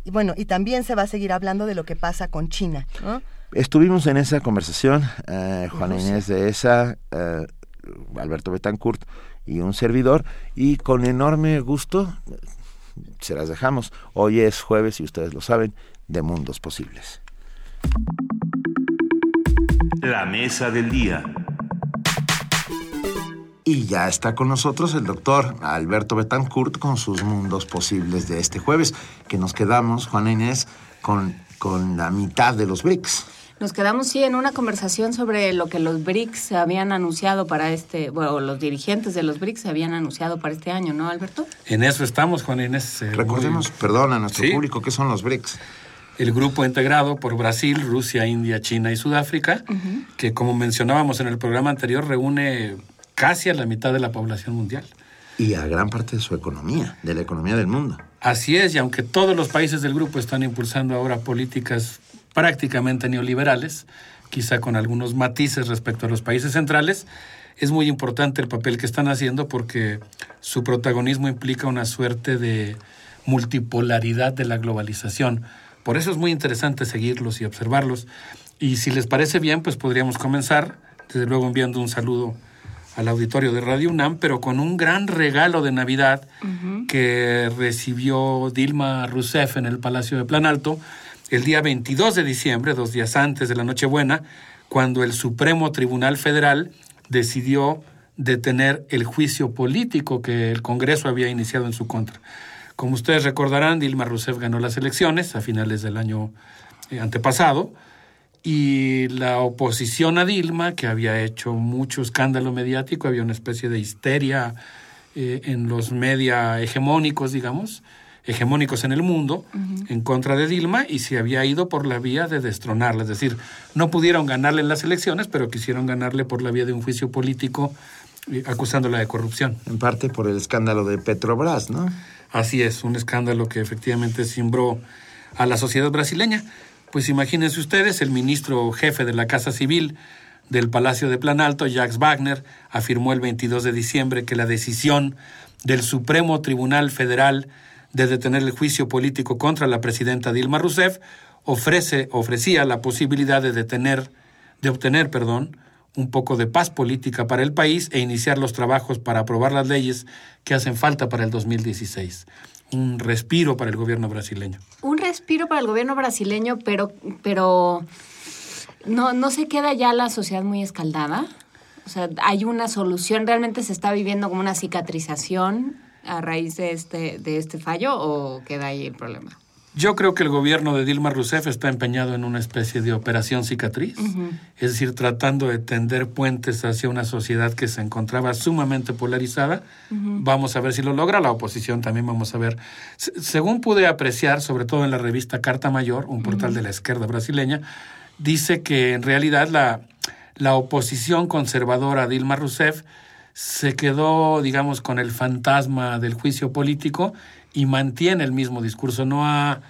Y bueno, y también se va a seguir hablando de lo que pasa con China, ¿no?
Estuvimos en esa conversación, eh, Juana. Inés de esa, eh, Alberto Betancourt y un servidor. Y con enorme gusto se las dejamos. Hoy es jueves y ustedes lo saben, de Mundos Posibles.
La mesa del día.
Y ya está con nosotros el doctor Alberto Betancourt con sus mundos posibles de este jueves, que nos quedamos, Juana Inés, con, con la mitad de los BRICS.
Nos quedamos, sí, en una conversación sobre lo que los BRICS habían anunciado para este, bueno, los dirigentes de los BRICS habían anunciado para este año, ¿no, Alberto?
En eso estamos, Juan Inés.
Eh, Recordemos, perdón, a nuestro público, ¿qué son los BRICS?
El grupo integrado por Brasil, Rusia, India, China y Sudáfrica, que como mencionábamos en el programa anterior, reúne casi a la mitad de la población mundial.
Y a gran parte de su economía, de la economía del mundo.
Así es, y aunque todos los países del grupo están impulsando ahora políticas prácticamente neoliberales, quizá con algunos matices respecto a los países centrales, es muy importante el papel que están haciendo porque su protagonismo implica una suerte de multipolaridad de la globalización. Por eso es muy interesante seguirlos y observarlos. Y si les parece bien, pues podríamos comenzar, desde luego enviando un saludo al auditorio de Radio UNAM, pero con un gran regalo de Navidad que recibió Dilma Rousseff en el Palacio de Plan Alto el día 22 de diciembre, dos días antes de la Nochebuena, cuando el Supremo Tribunal Federal decidió detener el juicio político que el Congreso había iniciado en su contra. Como ustedes recordarán, Dilma Rousseff ganó las elecciones a finales del año eh, antepasado y la oposición a Dilma, que había hecho mucho escándalo mediático, había una especie de histeria eh, en los media hegemónicos, digamos, hegemónicos en el mundo, en contra de Dilma, y se había ido por la vía de destronarla. Es decir, no pudieron ganarle en las elecciones, pero quisieron ganarle por la vía de un juicio político eh, acusándola de corrupción.
En parte por el escándalo de Petrobras, ¿no?
Así es, un escándalo que efectivamente cimbró a la sociedad brasileña. Pues imagínense ustedes, el ministro jefe de la Casa Civil del Palacio de Planalto, Jacques Wagner, afirmó el 22 de diciembre que la decisión del Supremo Tribunal Federal de detener el juicio político contra la presidenta Dilma Rousseff ofrece, ofrecía la posibilidad de detener, de obtener, perdón, un poco de paz política para el país e iniciar los trabajos para aprobar las leyes que hacen falta para el 2016 un respiro para el gobierno brasileño.
Un respiro para el gobierno brasileño, pero, pero no, no se queda ya la sociedad muy escaldada. O sea, hay una solución, realmente se está viviendo como una cicatrización a raíz de este, de este fallo o queda ahí el problema.
Yo creo que el gobierno de Dilma Rousseff está empeñado en una especie de operación cicatriz, es decir, tratando de tender puentes hacia una sociedad que se encontraba sumamente polarizada. Vamos a ver si lo logra, la oposición también vamos a ver. según pude apreciar, sobre todo en la revista Carta Mayor, un portal de la izquierda brasileña, dice que en realidad la, la oposición conservadora a Dilma Rousseff se quedó, digamos, con el fantasma del juicio político y mantiene el mismo discurso, no ha,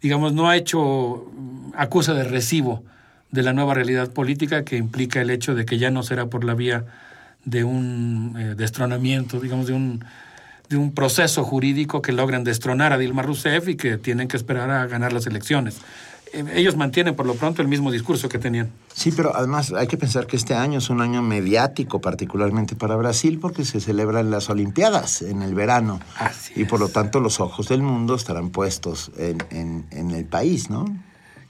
digamos, no ha hecho acusa de recibo de la nueva realidad política que implica el hecho de que ya no será por la vía de un eh, destronamiento, digamos, de un, de un proceso jurídico que logran destronar a Dilma Rousseff y que tienen que esperar a ganar las elecciones. Eh, ellos mantienen por lo pronto el mismo discurso que tenían.
Sí, pero además hay que pensar que este año es un año mediático, particularmente para Brasil, porque se celebran las Olimpiadas en el verano. y por lo tanto los ojos del mundo estarán puestos en, el país, ¿no?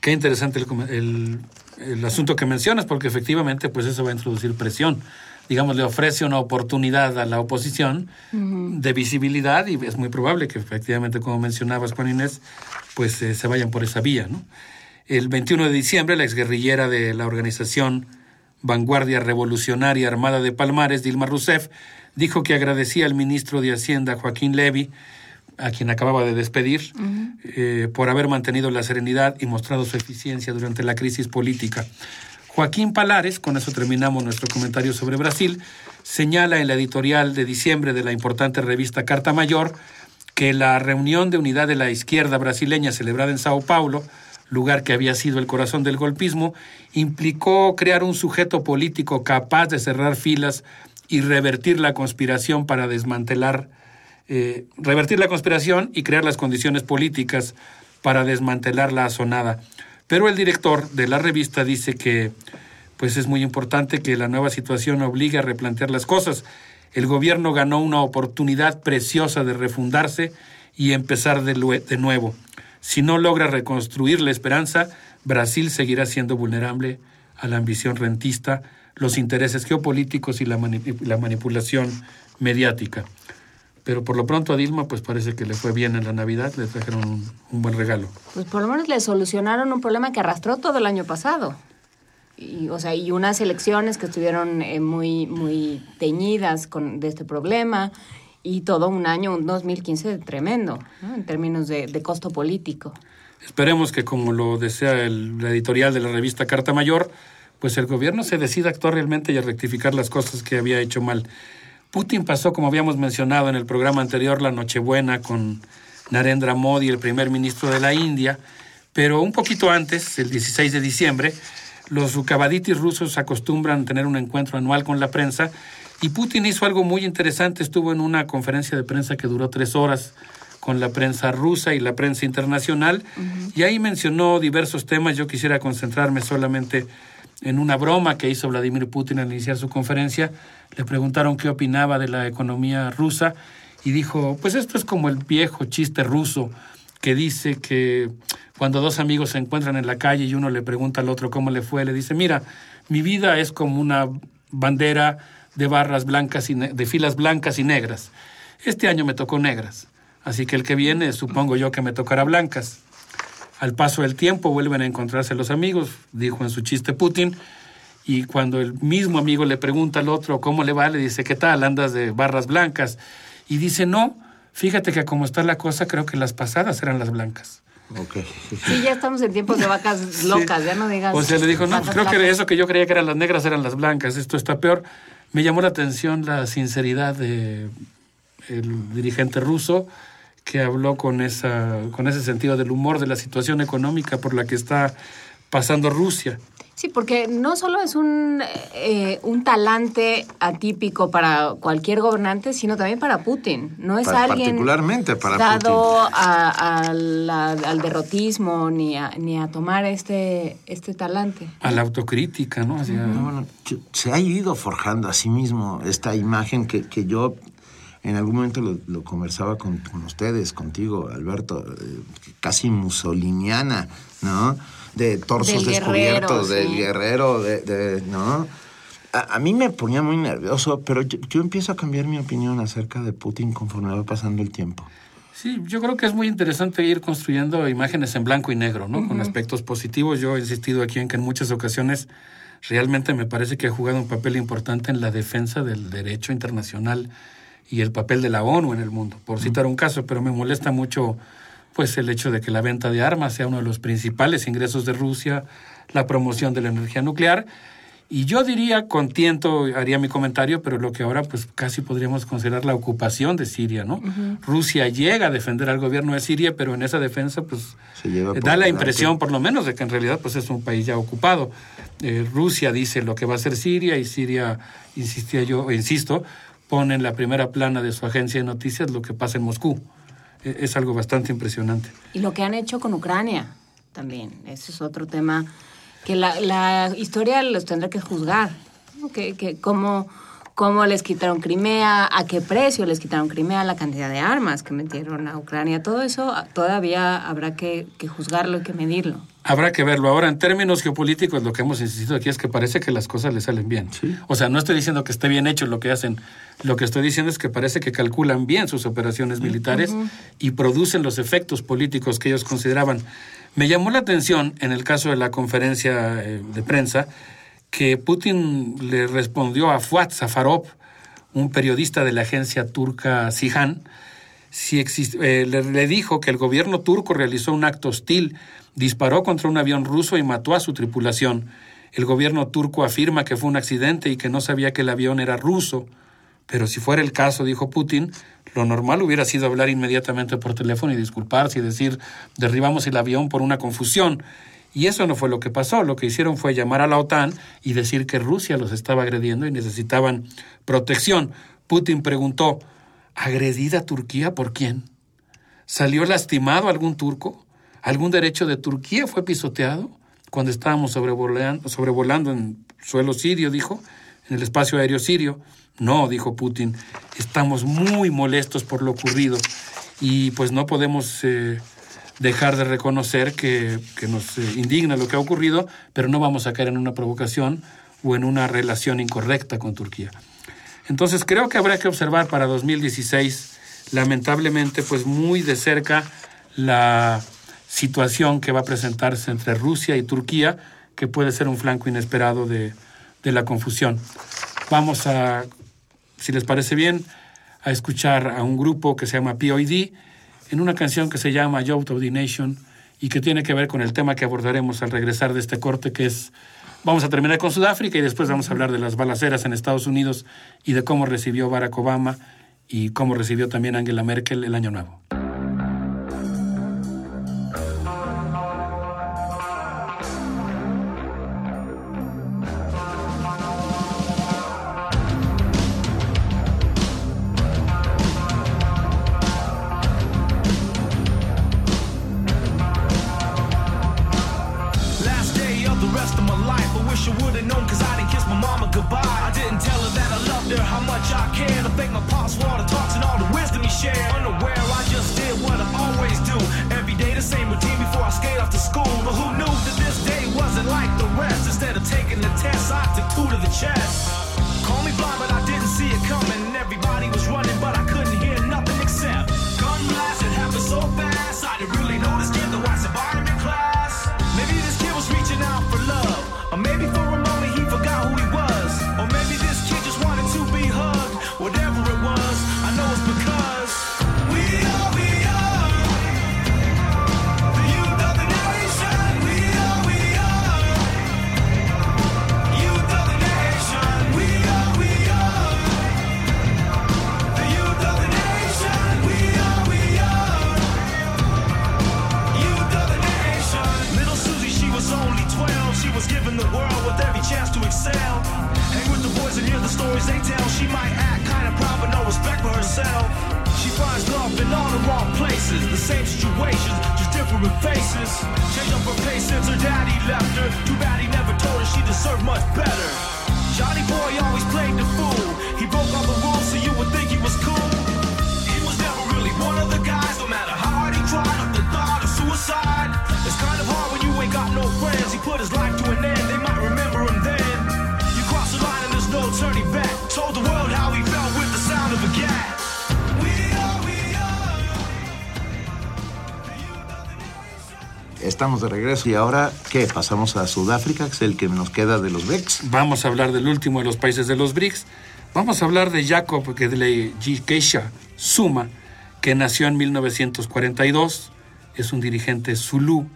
Qué interesante el, el, asunto que mencionas, porque efectivamente pues eso va a introducir presión digamos, le ofrece una oportunidad a la oposición de visibilidad y es muy probable que efectivamente, como mencionabas, Juan Inés, pues eh, se vayan por esa vía, ¿no? El 21 de diciembre, la exguerrillera de la organización Vanguardia Revolucionaria Armada de Palmares, Dilma Rousseff, dijo que agradecía al ministro de Hacienda, Joaquín Levy, a quien acababa de despedir, eh, por haber mantenido la serenidad y mostrado su eficiencia durante la crisis política. Joaquín Palares, con eso terminamos nuestro comentario sobre Brasil, señala en la editorial de diciembre de la importante revista Carta Mayor que la reunión de unidad de la izquierda brasileña celebrada en Sao Paulo lugar que había sido el corazón del golpismo, implicó crear un sujeto político capaz de cerrar filas y revertir la conspiración para desmantelar, eh, revertir la conspiración y crear las condiciones políticas para desmantelar la azonada. Pero el director de la revista dice que pues es muy importante que la nueva situación obligue a replantear las cosas. El gobierno ganó una oportunidad preciosa de refundarse y empezar de, de nuevo. Si no logra reconstruir la esperanza, Brasil seguirá siendo vulnerable a la ambición rentista, los intereses geopolíticos y la, la manipulación mediática. Pero por lo pronto a Dilma pues parece que le fue bien en la Navidad, le trajeron un, buen regalo.
Pues por lo menos le solucionaron un problema que arrastró todo el año pasado. Y, o sea, y unas elecciones que estuvieron eh, muy, muy teñidas con, de este problema y todo un año, un 2015 tremendo, en términos de, costo político.
Esperemos que como lo desea el, la editorial de la revista Carta Mayor, pues el gobierno se decida actuar realmente y a rectificar las cosas que había hecho mal. Putin pasó, como habíamos mencionado en el programa anterior, la Nochebuena con Narendra Modi, el primer ministro de la India, pero un poquito antes, el 16 de diciembre, los ukabaditis rusos acostumbran tener un encuentro anual con la prensa y Putin hizo algo muy interesante, estuvo en una conferencia de prensa que duró tres horas con la prensa rusa y la prensa internacional. Y ahí mencionó diversos temas, yo quisiera concentrarme solamente en una broma que hizo Vladimir Putin al iniciar su conferencia, le preguntaron qué opinaba de la economía rusa y dijo, pues esto es como el viejo chiste ruso que dice que cuando dos amigos se encuentran en la calle y uno le pregunta al otro cómo le fue, le dice, mira, mi vida es como una bandera de barras blancas y de filas blancas y negras. Este año me tocó negras, así que el que viene supongo yo que me tocará blancas. Al paso del tiempo vuelven a encontrarse los amigos, dijo en su chiste Putin, y cuando el mismo amigo le pregunta al otro cómo le va, le dice, ¿qué tal? Andas de barras blancas. Y dice, no, fíjate que como está la cosa, creo que las pasadas eran las blancas.
Okay.
Sí, ya estamos en tiempos de vacas [laughs] locas, ya no digas.
O sea, le dijo, no, creo que eso que yo creía que eran las negras eran las blancas, esto está peor. Me llamó la atención la sinceridad del dirigente ruso que habló con, esa, con ese sentido del humor de la situación económica por la que está pasando Rusia.
Sí, porque no solo es un, eh, un talante atípico para cualquier gobernante, sino también para Putin. No es alguien
particularmente para
dado al derrotismo ni a, ni a tomar este, este talante.
A la autocrítica, ¿no?
se ha ido forjando a sí mismo esta imagen que, que yo en algún momento lo, conversaba con, ustedes, contigo, Alberto, eh, casi musoliniana, ¿no? De torsos descubiertos, del guerrero, de, ¿no? A, mí me ponía muy nervioso, pero yo, empiezo a cambiar mi opinión acerca de Putin conforme va pasando el tiempo.
Sí, yo creo que es muy interesante ir construyendo imágenes en blanco y negro, ¿no? Con aspectos positivos. Yo he insistido aquí en que en muchas ocasiones realmente me parece que ha jugado un papel importante en la defensa del derecho internacional y el papel de la ONU en el mundo, por citar un caso, pero me molesta mucho pues el hecho de que la venta de armas sea uno de los principales ingresos de Rusia, la promoción de la energía nuclear y yo diría, contiento, haría mi comentario, pero lo que ahora pues casi podríamos considerar la ocupación de Siria, ¿no? Rusia llega a defender al gobierno de Siria, pero en esa defensa pues da la impresión por lo menos de que en realidad pues es un país ya ocupado. Eh, Rusia dice lo que va a hacer Siria y Siria, insistía yo, insisto, pone en la primera plana de su agencia de noticias lo que pasa en Moscú. E, es algo bastante impresionante.
Y lo que han hecho con Ucrania también. Ese es otro tema que la, la historia los tendrá que juzgar. Que, que cómo, cómo les quitaron Crimea, a qué precio les quitaron Crimea, la cantidad de armas que metieron a Ucrania. Todo eso todavía habrá que, que juzgarlo y que medirlo.
Habrá que verlo. Ahora, en términos geopolíticos, lo que hemos insistido aquí es que parece que las cosas le salen bien. O sea, no estoy diciendo que esté bien hecho lo que hacen. Lo que estoy diciendo es que parece que calculan bien sus operaciones militares y producen los efectos políticos que ellos consideraban. Me llamó la atención, en el caso de la conferencia eh, de prensa, que Putin le respondió a Fuat Safarov, un periodista de la agencia turca Sihan, si eh, le dijo que el gobierno turco realizó un acto hostil disparó contra un avión ruso y mató a su tripulación. El gobierno turco afirma que fue un accidente y que no sabía que el avión era ruso. Pero si fuera el caso, dijo Putin, lo normal hubiera sido hablar inmediatamente por teléfono y disculparse y decir derribamos el avión por una confusión. Y eso no fue lo que pasó. Lo que hicieron fue llamar a la OTAN y decir que Rusia los estaba agrediendo y necesitaban protección. Putin preguntó, ¿agredida Turquía por quién? ¿Salió lastimado algún turco? ¿Algún derecho de Turquía fue pisoteado cuando estábamos sobrevolando, sobrevolando en suelo sirio? Dijo. en el espacio aéreo sirio. No, dijo Putin, estamos muy molestos por lo ocurrido y pues no podemos eh, dejar de reconocer que, que nos eh, indigna lo que ha ocurrido, pero no vamos a caer en una provocación o en una relación incorrecta con Turquía. Entonces creo que habrá que observar para 2016, lamentablemente, pues muy de cerca la situación que va a presentarse entre Rusia y Turquía, que puede ser un flanco inesperado de, de la confusión. Vamos a, si les parece bien, a escuchar a un grupo que se llama POD en una canción que se llama Youth of the Nation y que tiene que ver con el tema que abordaremos al regresar de este corte, que es, vamos a terminar con Sudáfrica y después vamos a hablar de las balaceras en Estados Unidos y de cómo recibió Barack Obama y cómo recibió también Angela Merkel el Año Nuevo.
Estamos de regreso y ahora, ¿qué? Pasamos a Sudáfrica, que es el que nos queda de los BRICS.
Vamos a hablar del último de los países de los BRICS. Vamos a hablar de Jacob Gedley Keisha Zuma, que nació en 1942. Es un dirigente zulú,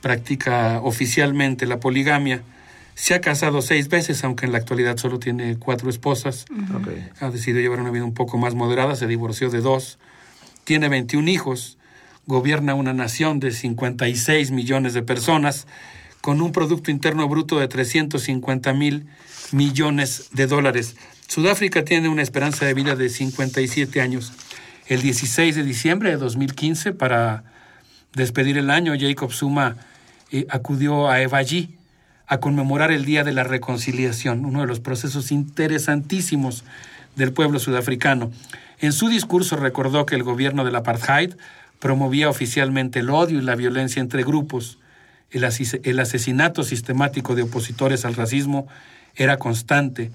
practica oficialmente la poligamia. Se ha casado seis veces, aunque en la actualidad solo tiene cuatro esposas.
Ok.
Ha decidido llevar una vida un poco más moderada, se divorció de dos. Tiene 21 hijos, gobierna una nación de 56 millones de personas con un Producto Interno Bruto de 350 mil millones de dólares. Sudáfrica tiene una esperanza de vida de 57 años. El 16 de diciembre de 2015, para despedir el año, Jacob Zuma eh, acudió a Evaji a conmemorar el Día de la Reconciliación, uno de los procesos interesantísimos del pueblo sudafricano. En su discurso recordó que el gobierno del apartheid promovía oficialmente el odio y la violencia entre grupos. El, el asesinato sistemático de opositores al racismo era constante.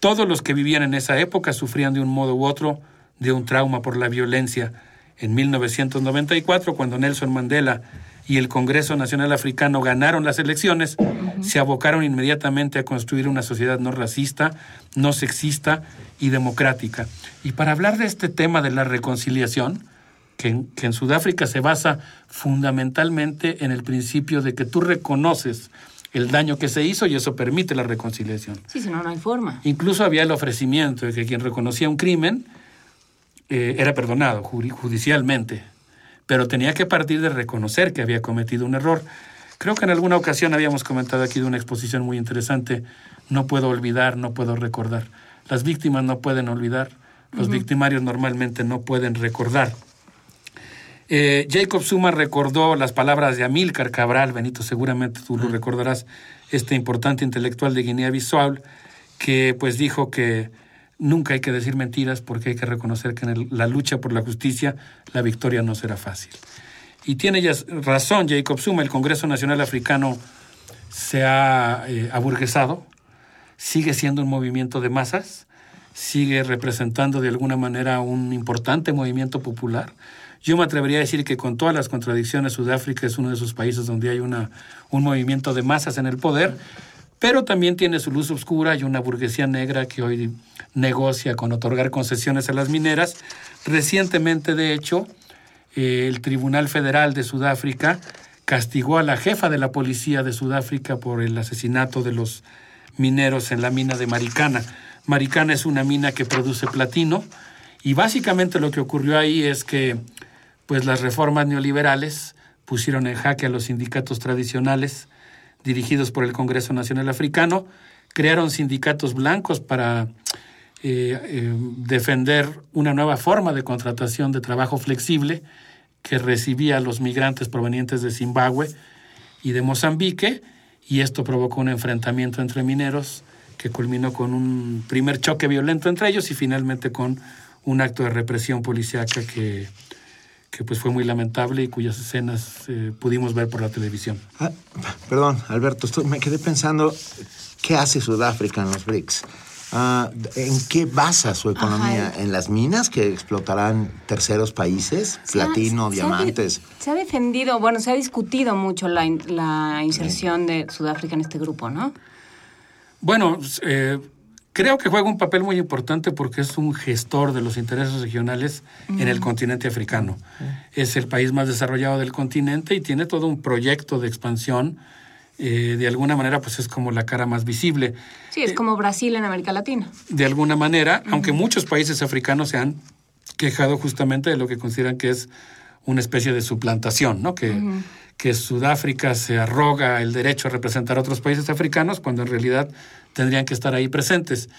Todos los que vivían en esa época sufrían de un modo u otro de un trauma por la violencia. En 1994, cuando Nelson Mandela y el Congreso Nacional Africano ganaron las elecciones, se abocaron inmediatamente a construir una sociedad no racista, no sexista y democrática. Y para hablar de este tema de la reconciliación, que en, que en Sudáfrica se basa fundamentalmente en el principio de que tú reconoces el daño que se hizo y eso permite la reconciliación.
Sí, si no, no hay forma.
Incluso había el ofrecimiento de que quien reconocía un crimen eh, era perdonado judicialmente, pero tenía que partir de reconocer que había cometido un error. Creo que en alguna ocasión habíamos comentado aquí de una exposición muy interesante, no puedo olvidar, no puedo recordar. Las víctimas no pueden olvidar, los victimarios normalmente no pueden recordar. Eh, Jacob Zuma recordó las palabras de Amílcar Cabral, Benito, seguramente tú lo recordarás, este importante intelectual de Guinea-Bissau, que pues dijo que nunca hay que decir mentiras porque hay que reconocer que en el- la lucha por la justicia la victoria no será fácil. Y tiene ya razón Jacob Zuma, el Congreso Nacional Africano se ha eh, aburguesado, sigue siendo un movimiento de masas, sigue representando de alguna manera un importante movimiento popular. Yo me atrevería a decir que con todas las contradicciones, Sudáfrica es uno de esos países donde hay una, un movimiento de masas en el poder, pero también tiene su luz oscura y una burguesía negra que hoy negocia con otorgar concesiones a las mineras. Recientemente, de hecho, eh, el Tribunal Federal de Sudáfrica castigó a la jefa de la policía de Sudáfrica por el asesinato de los mineros en la mina de Maricana. Maricana es una mina que produce platino y básicamente lo que ocurrió ahí es que pues las reformas neoliberales pusieron en jaque a los sindicatos tradicionales dirigidos por el Congreso Nacional Africano, crearon sindicatos blancos para eh, eh, defender una nueva forma de contratación de trabajo flexible que recibía a los migrantes provenientes de Zimbabue y de Mozambique, y esto provocó un enfrentamiento entre mineros que culminó con un primer choque violento entre ellos y finalmente con un acto de represión policíaca que, que pues fue muy lamentable y cuyas escenas eh, pudimos ver por la televisión.
Ah, perdón, Alberto, estoy- me quedé pensando, ¿qué hace Sudáfrica en los BRICS? Ah, ¿En qué basa su economía?
Ajá.
¿En las minas que explotarán terceros países?
Se ha-
Platino,
se ha-
diamantes.
Se ha defendido, bueno, se ha discutido mucho la, la inserción de Sudáfrica en este grupo, ¿no?
Bueno, eh, creo que juega un papel muy importante porque es un gestor de los intereses regionales en el
Ujú.
continente africano. Es el país más desarrollado del continente y tiene todo un proyecto de expansión. eh, de alguna manera, pues es como la cara más visible.
Sí, es como Brasil en América Latina.
De alguna manera, aunque muchos países africanos se han quejado justamente de lo que consideran que es una especie de suplantación, ¿no? Que. Que Sudáfrica se arroga el derecho a representar a otros países africanos cuando en realidad tendrían que estar ahí presentes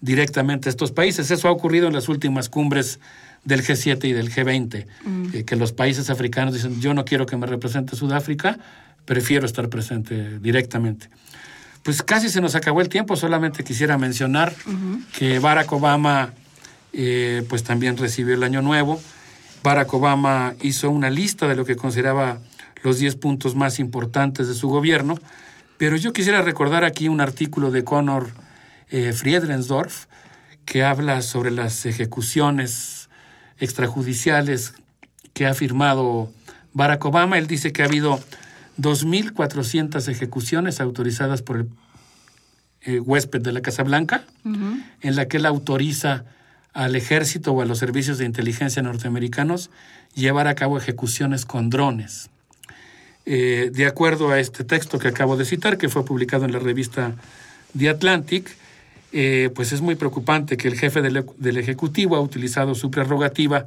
directamente estos países. Eso ha ocurrido en las últimas cumbres del G7 y del G20,
Mm.
eh, que los países africanos dicen, yo no quiero que me represente Sudáfrica, prefiero estar presente directamente. Pues casi se nos acabó el tiempo, solamente quisiera mencionar que Barack Obama eh, pues también recibió el año nuevo. Barack Obama hizo una lista de lo que consideraba los 10 puntos más importantes de su gobierno, pero yo quisiera recordar aquí un artículo de Conor eh, que habla sobre las ejecuciones extrajudiciales que ha firmado Barack Obama. Él dice que ha habido 2.400 ejecuciones autorizadas por el eh, huésped de la Casa Blanca, en la que él autoriza al ejército o a los servicios de inteligencia norteamericanos llevar a cabo ejecuciones con drones. Eh, de acuerdo a este texto que acabo de citar, que fue publicado en la revista The Atlantic, eh, pues es muy preocupante que el jefe del, del Ejecutivo ha utilizado su prerrogativa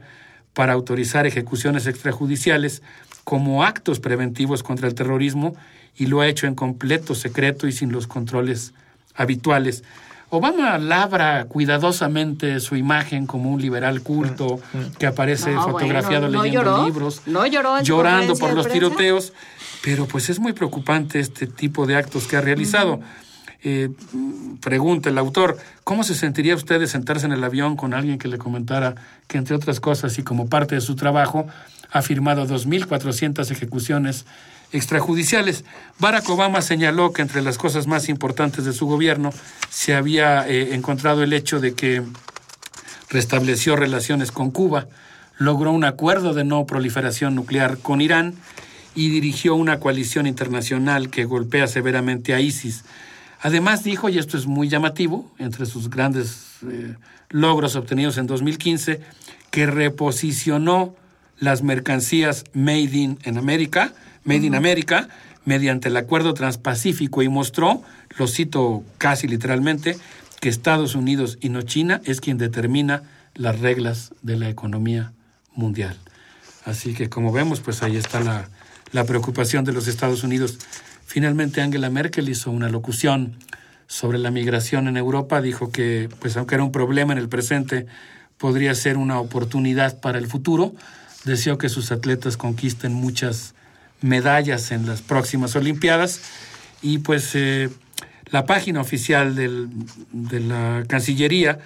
para autorizar ejecuciones extrajudiciales como actos preventivos contra el terrorismo y lo ha hecho en completo secreto y sin los controles habituales. Obama labra cuidadosamente su imagen como un liberal culto que aparece
No,
fotografiado
bueno, no
leyendo
lloró,
libros,
no lloró en su
llorando por los tiroteos, pero pues es muy preocupante este tipo de actos que ha realizado. Eh, mm, pregunta el autor, ¿cómo se sentiría usted de sentarse en el avión con alguien que le comentara que, entre otras cosas, y como parte de su trabajo, ha firmado 2.400 ejecuciones extrajudiciales? Barack Obama señaló que entre las cosas más importantes de su gobierno se había eh, encontrado el hecho de que restableció relaciones con Cuba, logró un acuerdo de no proliferación nuclear con Irán y dirigió una coalición internacional que golpea severamente a ISIS. Además dijo, y esto es muy llamativo, entre sus grandes eh, logros obtenidos en 2015, que reposicionó las mercancías Made in en América, Made in America, mediante el acuerdo transpacífico y mostró, lo cito casi literalmente, que Estados Unidos y no China es quien determina las reglas de la economía mundial. Así que como vemos, pues ahí está la, la preocupación de los Estados Unidos. Finalmente Angela Merkel hizo una locución sobre la migración en Europa, dijo que pues aunque era un problema en el presente, podría ser una oportunidad para el futuro. Deseó que sus atletas conquisten muchas medallas en las próximas Olimpiadas y pues eh, La página oficial del- de la Cancillería,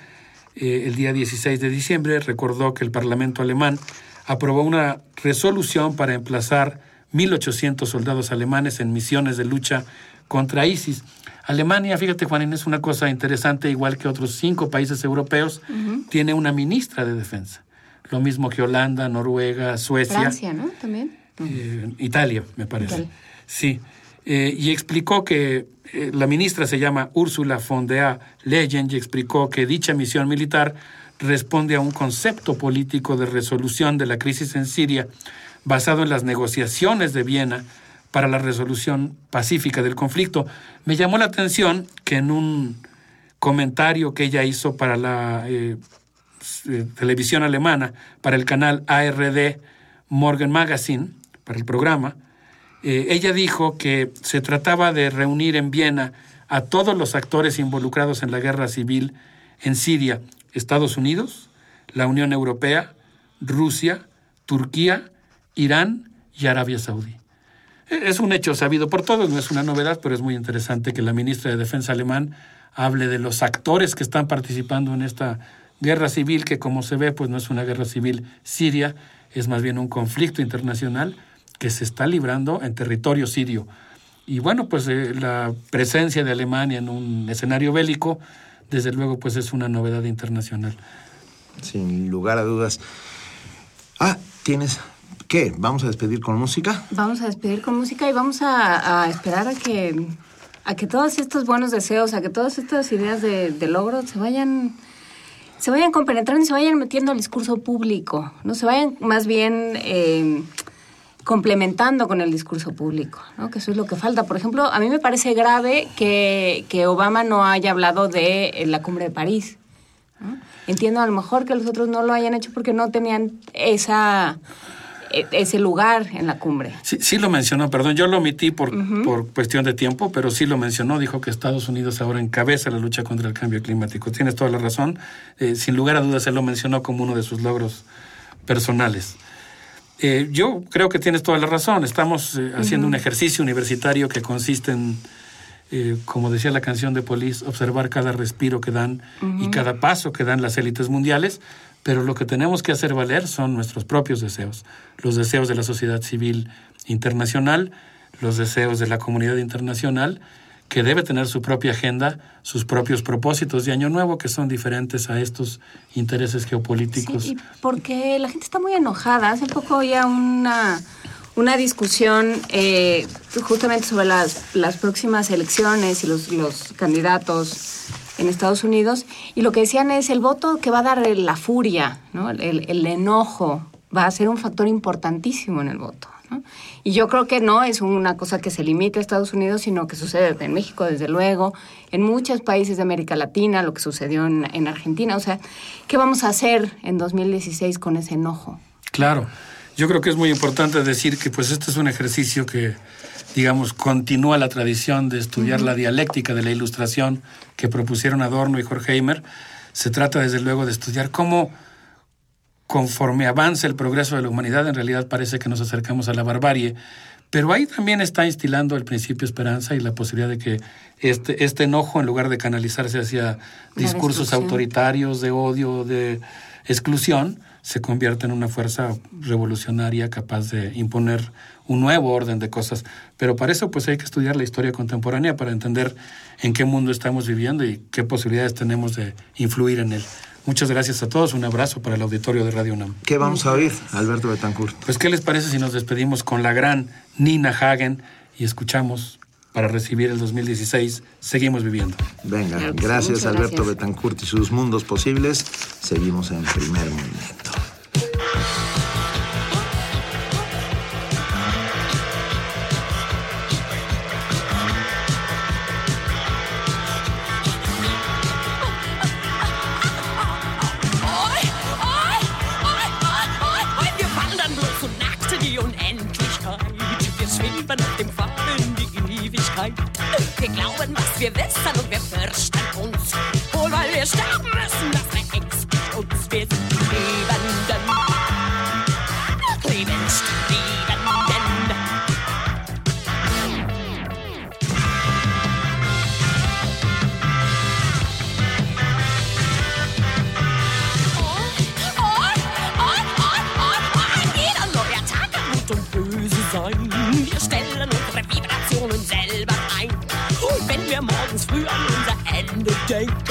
eh, el día 16 de diciembre, recordó que el Parlamento alemán aprobó una resolución para emplazar 1.800 soldados alemanes en misiones de lucha contra ISIS. Alemania, fíjate Juanín, es una cosa interesante, igual que otros cinco países europeos, tiene una ministra de defensa. Lo mismo que Holanda, Noruega, Suecia.
Francia, ¿no? También.
Eh, Italia, me parece.
Italia.
Sí. Eh, y explicó que eh, la ministra se llama Úrsula von der Leyen y explicó que dicha misión militar responde a un concepto político de resolución de la crisis en Siria basado en las negociaciones de Viena para la resolución pacífica del conflicto. Me llamó la atención que en un comentario que ella hizo para la eh, televisión alemana, para el canal ARD Morgan Magazine, para el programa, eh, ella dijo que se trataba de reunir en Viena a todos los actores involucrados en la guerra civil en Siria, Estados Unidos, la Unión Europea, Rusia, Turquía, Irán y Arabia Saudí. Eh, Es un hecho sabido por todos, no es una novedad, pero es muy interesante que la ministra de Defensa alemán hable de los actores que están participando en esta guerra civil, que como se ve, pues no es una guerra civil siria, es más bien un conflicto internacional que se está librando en territorio sirio. Y bueno, pues eh, la presencia de Alemania en un escenario bélico, desde luego, pues es una novedad internacional.
Sin lugar a dudas. Ah, tienes. ¿Qué? ¿Vamos a despedir con música?
Vamos a despedir con música y vamos a, a esperar a que, a que todos estos buenos deseos, a que todas estas ideas de, de logro se vayan, se vayan compenetrando y se vayan metiendo al discurso público, no se vayan más bien eh, complementando con el discurso público, ¿no? que eso es lo que falta. Por ejemplo, a mí me parece grave que, que Obama no haya hablado de eh, la cumbre de París. ¿no? Entiendo a lo mejor que los otros no lo hayan hecho porque no tenían esa e- ese lugar en la cumbre.
Sí, sí lo mencionó, perdón, yo lo omití por, por cuestión de tiempo, pero sí lo mencionó, dijo que Estados Unidos ahora encabeza la lucha contra el cambio climático. Tienes toda la razón, eh, sin lugar a dudas él lo mencionó como uno de sus logros personales. Eh, yo creo que tienes toda la razón, estamos eh, haciendo un ejercicio universitario que consiste en, eh, como decía la canción de Police, observar cada respiro que dan y cada paso que dan las élites mundiales, pero lo que tenemos que hacer valer son nuestros propios deseos, los deseos de la sociedad civil internacional, los deseos de la comunidad internacional, que debe tener su propia agenda, sus propios propósitos de año nuevo, que son diferentes a estos intereses geopolíticos.
Sí, y porque la gente está muy enojada. Hace poco había una, una discusión eh, justamente sobre las, las próximas elecciones y los, los candidatos en Estados Unidos. Y lo que decían es el voto que va a dar la furia, ¿no? el, el enojo, va a ser un factor importantísimo en el voto. ¿No? Y yo creo que no es una cosa que se limite a Estados Unidos, sino que sucede en México, desde luego, en muchos países de América Latina, lo que sucedió en, en Argentina. O sea, ¿qué vamos a hacer en 2016 con ese enojo?
Claro, yo creo que es muy importante decir que pues este es un ejercicio que, digamos, continúa la tradición de estudiar la dialéctica de la ilustración que propusieron Adorno y Horkheimer. Se trata desde luego de estudiar cómo conforme avanza el progreso de la humanidad, en realidad parece que nos acercamos a la barbarie, pero ahí también está instilando el principio esperanza y la posibilidad de que este, este enojo, en lugar de canalizarse hacia discursos autoritarios de odio, de exclusión, se convierta en una fuerza revolucionaria capaz de imponer un nuevo orden de cosas. Pero para eso pues hay que estudiar la historia contemporánea para entender en qué mundo estamos viviendo y qué posibilidades tenemos de influir en él. Muchas gracias a todos. Un abrazo para el auditorio de Radio UNAM.
¿Qué vamos a oír, Alberto Betancourt?
Pues, ¿qué les parece si nos despedimos con la gran Nina Hagen y escuchamos para recibir el 2016? Seguimos viviendo.
Venga, gracias Alberto
gracias.
Betancourt y sus mundos posibles. Seguimos en primer movimiento.
Schweben dem Pfad in die Ewigkeit. Wir glauben, was wir wissen und wir fürchten uns. Wohl, weil wir sterben müssen,
day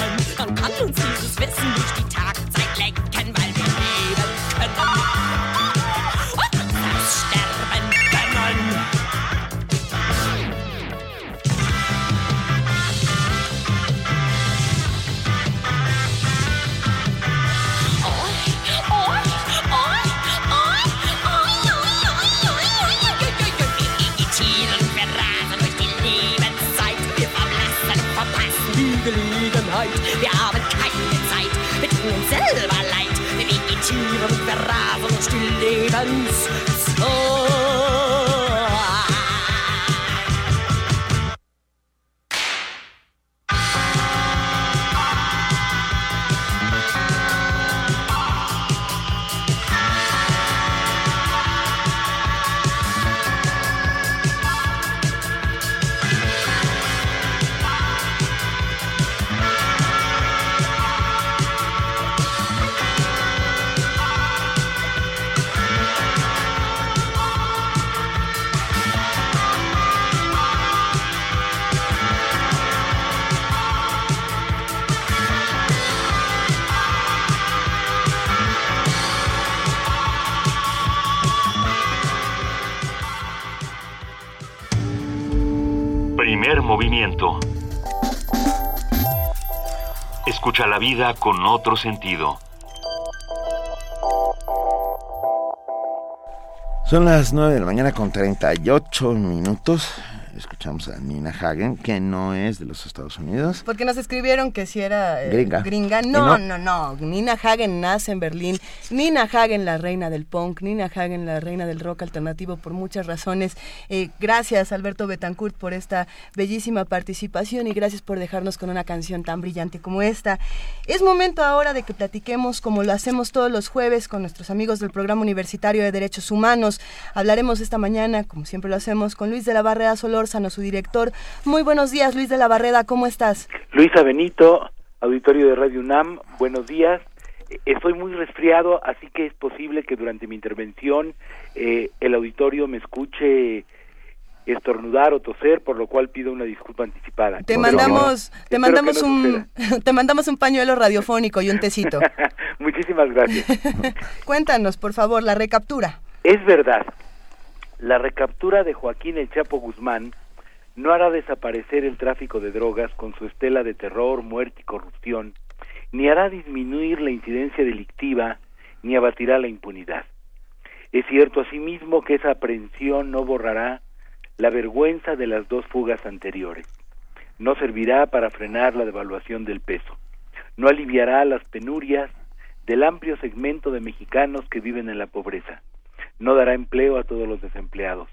Escucha la vida con otro sentido.
Son las 9 de la mañana con 38 minutos. Escuchamos a Nina Hagen, que no es de los Estados Unidos.
Porque nos escribieron que si era eh,
Gringa.
No, no, no, Nina Hagen nace en Berlín. Nina Hagen, la reina del punk. Nina Hagen, la reina del rock alternativo por muchas razones. Eh, gracias, Alberto Betancourt, por esta bellísima participación y gracias por dejarnos con una canción tan brillante como esta. Es momento ahora de que platiquemos, como lo hacemos todos los jueves, con nuestros amigos del Programa Universitario de Derechos Humanos. Hablaremos esta mañana, como siempre lo hacemos, con Luis de la Barrera Solórzano, su director. Muy buenos días, Luis de la Barrera, ¿cómo estás?
Luisa Benito, auditorio de Radio UNAM, buenos días. Eh, Estoy muy resfriado, así que es posible que durante mi intervención eh, el auditorio me escuche estornudar o toser, por lo cual pido una disculpa anticipada.
Te
Pero
mandamos, te mandamos
no
un, [laughs] te mandamos un pañuelo radiofónico y un tecito. [laughs]
Muchísimas gracias. [laughs]
Cuéntanos, por favor, la recaptura.
Es verdad, la recaptura de Joaquín El Chapo Guzmán no hará desaparecer el tráfico de drogas con su estela de terror, muerte y corrupción, ni hará disminuir la incidencia delictiva, ni abatirá la impunidad. Es cierto asimismo que esa aprehensión no borrará la vergüenza de las dos fugas anteriores. No servirá para frenar la devaluación del peso. No aliviará las penurias del amplio segmento de mexicanos que viven en la pobreza. No dará empleo a todos los desempleados.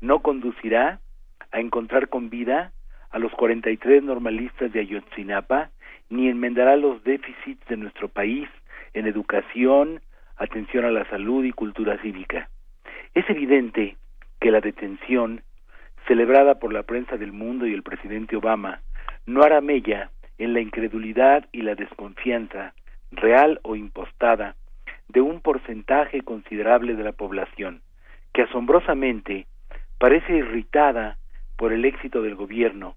No conducirá a encontrar con vida a los 43 normalistas de Ayotzinapa, ni enmendará los déficits de nuestro país en educación, atención a la salud y cultura cívica. Es evidente que la detención, celebrada por la prensa del mundo y el presidente Obama, no hará mella en la incredulidad y la desconfianza, real o impostada, de un porcentaje considerable de la población, que asombrosamente parece irritada por el éxito del gobierno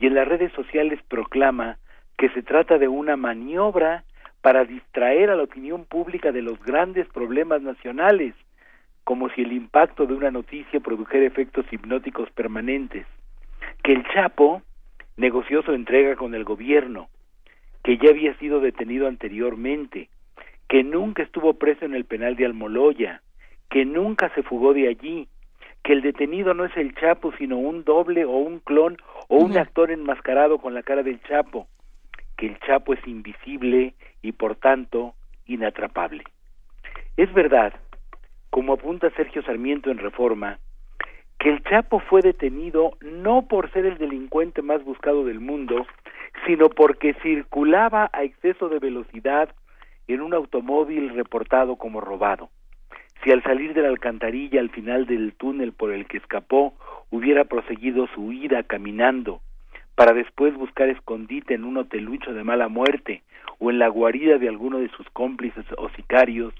y en las redes sociales proclama que se trata de una maniobra para distraer a la opinión pública de los grandes problemas nacionales, como si el impacto de una noticia produjera efectos hipnóticos permanentes, que el Chapo negoció su entrega con el gobierno, que ya había sido detenido anteriormente, que nunca estuvo preso en el penal de Almoloya, que nunca se fugó de allí, que el detenido no es el Chapo, sino un doble o un clon o un actor enmascarado con la cara del Chapo, que el Chapo es invisible y por tanto inatrapable. Es verdad, como apunta Sergio Sarmiento en Reforma, que el Chapo fue detenido no por ser el delincuente más buscado del mundo, sino porque circulaba a exceso de velocidad en un automóvil reportado como robado. Si al salir de la alcantarilla al final del túnel por el que escapó hubiera proseguido su huida caminando, para después buscar escondite en un hotelucho de mala muerte o en la guarida de alguno de sus cómplices o sicarios,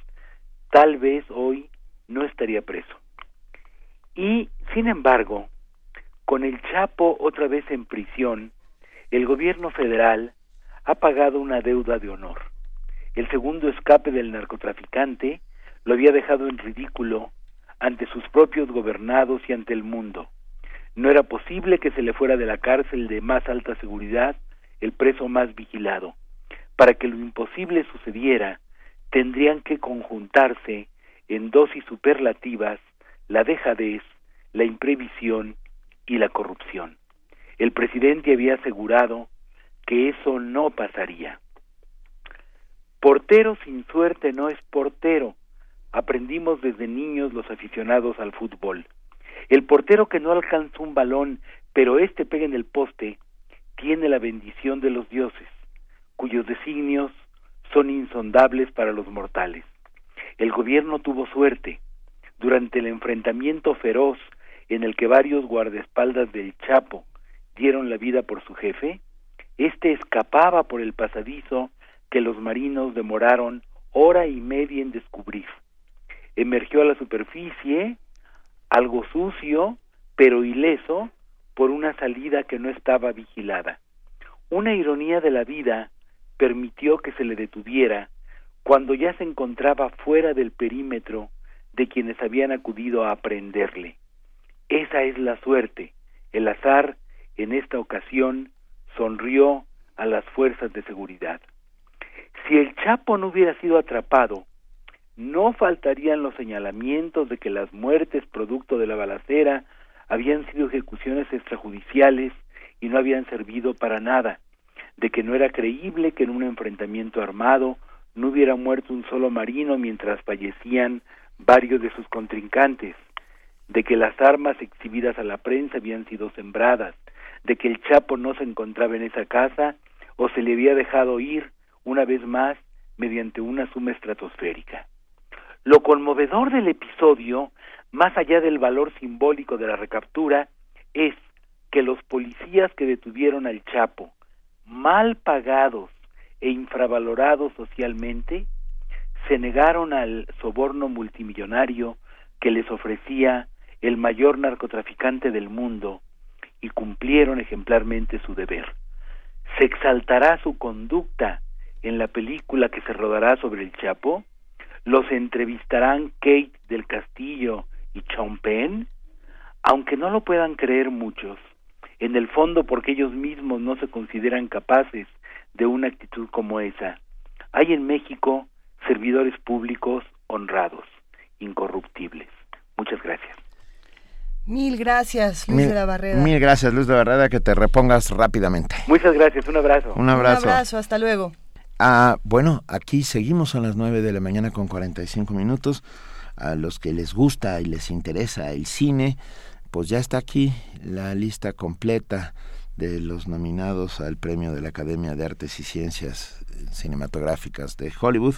tal vez hoy no estaría preso. Y, sin embargo, con el Chapo otra vez en prisión, el gobierno federal ha pagado una deuda de honor. El segundo escape del narcotraficante lo había dejado en ridículo ante sus propios gobernados y ante el mundo. No era posible que se le fuera de la cárcel de más alta seguridad el preso más vigilado. Para que lo imposible sucediera, tendrían que conjuntarse en dosis superlativas la dejadez, la imprevisión y la corrupción. El presidente había asegurado que eso no pasaría. Portero sin suerte no es portero. Aprendimos desde niños los aficionados al fútbol. El portero que no alcanza un balón, pero éste pega en el poste, tiene la bendición de los dioses, cuyos designios son insondables para los mortales. El gobierno tuvo suerte. Durante el enfrentamiento feroz en el que varios guardaespaldas del Chapo dieron la vida por su jefe, éste escapaba por el pasadizo que los marinos demoraron hora y media en descubrir. Emergió a la superficie, algo sucio, pero ileso, por una salida que no estaba vigilada. Una ironía de la vida permitió que se le detuviera cuando ya se encontraba fuera del perímetro de quienes habían acudido a aprenderle. Esa es la suerte. El azar, en esta ocasión, sonrió a las fuerzas de seguridad. Si el Chapo no hubiera sido atrapado, no faltarían los señalamientos de que las muertes producto de la balacera habían sido ejecuciones extrajudiciales y no habían servido para nada, de que no era creíble que en un enfrentamiento armado no hubiera muerto un solo marino mientras fallecían varios de sus contrincantes, de que las armas exhibidas a la prensa habían sido sembradas, de que el Chapo no se encontraba en esa casa o se le había dejado ir una vez más mediante una suma estratosférica. Lo conmovedor del episodio, más allá del valor simbólico de la recaptura, es que los policías que detuvieron al Chapo, mal pagados e infravalorados socialmente, se negaron al soborno multimillonario que les ofrecía el mayor narcotraficante del mundo y cumplieron ejemplarmente su deber. Se exaltará su conducta en la película que se rodará sobre el Chapo, los entrevistarán Kate del Castillo y Sean Penn, aunque no lo puedan creer muchos, en el fondo porque ellos mismos no se consideran capaces de una actitud como esa. Hay en México servidores públicos honrados, incorruptibles. Muchas gracias.
Mil gracias, Luis
Mil,
de la Barrera.
mil gracias, Luis de la Barrera, que te repongas rápidamente.
Muchas gracias, un abrazo.
Un abrazo.
Un abrazo, hasta luego.
Ah, bueno, aquí seguimos a las 9 de la mañana con 45 minutos. A los que les gusta y les interesa el cine, pues ya está aquí la lista completa de los nominados al premio de la Academia de Artes y Ciencias Cinematográficas de Hollywood.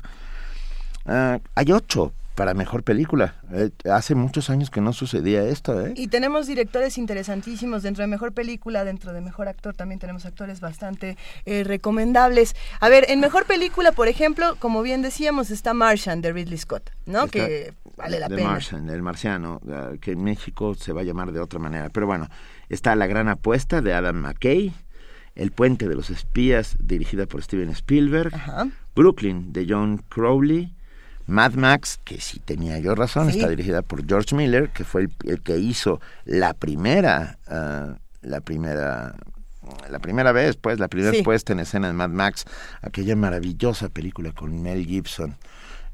Ah, hay ocho para mejor película. Eh, hace muchos años que no sucedía esto, ¿eh?
Y tenemos directores interesantísimos dentro de mejor película, dentro de mejor actor también tenemos actores bastante eh, recomendables. A ver, en mejor película, por ejemplo, como bien decíamos, está Martian de Ridley Scott, ¿no?
Está
que vale la pena.
Martian, el marciano, ah, que en México se va a llamar de otra manera. Pero bueno, está La Gran Apuesta de Adam McKay, El Puente de los Espías, dirigida por Steven Spielberg, Brooklyn de John Crowley, Mad Max, que sí tenía yo razón,
Sí.
está dirigida por George Miller, que fue el, el que hizo la primera, ah, la primera la primera vez, pues, la primera
Sí.
puesta en escena de Mad Max, aquella maravillosa película con Mel Gibson,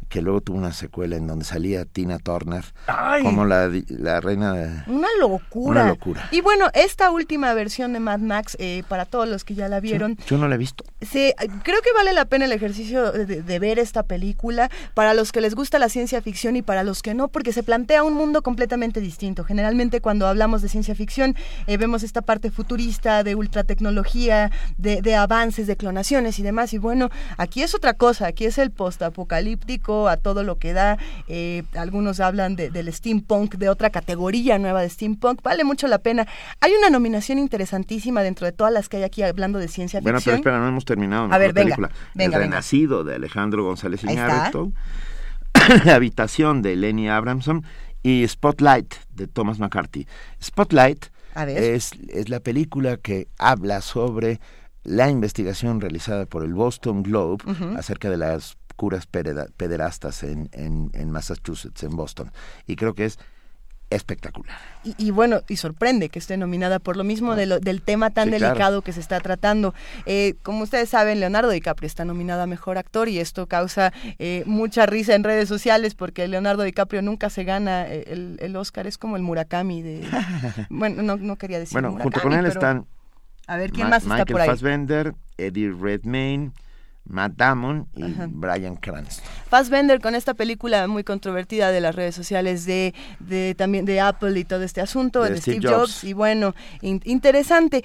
que luego tuvo una secuela en donde salía Tina Turner
¡Ay!
como la, di- la reina de...
Una locura.
Una locura.
Y bueno, esta última versión de Mad Max, eh, para todos los que ya la vieron,
Yo no la he visto.
se, creo que vale la pena el ejercicio de, de ver esta película para los que les gusta la ciencia ficción y para los que no, porque se plantea un mundo completamente distinto. Generalmente cuando hablamos de ciencia ficción eh, vemos esta parte futurista de ultratecnología, de, de avances, de clonaciones y demás. Y bueno, aquí es otra cosa, aquí es el postapocalíptico a todo lo que da. Eh, algunos hablan de- del steampunk, de otra categoría nueva de steampunk. Vale mucho la pena. Hay una nominación interesantísima dentro de todas las que hay aquí hablando de ciencia
Bueno, pero
ficción.
espera, no hemos terminado.
A ver, venga,
película.
venga,
El
venga.
Renacido de Alejandro González. Iñárritu. [clears throat] La habitación de Lenny Abramson y Spotlight de Thomas McCarthy. Spotlight es, es la película que habla sobre la investigación realizada por el Boston Globe acerca de las curas pederastas en, en, en Massachusetts, en Boston. Y creo que es espectacular.
Y, y bueno, y sorprende que esté nominada por lo mismo de lo- del tema tan
Sí, claro.
delicado que se está tratando. Eh, como ustedes saben, Leonardo DiCaprio está nominado a Mejor Actor y esto causa eh, mucha risa en redes sociales porque Leonardo DiCaprio nunca se gana eh, el, el Oscar, es como el Murakami de... [laughs] bueno, no, no quería decir
Bueno, junto con él
pero-
están
A ver, ¿quién
Ma-
más está
Michael
por ahí?
Fassbender, Eddie Redmayne, Matt Damon y
Ajá.
Brian Cranston.
Fassbender con esta película muy controvertida de las redes sociales de, de también de Apple y todo este asunto
De
de,
Steve
Steve, Jobs.
Jobs.
y bueno in- interesante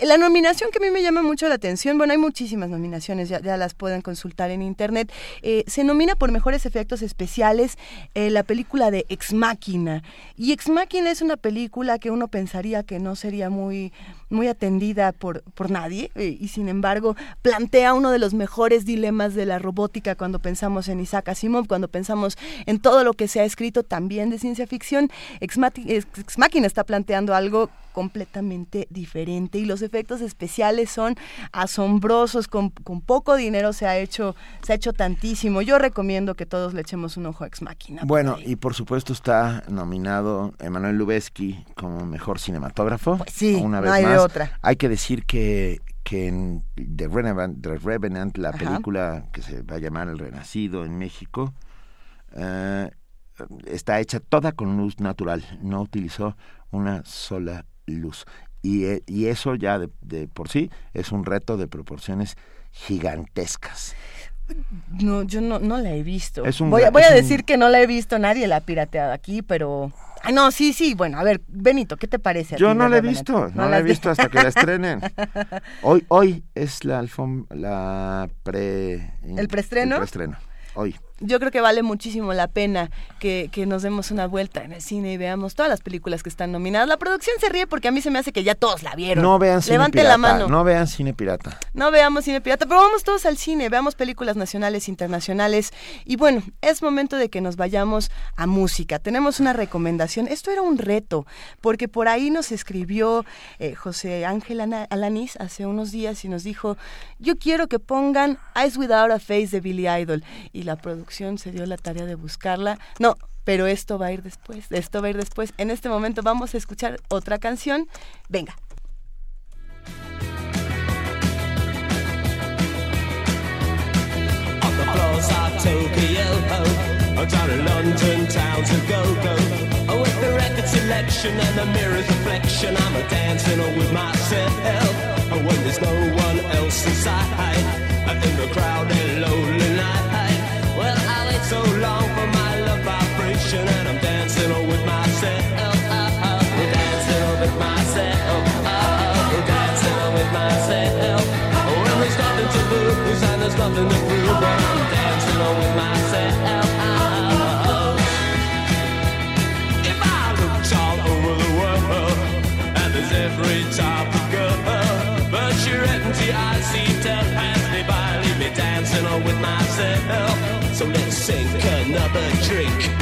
la nominación que a mí me llama mucho la atención bueno hay muchísimas nominaciones ya, ya las pueden consultar en internet Eh, se nomina por mejores efectos especiales eh, la película de Ex Machina y Ex Machina es una película que uno pensaría que no sería muy muy atendida por, por nadie eh, y sin embargo plantea uno de los mejores dilemas de la robótica cuando pensamos en Isaac Asimov, cuando pensamos en todo lo que se ha escrito también de ciencia ficción. Ex, Ex- Machina está planteando algo completamente diferente y los efectos especiales son asombrosos con, con poco dinero se ha hecho se ha hecho tantísimo yo recomiendo que todos le echemos un ojo a Ex Machina
Bueno, y por supuesto está nominado Emanuel Lubezki como mejor cinematógrafo.
Pues sí,
una
no
vez
de
más.
otra.
Hay que decir que, que en The Revenant, The Revenant, la
Ajá.
película que se va a llamar El Renacido en México, eh, está hecha toda con luz natural. No utilizó una sola luz. Y, eh, y eso ya de, de por sí es un reto de proporciones gigantescas.
no yo no, no la he visto
Es un
voy, a,
un-
decir que no la he visto nadie la ha pirateado aquí pero Ah, no, sí, sí, bueno, a ver, Benito, ¿qué te parece?
Yo no la he visto, no, la he visto hasta que la estrenen. [laughs] Hoy, hoy es la alfom la pre...
¿El preestreno?
El preestreno, hoy.
Yo creo que vale muchísimo la pena que, que nos demos una vuelta en el cine y veamos todas las películas que están nominadas. La producción se ríe porque a mí se me hace que ya todos la vieron.
No vean cine
Levante
pirata,
la mano.
no vean cine pirata.
No veamos cine pirata, pero vamos todos al cine, veamos películas nacionales, internacionales. Y bueno, es momento de que nos vayamos a música. Tenemos una recomendación. Esto era un reto, porque por ahí nos escribió eh, José Ángel Alanís hace unos días y nos dijo, yo quiero que pongan Eyes Without a Face de Billy Idol. Y la producción se dio la tarea de buscarla. No, pero esto va a ir después, esto va a ir después. En este momento vamos a escuchar otra canción. Venga.
When there's no one else inside, in the crowded Oh, oh, with myself. Oh, when there's nothing to lose and there's nothing to prove, I'm dancing with myself. If I looked all over the world, and there's every type of girl, but empty, I see to pass me by, leave me dancing with myself. So let's sink another drink.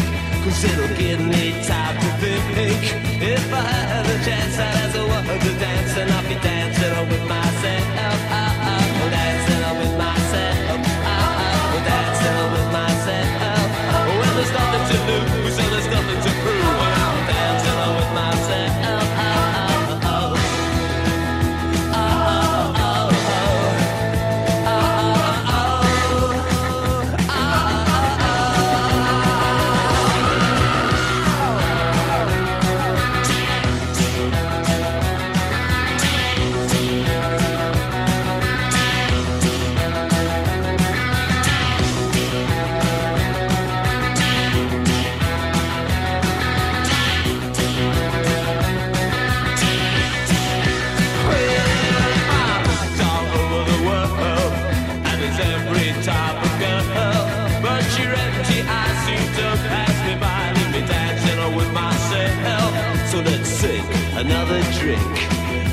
It'll give me time to think If I had a chance I'd ask a woman to dance And I'll be dancing with myself. oh,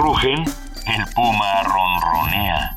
Rugen, el puma ronronea.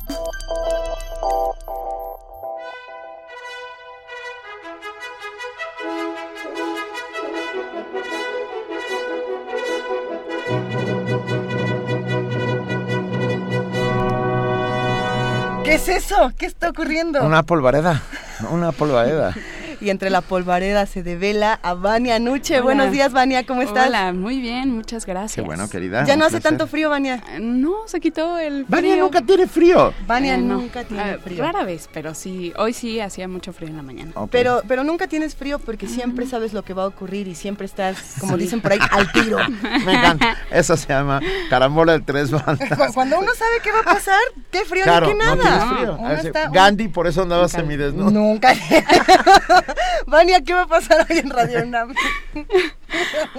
¿Qué es eso? ¿Qué está ocurriendo?
Una polvareda, una polvareda. [laughs]
y entre la polvareda se devela a Vania Nuche.
Hola.
Buenos días, Vania, ¿cómo estás?
Hola, muy bien, muchas gracias.
Qué bueno, querida.
¿Ya no hace tanto frío, Vania?
No, se quitó el
Vania
frío.
nunca tiene frío.
Vania
Eh, no.
nunca tiene
Ah,
frío.
Rara vez, pero sí, hoy sí hacía mucho frío en la mañana.
Pero, pero nunca tienes frío porque siempre sabes lo que va a ocurrir y siempre estás, como dicen por ahí, al tiro. [laughs]
Me encanta. Eso se llama carambola de tres bandas.
Cu- Cuando uno sabe qué va a pasar, qué frío
Claro,
ni qué
no
nada.
tienes frío. Así,
está-
Gandhi, por eso andaba semidesnudo.
Nunca. [laughs] [laughs] Vania, ¿qué va a pasar hoy en Radio UNAM? [laughs]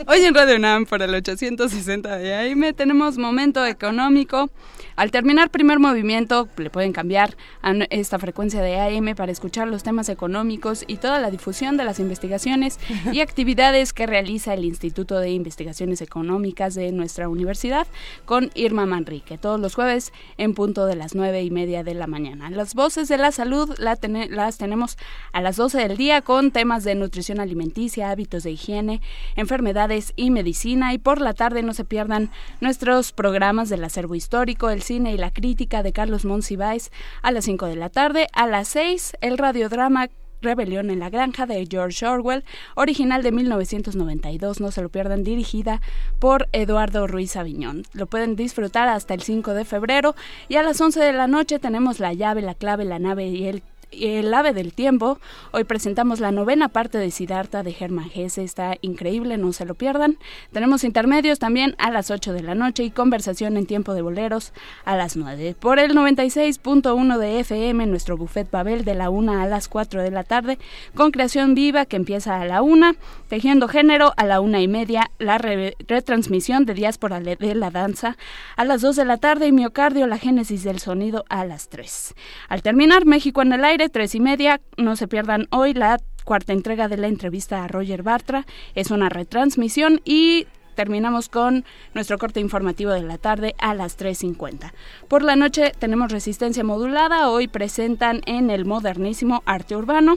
Hoy en Radio UNAM por el 860 de AM tenemos momento económico. Al terminar primer movimiento le pueden cambiar a esta frecuencia de AM para escuchar los temas económicos y toda la difusión de las investigaciones y [laughs] actividades que realiza el Instituto de Investigaciones Económicas de nuestra universidad con Irma Manrique todos los jueves en punto de las nueve y media de la mañana. Las voces de la salud la las tenemos a las 12 del día con temas de nutrición alimenticia, hábitos de higiene, enfermedades y medicina. Y por la tarde no se pierdan nuestros programas del acervo histórico, el cine y la crítica de Carlos Monsiváis a las 5 de la tarde. A las 6, el radiodrama Rebelión en la Granja de George Orwell, original de 1992, no se lo pierdan, dirigida por Eduardo Ruiz Aviñón. Lo pueden disfrutar hasta el 5 de febrero y a las 11 de la noche tenemos La llave, la clave, la nave y el el ave del tiempo. Hoy presentamos la novena parte de Siddhartha de Germán Gese. Está increíble, no se lo pierdan. Tenemos intermedios también a las 8 de la noche y conversación en tiempo de boleros a las 9. Por el 96.1 de FM, nuestro buffet Babel de la 1 a las 4 de la tarde, con creación viva que empieza a la 1, tejiendo género a la 1 y media, la re- retransmisión de Diáspora de la Danza a las 2 de la tarde y miocardio, la génesis del sonido a las 3. Al terminar, México en el aire, 3 y media, no se pierdan hoy la cuarta entrega de la entrevista a Roger Bartra, es una retransmisión y terminamos con nuestro corte informativo de la tarde a las 3.50. Por la noche tenemos resistencia modulada, hoy presentan en el modernísimo arte urbano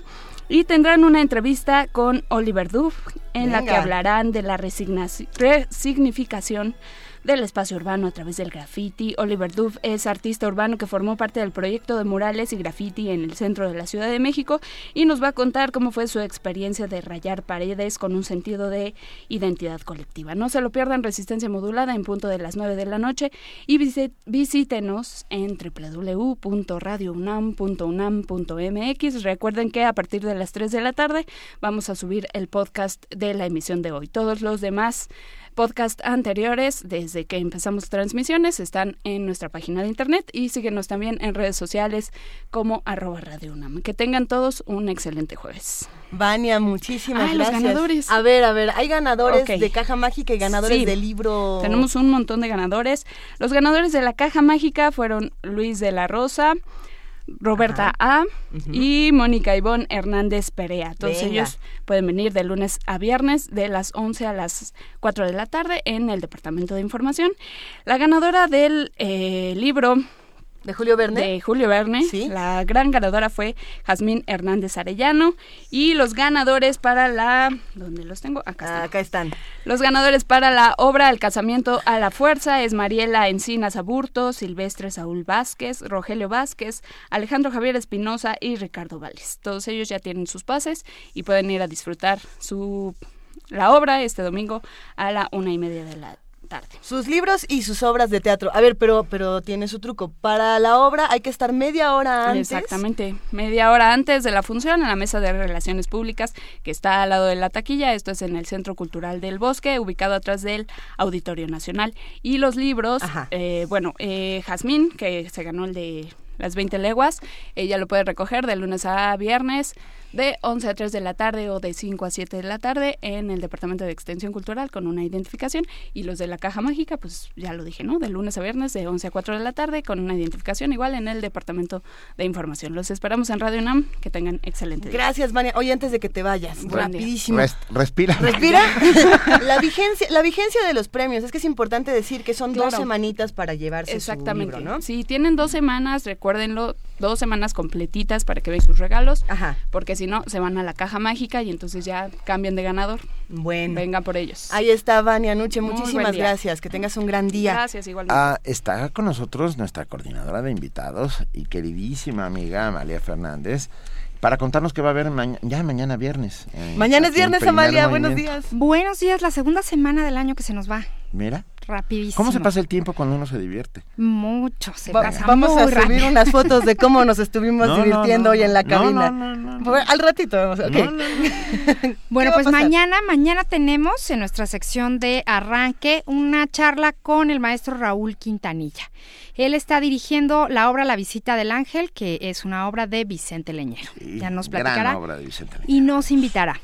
y tendrán una entrevista con Oliver Duff en la que hablarán de la resignificación del espacio urbano a través del graffiti. Oliver Duff es artista urbano que formó parte del proyecto de murales y graffiti en el centro de la Ciudad de México y nos va a contar cómo fue su experiencia de rayar paredes con un sentido de identidad colectiva. No se lo pierdan, Resistencia Modulada en punto de las 9 de la noche y visítenos en www.radiounam.unam.mx. Recuerden que a partir de las 3 de la tarde vamos a subir el podcast de la emisión de hoy. Todos los demás podcast anteriores, desde que empezamos transmisiones, están en nuestra página de internet y síguenos también en redes sociales como arroba Radio UNAM. Que tengan todos un excelente jueves.
Vania, muchísimas
Ah, los
gracias.
ganadores.
A ver, a ver, hay ganadores de Caja Mágica y ganadores
Sí.
de libro.
Tenemos un montón de ganadores. Los ganadores de la caja mágica fueron Luis de la Rosa, Roberta A y Mónica Ivonne Hernández Perea. Todos
Venga.
ellos pueden venir de lunes a viernes de las 11 a las 4 de la tarde en el Departamento de Información. La ganadora del eh, libro
de Julio Verne.
De Julio Verne. La gran ganadora fue Jazmín Hernández Arellano. Y los ganadores para la. ¿Dónde los tengo? Acá están.
Acá están.
Los ganadores para la obra El casamiento a la fuerza es Mariela Encinas Aburto, Silvestre Saúl Vázquez, Rogelio Vázquez, Alejandro Javier Espinosa y Ricardo Vales. Todos ellos ya tienen sus pases y pueden ir a disfrutar su la obra este domingo a la una y media de la tarde.
Sus libros y sus obras de teatro. A ver, pero, pero tiene su truco. Para la obra hay que estar media hora antes.
Exactamente, media hora antes de la función en la mesa de relaciones públicas que está al lado de la taquilla. Esto es en el Centro Cultural del Bosque, ubicado atrás del Auditorio Nacional. Y los libros, eh, bueno, eh, Jazmín, que se ganó el de Las 20 leguas. Ella lo puede recoger de lunes a viernes de 11 a 3 de la tarde o de 5 a 7 de la tarde en el Departamento de Extensión Cultural con una identificación y los de la Caja Mágica, pues ya lo dije, ¿no? De lunes a viernes de 11 a 4 de la tarde con una identificación igual en el Departamento de Información. Los esperamos en Radio UNAM, que tengan excelente día.
Gracias, Vania. Oye, antes de que te vayas, rapidísimo.
Res- respira.
¿Respira? [laughs] la vigencia la vigencia de los premios, es que es importante decir que son dos semanitas para llevarse
Exactamente.
su libro, ¿no?
Si tienen dos semanas, recuérdenlo, dos semanas completitas para que vean sus regalos, porque si no, se van a la caja mágica y entonces ya cambian de ganador.
Bueno.
Vengan por ellos.
Ahí está Vania Nuche, muchísimas gracias, que tengas un gran día.
Gracias, igualmente.
Ah, está con nosotros nuestra coordinadora de invitados y queridísima amiga Amalia Fernández para contarnos qué va a haber maña- ya mañana viernes. en-
Mañana es viernes, Amalia, buenos días.
Buenos días, la segunda semana del año que se nos va.
Mira,
Rapidísimo.
¿cómo se pasa el tiempo cuando uno se divierte?
Mucho, se
Va-
pasa
vamos
muy
a subir
rápido.
unas fotos de cómo nos estuvimos [laughs]
No,
divirtiendo
no,
hoy en la
no,
cabina.
no,
Bueno, Al ratito, vamos, ok.
No, no, [laughs] [laughs]
Bueno,
¿Qué va a
pues mañana, mañana tenemos en nuestra sección de arranque una charla con el maestro Raúl Quintanilla. Él está dirigiendo la obra La visita del ángel, que es una obra de Vicente Leñero. ya nos
Gran
platicará
obra de Vicente.
y nos invitará.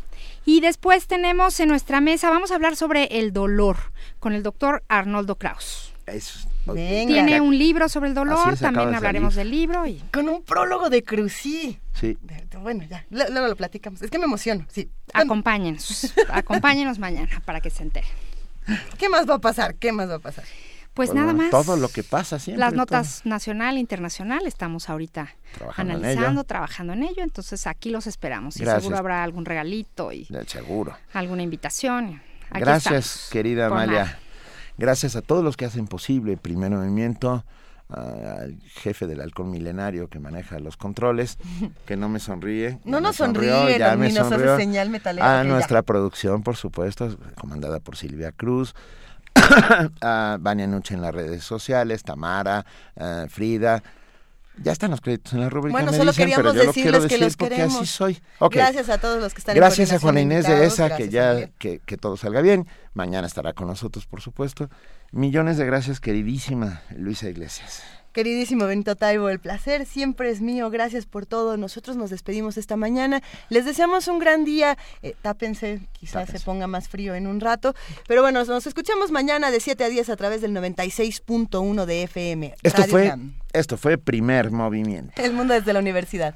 Y después tenemos en nuestra mesa, vamos a hablar sobre el dolor con el doctor Arnoldo Kraus.
Es-
Tiene un libro sobre el dolor,
es,
también
de
hablaremos del libro y
Con un prólogo de Crucí.
Sí.
Bueno, ya, lo- luego lo platicamos. Es que me emociono, sí.
acompáñenos, acompáñenos mañana para que se entere.
¿Qué más va a pasar? ¿Qué más va a pasar?
Pues
Bueno,
nada más.
Todo lo que pasa siempre.
Las
todo.
notas nacional e internacional estamos ahorita
Trabajando
analizando, trabajando en ello, entonces aquí los esperamos y
Gracias.
seguro habrá algún regalito y
De seguro.
alguna invitación. Aquí
Gracias,
estamos.
querida
Por
Amalia.
nada.
Gracias a todos los que hacen posible Primer Movimiento, a- al jefe del halcón milenario que maneja los controles, [laughs] que no me sonríe.
No nos
me sonrió,
sonríe,
ya me
ni nos hace
sonrió.
señal metalera,
A
ya.
nuestra producción, por supuesto, comandada por Silvia Cruz. [coughs] a Vania Nuche en las redes sociales, Tamara, eh, Frida. Ya están los créditos en la rúbrica.
Bueno,
me
solo
dicen,
queríamos
pero yo lo quiero
decirles que
decir
los
porque
queremos.
así soy.
Gracias a todos los que están en
Gracias a Juana Inés de esa, que ya que todo salga bien. Mañana estará con nosotros, por supuesto. Millones de gracias, queridísima Luisa Iglesias.
Queridísimo Benito Taibo, el placer siempre es mío. Gracias por todo. Nosotros nos despedimos esta mañana. Les deseamos un gran día. Eh, tápense, quizás se ponga más frío en un rato. Pero bueno, nos escuchamos mañana de 7 a 10 a través del 96.1 de FM.
Esto
Radio
fue, esto fue primer movimiento.
El mundo desde la universidad.